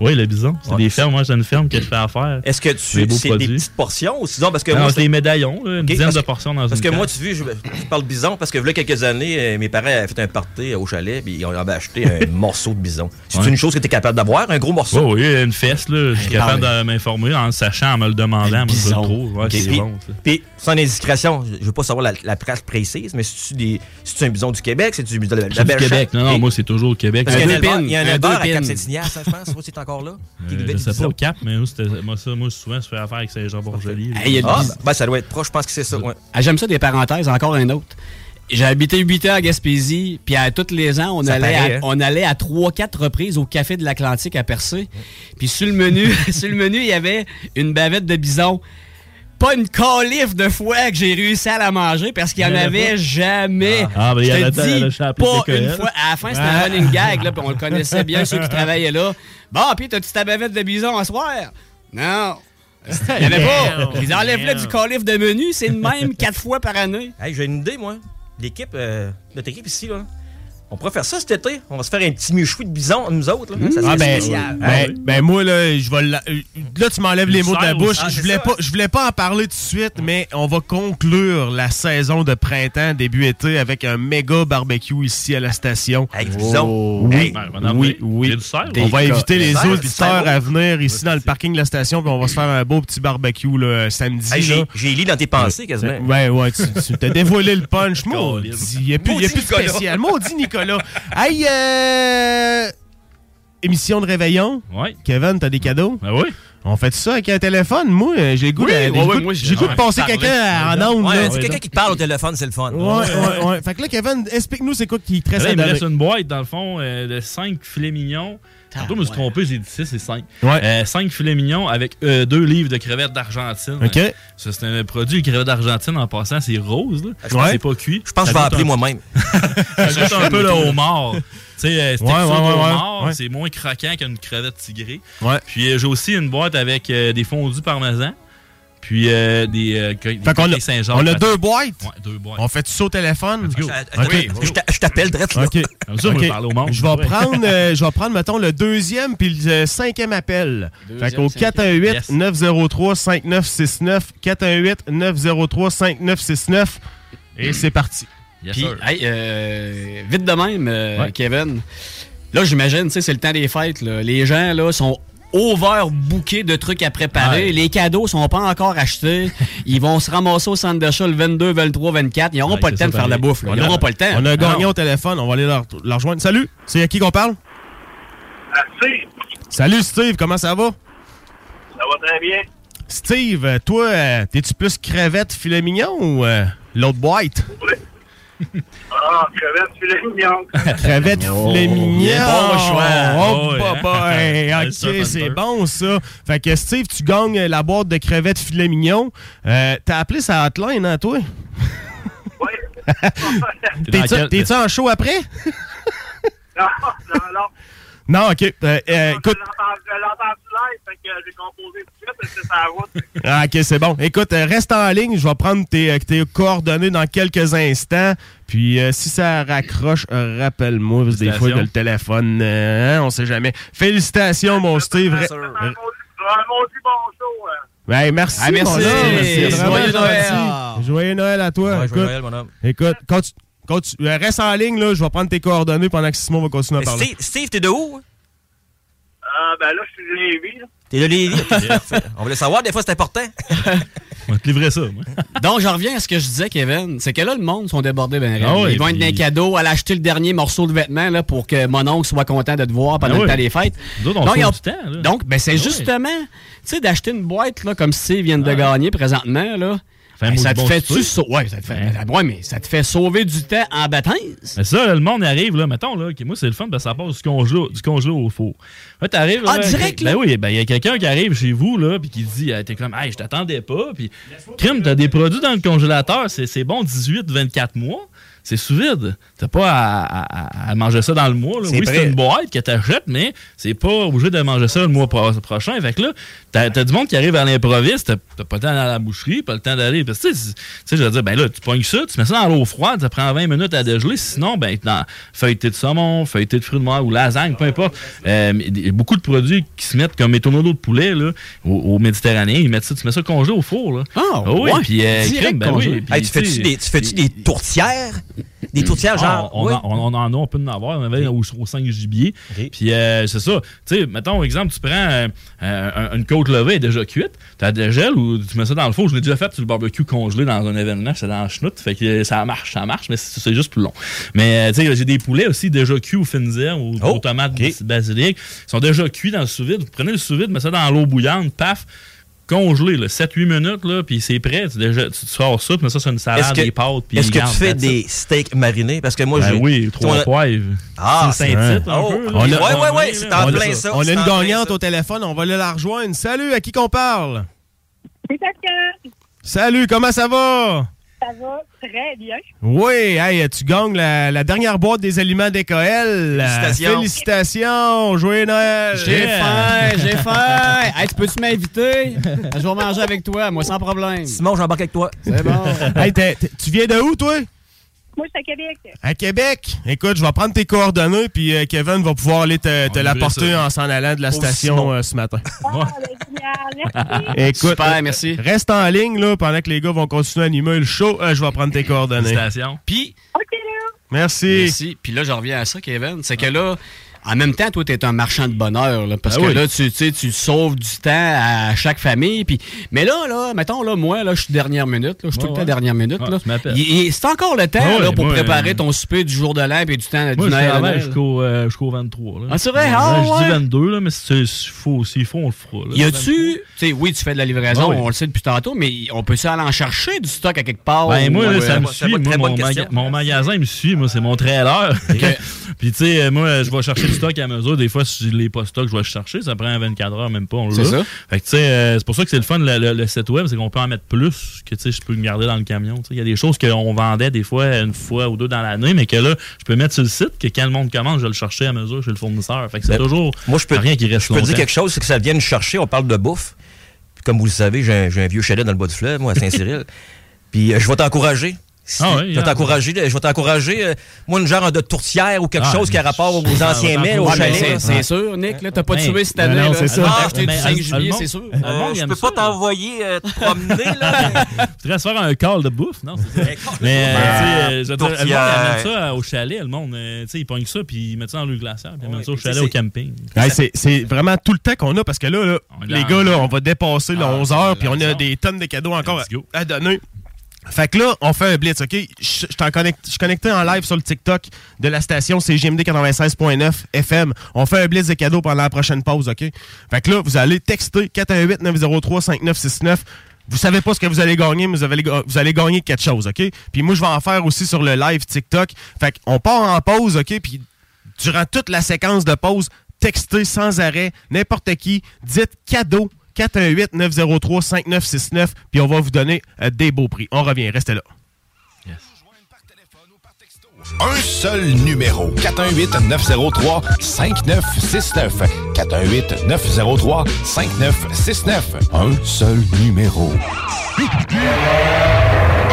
Oui, le bison. C'est Ouais. des fermes. Moi, j'ai une ferme que je fais affaire. Est-ce que tu c'est des petites portions ou sinon parce que Non, c'est des médaillons, là, une dizaine parce de portions dans Parce une que moi, tu vois, je, je parle bison parce que là, quelques années, euh, mes parents avaient fait un party au chalet puis ils avaient acheté un morceau de bison. C'est Ouais. une chose que tu es capable d'avoir, un gros morceau? Oh, oui, une fesse, là. Je suis Ah, capable de m'informer en le sachant, en me le demandant. Moi, je le Bison. trouve. Ouais, puis- bon. Puis, sans indiscrétion, je je veux pas savoir la, la place précise, mais c'est-tu un bison du Québec? C'est-tu du bison de la? Québec. Non, non, moi, c'est toujours au Québec. Parce un Un il y a un Un à. Cap-Saint-Ignace, ça, je pense. Encore là? qui Euh, je sais pas au Cap, mais moi, c'était- moi, ça, moi, souvent, je fais affaire avec a le Ah, ben, ça doit être proche, je pense que c'est ça. ouais. Ah, J'aime ça des parenthèses, encore un autre. J'ai habité 8 ans à Gaspésie, puis à tous les ans, on Ça allait, paraît, à, hein? on allait à 3-4 reprises au Café de l'Atlantique à Percé. Puis sur le menu, sur le menu, il y avait une bavette de bison. Pas une calife de foie que j'ai réussi à la manger parce qu'il n'y en Il y en avait avait pas? jamais. Ah, ben, il y Je te en a- pas une fois. À la fin, c'était Ah. un running gag, là, puis on le connaissait bien, ceux qui travaillaient là. Bon, puis t'as-tu ta bavette de bison à soir? Non. Il n'y avait pas. Ils enlèvent là du calife de menu, c'est le même quatre fois par année. Hey, j'ai une idée, moi. L'équipe, euh, notre équipe ici, là. On pourrait faire ça cet été. On va se faire un petit michoui de bison, nous autres. Là. Ça serait Ah ben, spécial. ben, ben moi là, je vais la- là tu m'enlèves les mots de la bouche. Ah, je voulais ça, pas je voulais pas en parler tout de suite, mais on va conclure la saison de printemps début été avec un méga barbecue ici à la station. Avec du bison. Oui, Hey. Ben, oui, oui. On va inviter les auditeurs à venir ici dans le parking de la station, puis on va se faire un beau petit barbecue là, samedi. Hey, j'ai- lu dans tes pensées, quasiment. Ouais, ouais, tu, t'as dévoilé le punch. Moi, Colin. il n'y a plus, il y a Maudit plus de spécial. Maudit Nicolas. Hey, euh, émission de réveillon. Ouais. Kevin, t'as des cadeaux? Ben oui. On fait ça avec un téléphone? Moi, euh, j'ai le goût Oui, de- ouais, j'ai le ouais, goût- goût de passer quelqu'un en ondes. Ouais, c'est quelqu'un qui te parle au téléphone, c'est le fun. Ouais, ouais, ouais. Fait que là, Kevin, explique-nous c'est quoi qui te reste Là, à il me reste une boîte, dans le fond, euh, de 5 filets mignons. Tantôt, je me suis trompé, j'ai dit 6 et 5. Ouais. 5 filets mignons avec 2 livres de crevettes d'Argentine. OK. Euh, Ça, c'est un produit, les crevettes d'Argentine, en passant, c'est rose. Là. Je pense Ouais. que c'est pas cuit. Je pense que je vais appeler moi-même. Goûte un peu le homard. Tu sais, euh, c'est moins croquant qu'une crevette tigrée. Ouais. Puis euh, j'ai aussi une boîte avec euh, des fondus parmesan. Puis euh, des, euh, Fait qu'on a, Saint-Jean. on a deux boîtes. Ouais, deux boîtes. On fait ça au téléphone? Attends, attends, je t'a- je t'appelle direct là. OK. Comme ça, on OK. va parler au monde. Je vais Ouais. prendre, euh, je vais prendre, mettons, le deuxième puis le euh, cinquième appel. Deuxième, fait qu'au cinquième. 418-903-5969, 418-903-5969, et c'est parti. Yes, Puis, sir. hey, euh, vite de même, euh, Ouais. Kevin. Là, j'imagine, tu sais, c'est le temps des fêtes. là. Les gens, là, sont overbookés de trucs à préparer. Ouais. Les cadeaux sont pas encore achetés. Ils vont se ramasser au centre d'achat le 22, 23, 24. Ils n'auront Ouais, pas le temps de faire la pareil. bouffe. là. Ils n'auront pas le temps. On a Ah non. au téléphone, on va aller leur, leur rejoindre. Salut, c'est à qui qu'on parle? Steve, Salut Steve, comment ça va? ça va très bien. Steve, toi, euh, t'es-tu plus crevette filet mignon ou euh, l'autre boîte? Ah, crevette, filet mignon. Crevette filet mignon. bon choix. Oh, Oh, bah, ouais. bah, hey, Ouais, ok, c'est bon ça. Fait que Steve, tu gagnes la boîte de crevettes filet mignon. Euh, T'as appelé sa hotline, hein, toi? T'es dans T'es-tu en show après? non, non, non. Non, ok. Euh, euh, écoute, Je l'entends- je l'entends live, fait que j'ai composé tout de suite, c'est route. Ah, ok, c'est bon. Écoute, euh, reste en ligne. Je vais prendre tes, euh, tes coordonnées dans quelques instants. Puis, euh, si ça raccroche, rappelle-moi. Parce que des fois, que le téléphone, euh, hein, on sait jamais. Félicitations, mon Steve. Un bon show. hein. Merci, Ah, merci. mon homme. Joyeux Noël. Joyeux Noël à toi. Ouais, écoute, joyeux Noël, mon homme. écoute conti- euh, reste en ligne. Là, je vais prendre tes coordonnées pendant que Simon va continuer à parler. Steve, Steve, t'es de où? Ah, ben là, je suis de Lévis. là. T'es de Lévis? On voulait savoir, des fois, c'est important. On va te livrer ça, moi. Donc, je reviens à ce que je disais, Kevin. C'est que là, le monde sont débordés, ben, Ah ouais, Ils vont être puis- dans les cadeaux, aller acheter le dernier morceau de vêtements là, pour que mon oncle soit content de te voir pendant Ah le ouais. temps des fêtes. Nous autres, on Donc, sauve ils ont- du temps, là. Donc, ben, c'est Ah ouais. justement, tu sais, d'acheter une boîte là, comme Steve vient de gagner présentement, là. Fait ben, ça te maudit bon fait-tu souper. sau- ouais, ça te fait, ouais, mais ça te fait sauver du temps en baptême. Mais ça, là, le monde arrive, là, mettons, là, que moi, c'est le fun, parce que ça passe du congelé, du congelé au four. Là, t'arrives, là, Ah, direct, Ben là? oui, ben, il y a quelqu'un qui arrive chez vous, là, puis qui dit, euh, t'es comme, hey, je t'attendais pas, puis, crime, t'as des produits dans le congélateur, c'est c'est bon 18, 24 mois. C'est sous vide. T'as pas à, à- à manger ça dans le mois. là. C'est Oui, prêt. c'est une boîte que t'achètes, mais c'est pas obligé de manger ça le mois pro- prochain. Fait que là, t'as as du monde qui arrive à l'improviste, t'as t'as pas le temps d'aller à la boucherie, pas le temps d'aller. Parce que, tu sais, tu je veux dire, ben là, tu pognes ça, tu mets ça dans l'eau froide, ça prend 20 minutes à dégeler. Sinon, ben, dans feuilleté de saumon, feuilleté de fruits de mer ou lasagne, peu importe. Euh, mais il y a beaucoup de produits qui se mettent comme métonneaux de poulet, là, au, au Méditerranée. Ils mettent ça, tu mets ça congelé au four, là. Ah, oui, ouais. puis, euh, Direct crème, ben congelé. oui. puis, Hey, tu fais-tu des, tu fais-tu des tourtières? Des tourtières, genre. ah, on, oui. en, on en a, on peut en avoir, on avait au, au 5 gibier. Puis euh, c'est ça. Tu sais, mettons, exemple, tu prends euh, euh, un- une côte levée déjà cuite, tu as de gel ou tu mets ça dans le four. Je l'ai déjà fait sur le barbecue congelé dans un événement, c'est dans la chenoute. Fait que ça marche, ça marche, mais c'est juste plus long. Mais tu sais, j'ai des poulets aussi déjà cuits aux fines herbes ou Oh, aux tomates basilic. Ils sont déjà cuits dans le sous-vide. Vous prenez le sous-vide, mettez ça dans l'eau bouillante, paf congelé, là, 7-8 minutes, là, puis c'est prêt. Tu, déjà, tu, tu sors ça, mets ça sur une salade, des pâtes, puis est-ce que tu fais des steaks marinés? Parce que moi, Ben j'ai. oui, trois a- poivres. Ah, C'est un Oh, peu, trois ouais, mains, c'est en plein ça. on a c'est une gagnante au téléphone, on va aller la rejoindre. Salut, à qui qu'on parle? C'est. Salut, comment ça va? Ça va très bien. Oui, hey, tu gagnes la, la dernière boîte des aliments d'Écoël. Félicitations. Félicitations. Joyeux Noël. J'ai faim, j'ai faim. Hey, tu peux-tu m'inviter? Je vais manger avec toi, moi, sans problème. Simon, j'embarque avec toi. C'est bon. Hey, tu viens de où, toi? Moi, je suis à Québec. À Québec? Écoute, je vais prendre tes coordonnées, puis euh, Kevin va pouvoir aller te, l'apporter en s'en allant de la station euh, ce matin. Ah, ben, génial. Merci. Écoute, Super, merci. Reste en ligne là, pendant que les gars vont continuer à animer le show. Euh, je vais prendre tes coordonnées. Félicitations. Puis, OK, là. Merci. Merci. Puis là, je reviens à ça, Kevin. C'est que là, en même temps, toi, tu es un marchand de bonheur. là, parce Ben que oui. là, tu, tu sais, tu sauves du temps à chaque famille. Puis, mais là, là, mettons, là, moi, là, je suis dernière minute. là, Je suis tout le Ouais, temps ouais. dernière minute. Ah, C'est encore le temps Ouais, là, pour moi, préparer euh, ton souper du jour de l'an et du temps Moi, du je jusqu'au euh, jusqu'au 23. Là. Ah, c'est vrai? Ah, Je dis 22, là, mais c'est- s'il faut, faut, on le fera. là. Y a-tu, tu sais, oui, tu fais de la livraison, Ah oui. on le sait depuis tantôt, mais on peut-tu aller en chercher du stock à quelque part? Ben, moi, là, euh, ça me suit. mon, magasin il me suit. Moi, c'est mon trailer. Puis, tu sais, euh, moi, je vais chercher du stock à mesure. Des fois, si je l'ai pas stock, je vais le chercher. Ça prend 24 heures, même pas. On C'est ça. Fait que, tu sais, euh, c'est pour ça que c'est le fun, le, le- le site web, c'est qu'on peut en mettre plus que, tu sais, je peux le garder dans le camion. Il y a des choses qu'on vendait des fois, une fois ou deux dans l'année, mais que là, je peux mettre sur le site, que quand le monde commande, je vais le chercher à mesure chez le fournisseur. Fait que c'est Ben, toujours Moi, je peux, rien qui reste je peux dire quelque chose, c'est que ça vient nous chercher. On parle de bouffe. Puis comme vous le savez, j'ai un, j'ai un vieux chalet dans le bas du fleuve, moi, à Saint-Cyril. Puis euh, je vais t'encourager. Ah je vais ah. t'encourager. Je vais t'encourager. euh, moi, une genre de tourtière ou quelque Ah, chose qui a rapport aux anciens mets, au chalet. C'est- sûr, Nick, là, t'as pas de Ben, souhait cette ben année, c'est ça. T'as acheté du Mais 5 le juillet, monde- c'est sûr. Euh, je peux pas t'envoyer euh, te promener, là. Faudrait se faire un call de bouffe, non? c'est ça? Mais, tu sais, je le monde amène ça au chalet, le monde. Tu sais, ils pognent ça, puis ils mettent ça dans le glaciaire, puis ils amènent ça au chalet, au camping. C'est- vraiment tout le temps qu'on a parce que là, les gars, là, on va dépasser le Ah, 11 h puis on a des tonnes de cadeaux encore à donner. Fait que là, on fait un blitz, OK? Je connecte- suis connecté en live sur le TikTok de la station CGMD 96.9 FM. On fait un blitz de cadeaux pendant la prochaine pause, OK? Fait que là, vous allez texter 418-903-5969. Vous savez pas ce que vous allez gagner, mais vous ga- vous allez gagner quelque chose, OK? Puis moi, je vais en faire aussi sur le live TikTok. Fait qu'on part en pause, OK? Puis durant toute la séquence de pause, textez sans arrêt n'importe qui, dites cadeau 418-903-5969, puis on va vous donner euh, des beaux prix. On revient, restez là. Un seul numéro. 418-903-5969. 418-903-5969. Un seul numéro.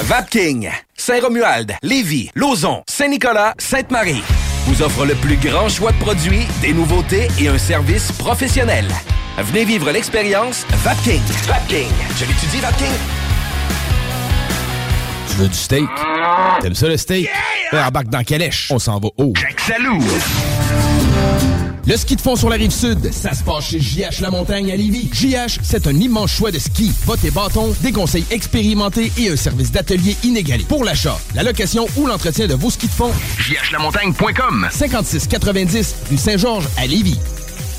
Vapking, Saint-Romuald, Lévis, Lauson, Saint-Nicolas, Sainte-Marie vous offre le plus grand choix de produits, des nouveautés et un service professionnel. Venez vivre l'expérience Vapking. Vapking. Je l'étudie, Vapking. Tu veux du steak? T'aimes ça le steak? Ben, embarque dans Calèche. On s'en va haut. Salou. Le ski de fond sur la rive sud, ça se passe chez JH La Montagne à Lévis. JH, c'est un immense choix de ski, bottes et bâtons, des conseils expérimentés et un service d'atelier inégalé. Pour l'achat, la location ou l'entretien de vos skis de fond, jhlamontagne.com 5690 rue Saint-Georges à Lévis.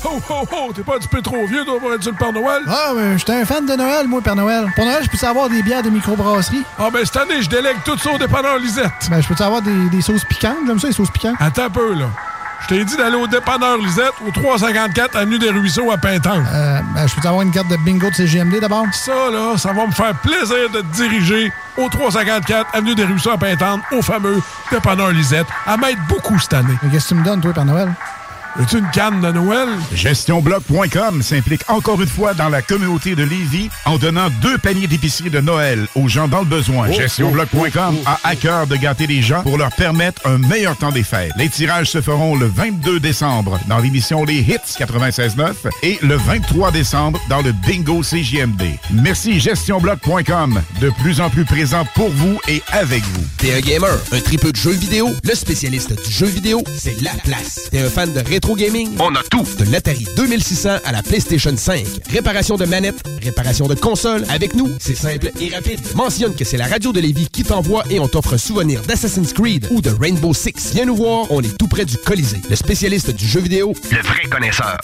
Ho, ho, ho! T'es pas un petit peu trop vieux, toi, pour être sur le Père Noël? Ah, mais j'étais un fan de Noël, moi, Père Noël. Pour Noël, je peux avoir des bières de microbrasserie? Ah, ben cette année, je délègue tout ça au dépanneur Lisette. Ben, je peux avoir des, des sauces piquantes? J'aime ça, les sauces piquantes. Attends un peu, là. Je t'ai dit d'aller au dépanneur Lisette, au 354 Avenue des Ruisseaux à Pintan. Euh, ben, je peux avoir une carte de bingo de CGMD d'abord? Ça, là, ça va me faire plaisir de te diriger au 354 Avenue des Ruisseaux à Pintan, au fameux dépanneur Lisette, à m'être beaucoup cette année. Mais qu'est-ce que tu me donnes, toi, Père Noël? As-tu une canne de Noël? GestionBloc.com s'implique encore une fois dans la communauté de Lévis en donnant deux paniers d'épicerie de Noël aux gens dans le besoin. Oh, GestionBloc.com a à cœur de gâter les gens pour leur permettre un meilleur temps des fêtes. Les tirages se feront le 22 décembre dans l'émission Les Hits 96.9 et le 23 décembre dans le Bingo CJMD. Merci GestionBloc.com, de plus en plus présent pour vous et avec vous. T'es un gamer, un tripeux de jeux vidéo, le spécialiste du jeu vidéo, c'est la place. T'es un fan de rétro gaming? On a tout! De l'Atari 2600 à la PlayStation 5. Réparation de manettes, réparation de consoles. Avec nous, c'est simple et rapide. Mentionne que c'est la radio de Lévis qui t'envoie et on t'offre un souvenir d'Assassin's Creed ou de Rainbow Six. Viens nous voir, on est tout près du Colisée. Le spécialiste du jeu vidéo, Le vrai connaisseur.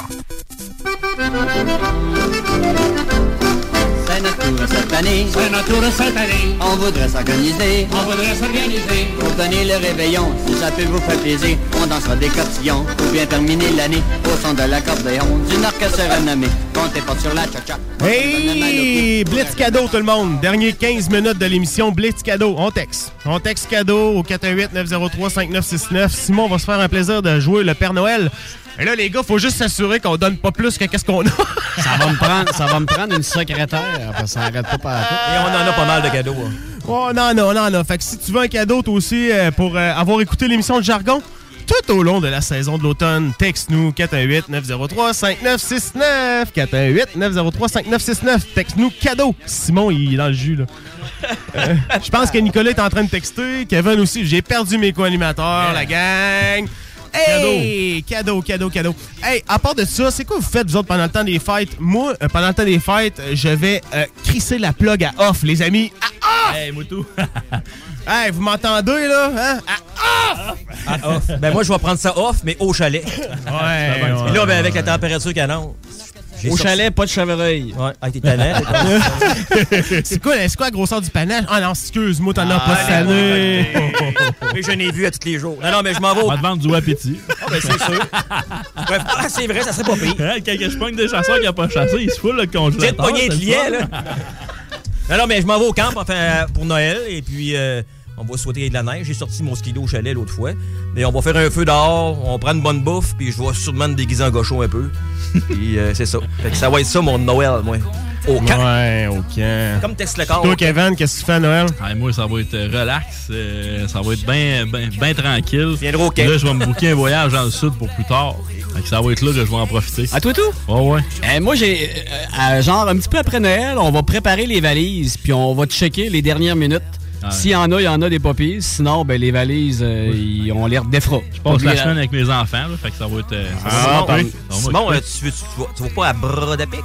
C'est notre tour cette année. C'est notre tour cette année. On voudrait s'organiser. On voudrait s'organiser. Pour donner le réveillon, si ça peut vous faire plaisir. On dansera des cotillons pour bien terminer l'année. Au son de l'accordéon d'une orchestre renommée. Comptez pas sur la cha-cha. Hey! Blitz cadeau, tout le monde. Dernier 15 minutes de l'émission Blitz cadeau. On texte. On texte cadeau au 418-903-5969. Simon va se faire un plaisir de jouer le Père Noël. Et là, les gars, faut juste s'assurer qu'on donne pas plus que qu'est-ce qu'on a. Ça va me prendre, ça va me prendre une secrétaire. parce que ça arrête pas par Et on en a pas mal de cadeaux. hein. Oh, non, non, non, non. Fait que si tu veux un cadeau, toi aussi, euh, pour euh, avoir écouté l'émission de Jargon, tout au long de la saison de l'automne, texte-nous 418-903-5969. 418-903-5969. Texte-nous cadeau. Simon, il est dans le jus, là. Euh, Je pense que Nicolas est en train de texter. Kevin aussi. J'ai perdu mes co-animateurs, la gang. Hey! Cadeau, cadeau, cadeau. Hey, à part de ça, c'est quoi vous faites, vous autres, pendant le temps des fêtes? Moi, euh, pendant le temps des fêtes, euh, je vais euh, crisser la plug à off, les amis. À off! Hey, Moutou. hey, vous m'entendez, là? Hein? À off! Off. Ben moi, je vais prendre ça off, mais au chalet. Ouais. Et là, ben, avec la température qu'elle annonce. j'ai Au sorti- chalet, pas de chevreuil. Ouais, ah, t'es tannant. c'est quoi, c'est quoi la grosseur du panache? Ah non, excuse-moi, t'en as Ah, pas année. Mais je n'ai vu à tous les jours. Non, non, mais je m'en vais. On au- va te vendre du appétit. Ah, ben, c'est sûr. Bref, ah, c'est vrai, ça serait pas pire. Quand je pogne des chasseurs qui n'ont pas chassé, ils se foulent le J'ai de congélateur. un c'est le client, là. Non, non, mais je m'en vais au camp enfin, pour Noël et puis euh, on va souhaiter de la neige. J'ai sorti mon skido au chalet l'autre fois. Mais on va faire un feu dehors, on prend une bonne bouffe, puis je vais sûrement me déguiser en gaucho un peu. puis euh, c'est ça. Fait que ça va être ça mon Noël, moi. Au camp. Ouais, au camp. Comme Tex le corps. Toi, Kevin, qu'est-ce que tu fais à Noël? Ah, moi, ça va être euh, relax. euh, ça va être bien ben, ben tranquille. Viendra au camp. Là, je vais me booker un voyage dans le sud pour plus tard. Fait que ça va être là que je vais en profiter. À toi tout? Ouais, ouais. Eh, moi, j'ai. euh, genre, un petit peu après Noël, on va préparer les valises, puis on va checker les dernières minutes. Ouais. S'il y en a, il y en a des papiers. Sinon, ben, les valises, euh, ils- on les redéfera. Je passe la semaine avec mes enfants, là, fait que ça va être. euh, va Simon, être euh, tu, veux, tu, vas, tu vas pas à Brodapic?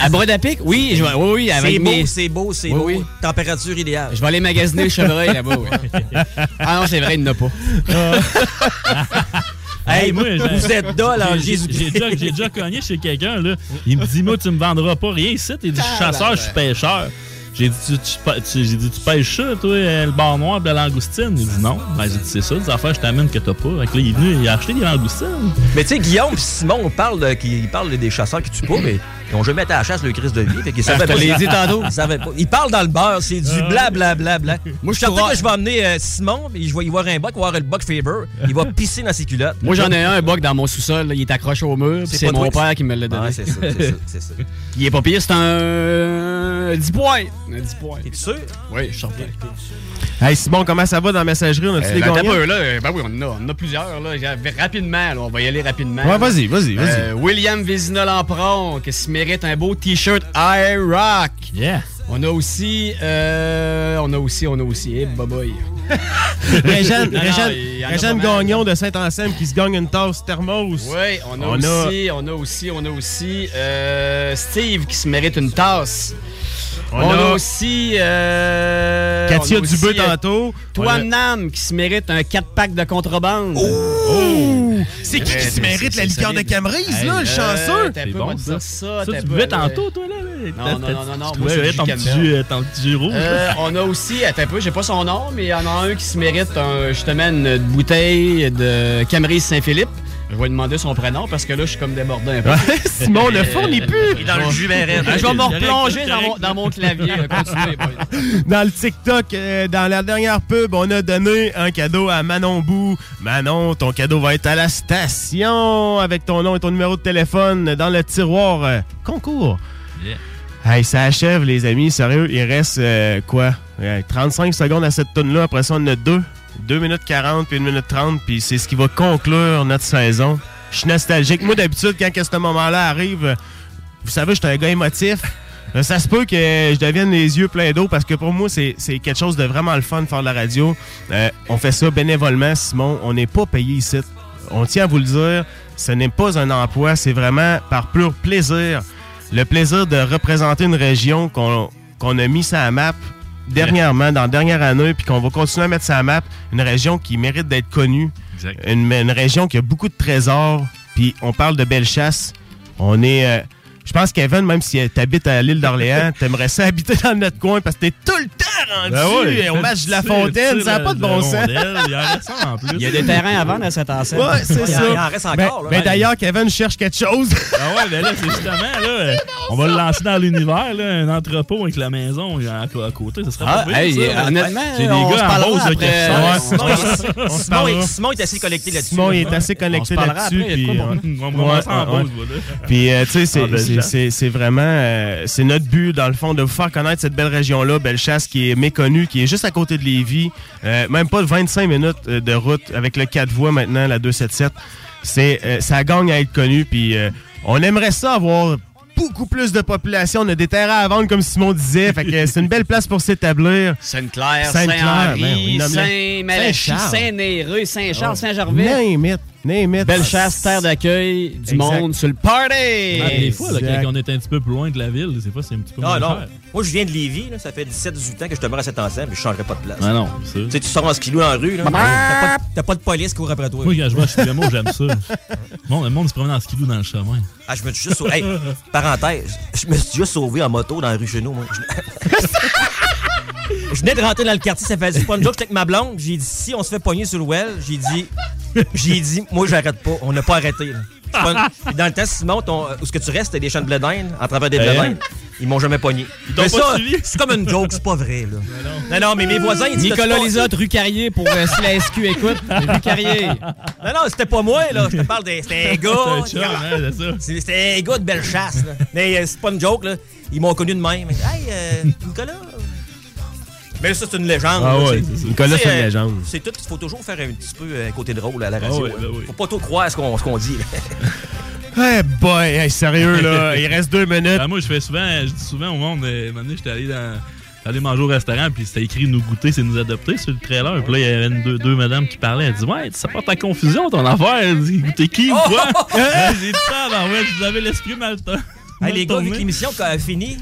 À Brodapic? Oui, je vais- oui, oui, avec C'est beau, mes- c'est beau, c'est Oui, beau. oui. Température idéale. Je vais aller magasiner le chevreuil là-bas. oui. ah non, c'est vrai, il n'y en a pas. Hey, moi, vous êtes dol en Jésus. J'ai déjà, déjà cogné chez quelqu'un, là. Il me dit, moi, tu me vendras pas rien ici. Il dit, je suis chasseur, je suis pêcheur. J'ai dit, tu, tu pê- tu- j'ai dit, tu pêches ça, toi, euh, le bar noir de la langoustine? Il dit, non. Ben, j'ai dit, c'est ça, des affaires, je t'amène que t'as pas. Fait que là, il est venu, il a acheté des langoustines. Mais tu sais, Guillaume et Simon on parle, de, qui- ils parlent des chasseurs qui tuent pas, mais ils ont jamais été à la chasse le Christ de vie. Fait qu'ils Ah, savaient je te pas. l'ai dit tantôt. Ils savaient pas. Ils parlent dans le beurre, c'est du blablabla. Bla, bla, bla. Moi, je suis certain que je vais emmener euh, Simon, et je vais y voir un buck, il va voir le buck Faber. Il va pisser dans ses culottes. Moi, j'en ai un, un bug dans mon sous-sol. là, Il est accroché au mur. puis C'est mon toi. père qui me l'a donné. Ouais, c'est ça, c'est ça, c'est ça. Il est pas pire, c'est un euh, 10 points. Un 10 points. T'es sûr? Oui, je suis certain. Hey, Simon, comment ça va dans la messagerie? On a-tu Euh, des ben, peu, là, euh, ben oui, on en a, on en a plusieurs. Là. Rapidement, là, on va y aller rapidement. Ouais, vas-y, vas-y, vas-y. Euh, William Vézina Lampron, qui se mérite un beau t-shirt I Rock. Yeah. On a aussi, euh, on a aussi, on a aussi, hey, a pas mal. Gagnon de Saint-Anselme qui se gagne une tasse thermos. Oui, on a On a- aussi, on a aussi, on a aussi euh, Steve qui se mérite une tasse. On On, a, a aussi euh, Katia a aussi, euh, tantôt. Toi, a- Nam, qui se mérite un 4-pack de contrebande. Oh! C'est qui qui se mérite la liqueur de. Camerise, là, le chanceux? t'as C'est peu, bon, on va te ça. dire ça. Tu buvais tantôt, toi, là? Non, non, non, non, non. Moi, ton petit euh, ton petit rouge. Euh, on a aussi, attends un peu, j'ai pas son nom, mais il y en a un qui se mérite un, justement une bouteille de Camerise Saint-Philippe. Je vais lui demander son prénom parce que là, je suis comme débordé un peu. Simon ne fournit plus. Il est dans le jus. Euh, Je vais me replonger dans mon, dans mon clavier. là. Continuez, boys. Dans le TikTok, euh, dans la dernière pub, on a donné un cadeau à Manon Bou. Manon, ton cadeau va être à la station avec ton nom et ton numéro de téléphone dans le tiroir euh, concours. Yeah. Hey, ça achève, les amis. Sérieux, il reste euh, quoi? Euh, 35 secondes à cette tonne-là. Après ça, on en a deux. 2 minutes 40 puis 1 minute 30. Puis c'est ce qui va conclure notre saison. Je suis nostalgique. Moi, d'habitude, quand ce moment-là arrive, vous savez, je suis un gars émotif. Euh, Ça se peut que je devienne les yeux pleins d'eau parce que pour moi, c'est quelque chose de vraiment le fun de faire de la radio. Euh, on fait ça bénévolement, Simon. On n'est pas payé ici. On tient à vous le dire. Ce n'est pas un emploi, c'est vraiment par pur plaisir. Le plaisir de représenter une région qu'on qu'on a mis sur la map dernièrement, dans la dernière année, puis qu'on va continuer à mettre la map. Une région qui mérite d'être connue. Exact. Une, une région qui a beaucoup de trésors. Puis on parle de belle chasse. On est. euh, je pense qu'Evan, même si t'habites à l'île d'Orléans, t'aimerais ça habiter dans notre coin parce que t'es tout le temps rendu Ben ouais. au match de la Fontaine. Ça n'a pas de bon sens. Il y en reste ça en plus. Il y a des terrains à vendre à cette. Ouais, c'est Il en- ça. il en reste Ben- encore, là. ben, D'ailleurs, Kevin cherche quelque chose. Ah ouais, ben là, c'est justement, là, euh, on va le lancer dans l'univers, là, un entrepôt avec la maison à, côté, ça serait Ah, pas hey, ça. honnêtement, J'ai des on se gars en rose, qui ressortent. Ouais, Simon, on est- assez connecté là-dessus. Simon est assez connecté là-dessus. puis, euh, euh, tu sais, c'est- c'est vraiment. euh, c'est notre but, dans le fond, de vous faire connaître cette belle région-là, Bellechasse, qui est méconnue, qui est juste à côté de Lévis. Euh, même pas de 25 minutes euh, de route avec le 4 voies maintenant, la 277. C'est, euh, ça gagne à être connu. Puis, euh, on aimerait ça avoir beaucoup plus de population. On a des terrains à vendre, comme Simon disait. Fait que c'est une belle place pour s'établir. Sainte-Claire, ben Saint-Henri. Saint-Malachie. Saint-Néreux, Saint-Charles, Saint-Gervais. Belle chasse, terre d'accueil, du Exact. monde sur le party! Ah, des fois, là, quand on est un petit peu plus loin de la ville, des fois, c'est un petit peu Non, moins non. cher. Moi, je viens de Lévis, là, ça fait 17-18 ans que je demeure à cet ensemble, mais je changerai pas de place. Ah non, c'est Tu sais, tu sors en skilou dans la rue, là, t'as pas, t'as pas de police qui court après toi. Moi, quand je vois chez Bémo, j'aime ça. Le monde, le monde se promène en skidoo dans le chemin. Ah, je me suis juste sauvé. Hey, parenthèse, je me suis juste sauvé en moto dans la rue chez nous, moi. Je... venais de rentrer dans le quartier, ça fait c'est pas une joke, j'étais avec ma blonde. J'ai dit, si on se fait pogner sur le well, j'ai dit, j'ai dit, moi, j'arrête pas. On n'a pas arrêté, là. Pas Dans le temps, Simon, ton, où ce que tu restes, t'as des champs de blé d'Inde, à travers des blé Hein? d'Inde. Ils m'ont jamais pogné. Mais ça, c'est comme une joke, c'est pas vrai, là. Non, non, mais mes voisins, ils disent. Nicolas Lisotte, rue Carrier pour euh, si la SQ écoute. Rue Carrier. Non, non, c'était pas moi, là. Je te parle de. C'était un gars. C'est un chum, hein, C'était un gars de belle chasse, là. Mais euh, c'est pas une joke, là. Ils m'ont connu de même. Hey, euh, Nicolas. Mais ça, c'est une légende. Ah là, ouais. Nicolas, c'est une euh, légende. C'est tout. Il faut toujours faire un petit peu euh, côté drôle à la radio. Ah ouais, hein. ben. Faut pas trop croire ce qu'on ce qu'on dit, là. Hey boy, hey, sérieux là, il reste deux minutes. Ben, moi, je fais souvent, je dis souvent au monde, euh, un moment donné, j'étais allé dans. Allé manger au restaurant, puis c'était écrit nous goûter, c'est nous adopter sur le trailer. Puis là, il y avait une- deux, deux madames qui parlaient. Elle dit Ouais, ça porte à confusion ton affaire. Elle dit Goûter qui ou quoi? J'ai dit ça, ben ouais, vous avez l'esprit mal to- Hey, mal les gars, vu que l'émission a fini,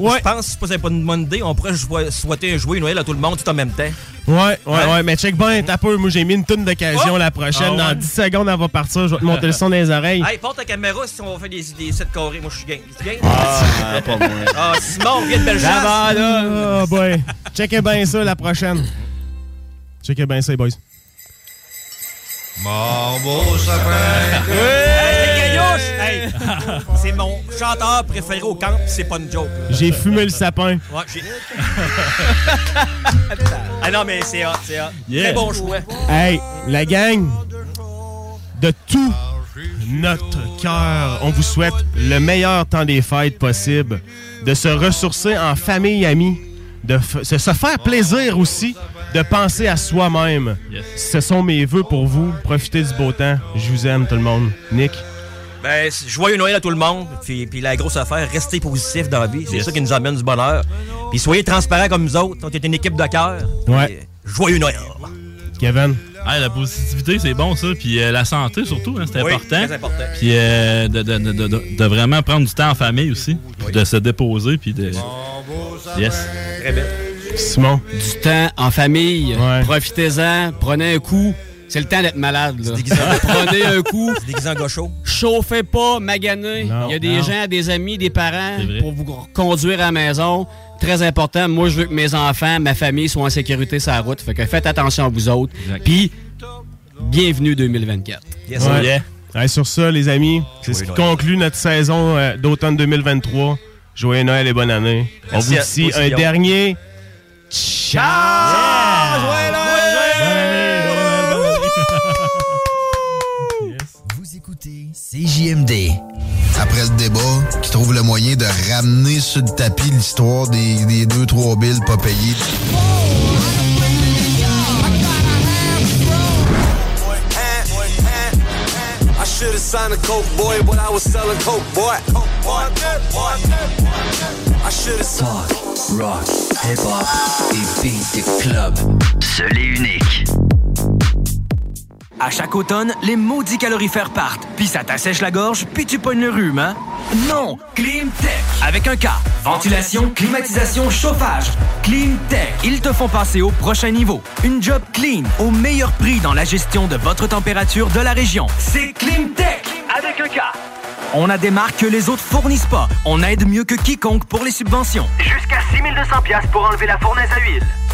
Ouais. je pense, pas si c'est pas une bonne idée, on pourrait souhaiter un joyeux Noël à tout le monde tout en même temps. Ouais, ouais, ouais, mais check bien, t'as peu. Moi, j'ai mis une toune d'occasion Oh! la prochaine. Ah ouais? Dans 10 secondes, elle va partir. Je vais te monter le son dans les oreilles. Hey, porte ta caméra si on va faire des, des 7 carrés. Moi, je suis game? Ah, pas moi. Ah, Simon, viens de belle chasse. Là-bas, là. Oh boy. Checkez bien ça la prochaine. Checkez bien ça, les boys. Mon beau sapin. Hey, c'est mon chanteur préféré au camp, c'est pas une joke. J'ai fumé le sapin. Ouais, j'ai. ah non, mais c'est hot, c'est hot. Yeah. Très bon choix. Hey, la gang, de tout notre cœur, on vous souhaite le meilleur temps des fêtes possible, de se ressourcer en famille, amis, de se faire plaisir aussi, de penser à soi-même. Ce sont mes vœux pour vous. Profitez du beau temps. Je vous aime, tout le monde. Nick? Ben, joyeux Noël à tout le monde. Puis, puis la grosse affaire, restez positif dans la vie. C'est Yes. ça qui nous amène du bonheur. Puis soyez transparents comme nous autres. On est une équipe de cœur. Ouais. Puis, Joyeux Noël. Kevin? Ah, la positivité, c'est bon, ça. Puis euh, la santé, surtout, hein, c'est Oui, important. très important. Puis euh, de, de- de- de- de vraiment prendre du temps en famille aussi. Puis De se déposer, puis de. Yes. Très bien. Simon? Du temps en famille. Profitez-en. Prenez un coup. C'est le temps d'être malade. Là. Prenez un coup. C'est gaucho. Chauffez pas, maganez. Non, Il y a des non. gens, des amis, des parents pour vous conduire à la maison. Très important. Moi, je veux que mes enfants, ma famille soient en sécurité sur la route. Fait que faites attention à vous autres. Puis, bienvenue 2024. Yes, Ouais. Sur ça, les amis, c'est ce qui conclut notre saison euh, d'automne 2023. Joyeux Noël et bonne année. On Merci vous à- dit un dernier. Ciao! Vous CJMD. Après le débat, qui trouve le moyen de ramener sur le tapis l'histoire des, des deux, trois billes pas payées. I should have signed a coke boy, but I was selling coke boy. I should have Talk, rock, hip-hop et beat de club. Seul et unique. À chaque automne, les maudits calorifères partent, puis ça t'assèche la gorge, puis tu pognes le rhume, hein? Non! Climtech! Avec un K. Ventilation, climatisation, chauffage. Climtech. Ils te font passer au prochain niveau. Une job clean, au meilleur prix dans la gestion de votre température de la région. C'est Climtech! Avec un K. On a des marques que les autres fournissent pas. On aide mieux que quiconque pour les subventions. Jusqu'à 6200 pièces pour enlever la fournaise à huile.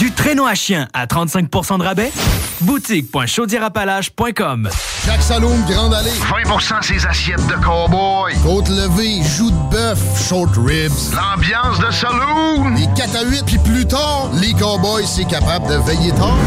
Du traîneau à chien à 35% de rabais, Boutique.chaudierapalache.com Jacques Saloum, Grande Allée. 20% ses assiettes de cowboy. Côte levée, joues de bœuf, short ribs. L'ambiance de saloon. Les 4 à 8, puis plus tard, les cowboys, c'est capable de veiller tard.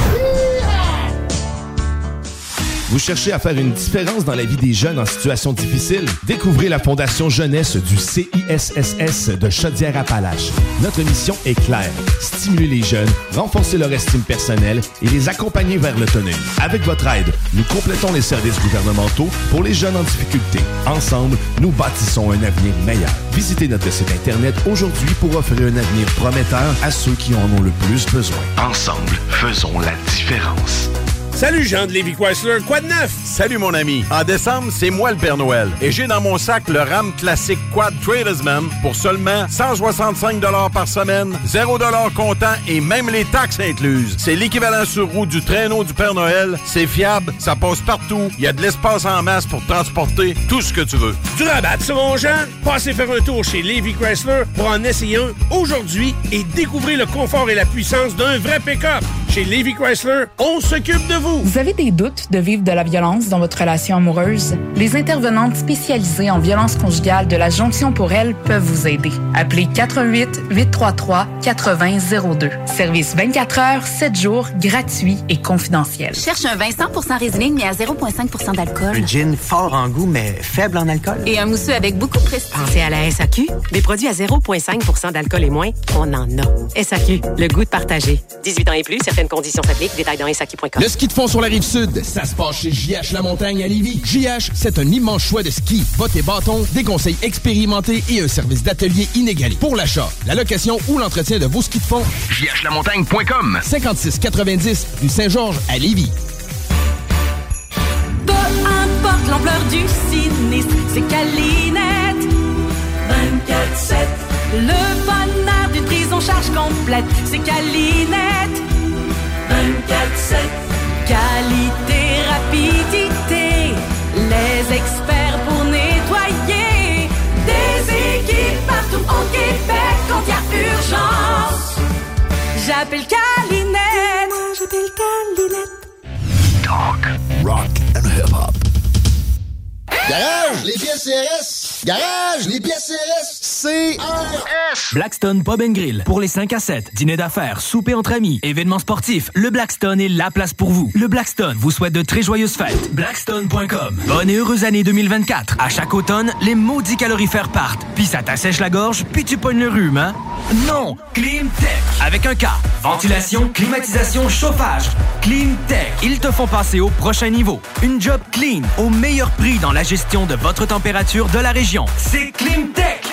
Vous cherchez à faire une différence dans la vie des jeunes en situation difficile? Découvrez la Fondation Jeunesse du CISSS de Chaudière-Appalaches. Notre mission est claire. Stimuler les jeunes, renforcer leur estime personnelle et les accompagner vers l'autonomie. Avec votre aide, nous complétons les services gouvernementaux pour les jeunes en difficulté. Ensemble, nous bâtissons un avenir meilleur. Visitez notre site Internet aujourd'hui pour offrir un avenir prometteur à ceux qui en ont le plus besoin. Ensemble, faisons la différence. Salut Jean de Lévi Chrysler, quoi de neuf? Salut mon ami. En décembre, c'est moi le Père Noël. Et j'ai dans mon sac le RAM classique Quad Tradesman pour seulement 165 par semaine, 0 comptant et même les taxes incluses. C'est l'équivalent sur roue du traîneau du Père Noël. C'est fiable, ça passe partout. Il y a de l'espace en masse pour transporter tout ce que tu veux. Du rabat, ça mon Jean? Passez faire un tour chez Lévi Chrysler pour en essayer un aujourd'hui et découvrir le confort et la puissance d'un vrai pick-up. Chez Lévi Chrysler, on s'occupe de vous. Vous avez des doutes de vivre de la violence dans votre relation amoureuse? Les intervenantes spécialisées en violence conjugale de la Jonction pour elle peuvent vous aider. Appelez 88 833 8002. Service 24 heures, 7 jours, gratuit et confidentiel. Cherche un vin 100% Riesling mais à 0,5 d'alcool. Un gin fort en goût mais faible en alcool. Et un mousseux avec beaucoup de prestige. Pensez à la SAQ. Des produits à 0,5 d'alcool et moins, on en a. SAQ, le goût de partager. 18 ans et plus, certaines conditions s'appliquent. Détails dans SAQ.com. Le ski de fond sur la rive sud, ça se passe chez JH La Montagne à Lévis. JH, c'est un immense choix de ski, bottes et bâtons, des conseils expérimentés et un service d'atelier inégalé. Pour l'achat, la location ou l'entretien de vos skis de fond, jhlamontagne.com 5690 du Saint-Georges à Lévis. Peu importe l'ampleur du sinistre, c'est Calinette. 24-7. Le bonheur d'une prise en charge complète, c'est Calinette. 24-7. Qualité, rapidité, les experts pour nettoyer. Des équipes partout au Québec quand il y a urgence. J'appelle Calinette. Moi, j'appelle Calinette. Talk, rock and hip-hop. Garage, les pièces CRS. Garage, les pièces CRS. Blackstone Pub and Grill. Pour les 5 à 7, dîner d'affaires, souper entre amis, événements sportifs, le Blackstone est la place pour vous. Le Blackstone vous souhaite de très joyeuses fêtes. Blackstone.com. Bonne et heureuse année 2024. À chaque automne, les maudits calorifères partent. Puis ça t'assèche la gorge, puis tu pognes le rhume, hein? Non! Clean Tech. Avec un K. Ventilation, climatisation, chauffage. Clean Tech. Ils te font passer au prochain niveau. Une job clean, au meilleur prix dans la gestion de votre température de la région. C'est Clean Tech.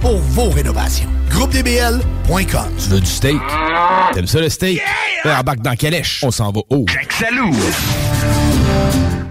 pour vos rénovations. GroupeDBL.com. Tu veux du steak? T'aimes ça le steak? Yeah! Embarque dans Calèche. On s'en va haut. Salut!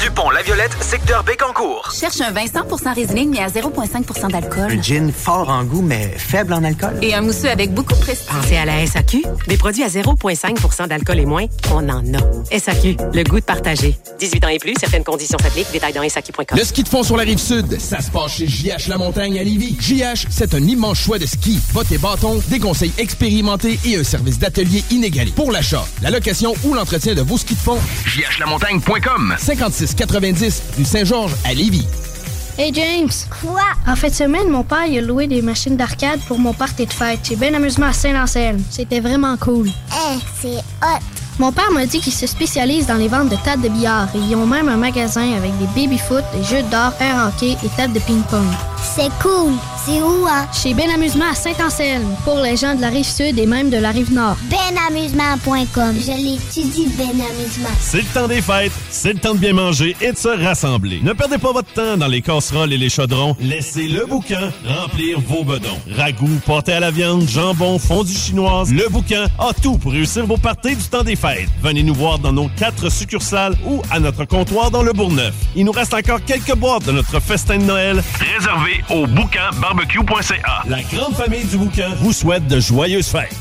du pont La Violette, secteur Bécancourt. Cherche un vin 100% Riesling mais à 0,5% d'alcool. Un gin fort en goût mais faible en alcool. Et un mousseux avec beaucoup de prestige. Pensez à la SAQ. Des produits à 0,5% d'alcool et moins, on en a. SAQ, le goût de partager. 18 ans et plus, certaines conditions s'appliquent. Détails dans SAQ.com. Le ski de fond sur la rive sud, ça se passe chez JH La Montagne à Lévis. JH, c'est un immense choix de ski, bottes et bâtons, des conseils expérimentés et un service d'atelier inégalé. Pour l'achat, la location ou l'entretien de vos skis de fond, jhlamontagne.com 5690 du Saint-Georges à Lévis. Hey James! Quoi? En fin de semaine, mon père il a loué des machines d'arcade pour mon party de fête. J'ai bien amusement à Saint-Anselme. C'était vraiment cool. Eh, c'est hot! Mon père m'a dit qu'il se spécialise dans les ventes de tables de billard et ils ont même un magasin avec des baby-foot, des jeux d'or, un hockey et tables de ping-pong. C'est cool! C'est où, hein? Chez Ben Amusement à Saint-Anselme, pour les gens de la rive sud et même de la rive nord. Benamusement.com. Je l'étudie, Ben Amusement. C'est le temps des fêtes, c'est le temps de bien manger et de se rassembler. Ne perdez pas votre temps dans les casseroles et les chaudrons. Laissez le bouquin remplir vos bedons. Ragoût, pâté à la viande, jambon, fondue chinoise, le bouquin a tout pour réussir vos parties du temps des fêtes. Venez nous voir dans nos quatre succursales ou à notre comptoir dans le Bourgneuf. Il nous reste encore quelques boîtes de notre festin de Noël. Réservé au bouquinbarbecue.ca. La grande famille du bouquin vous souhaite de joyeuses fêtes.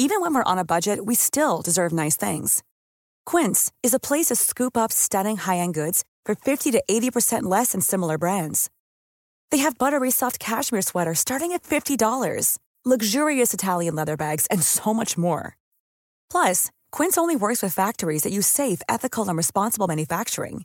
Even when we're on a budget, we still deserve nice things. Quince is a place to scoop up stunning high-end goods for 50 to 80% less than similar brands. They have buttery soft cashmere sweaters starting at $50, luxurious Italian leather bags, and so much more. Plus, Quince only works with factories that use safe, ethical, and responsible manufacturing.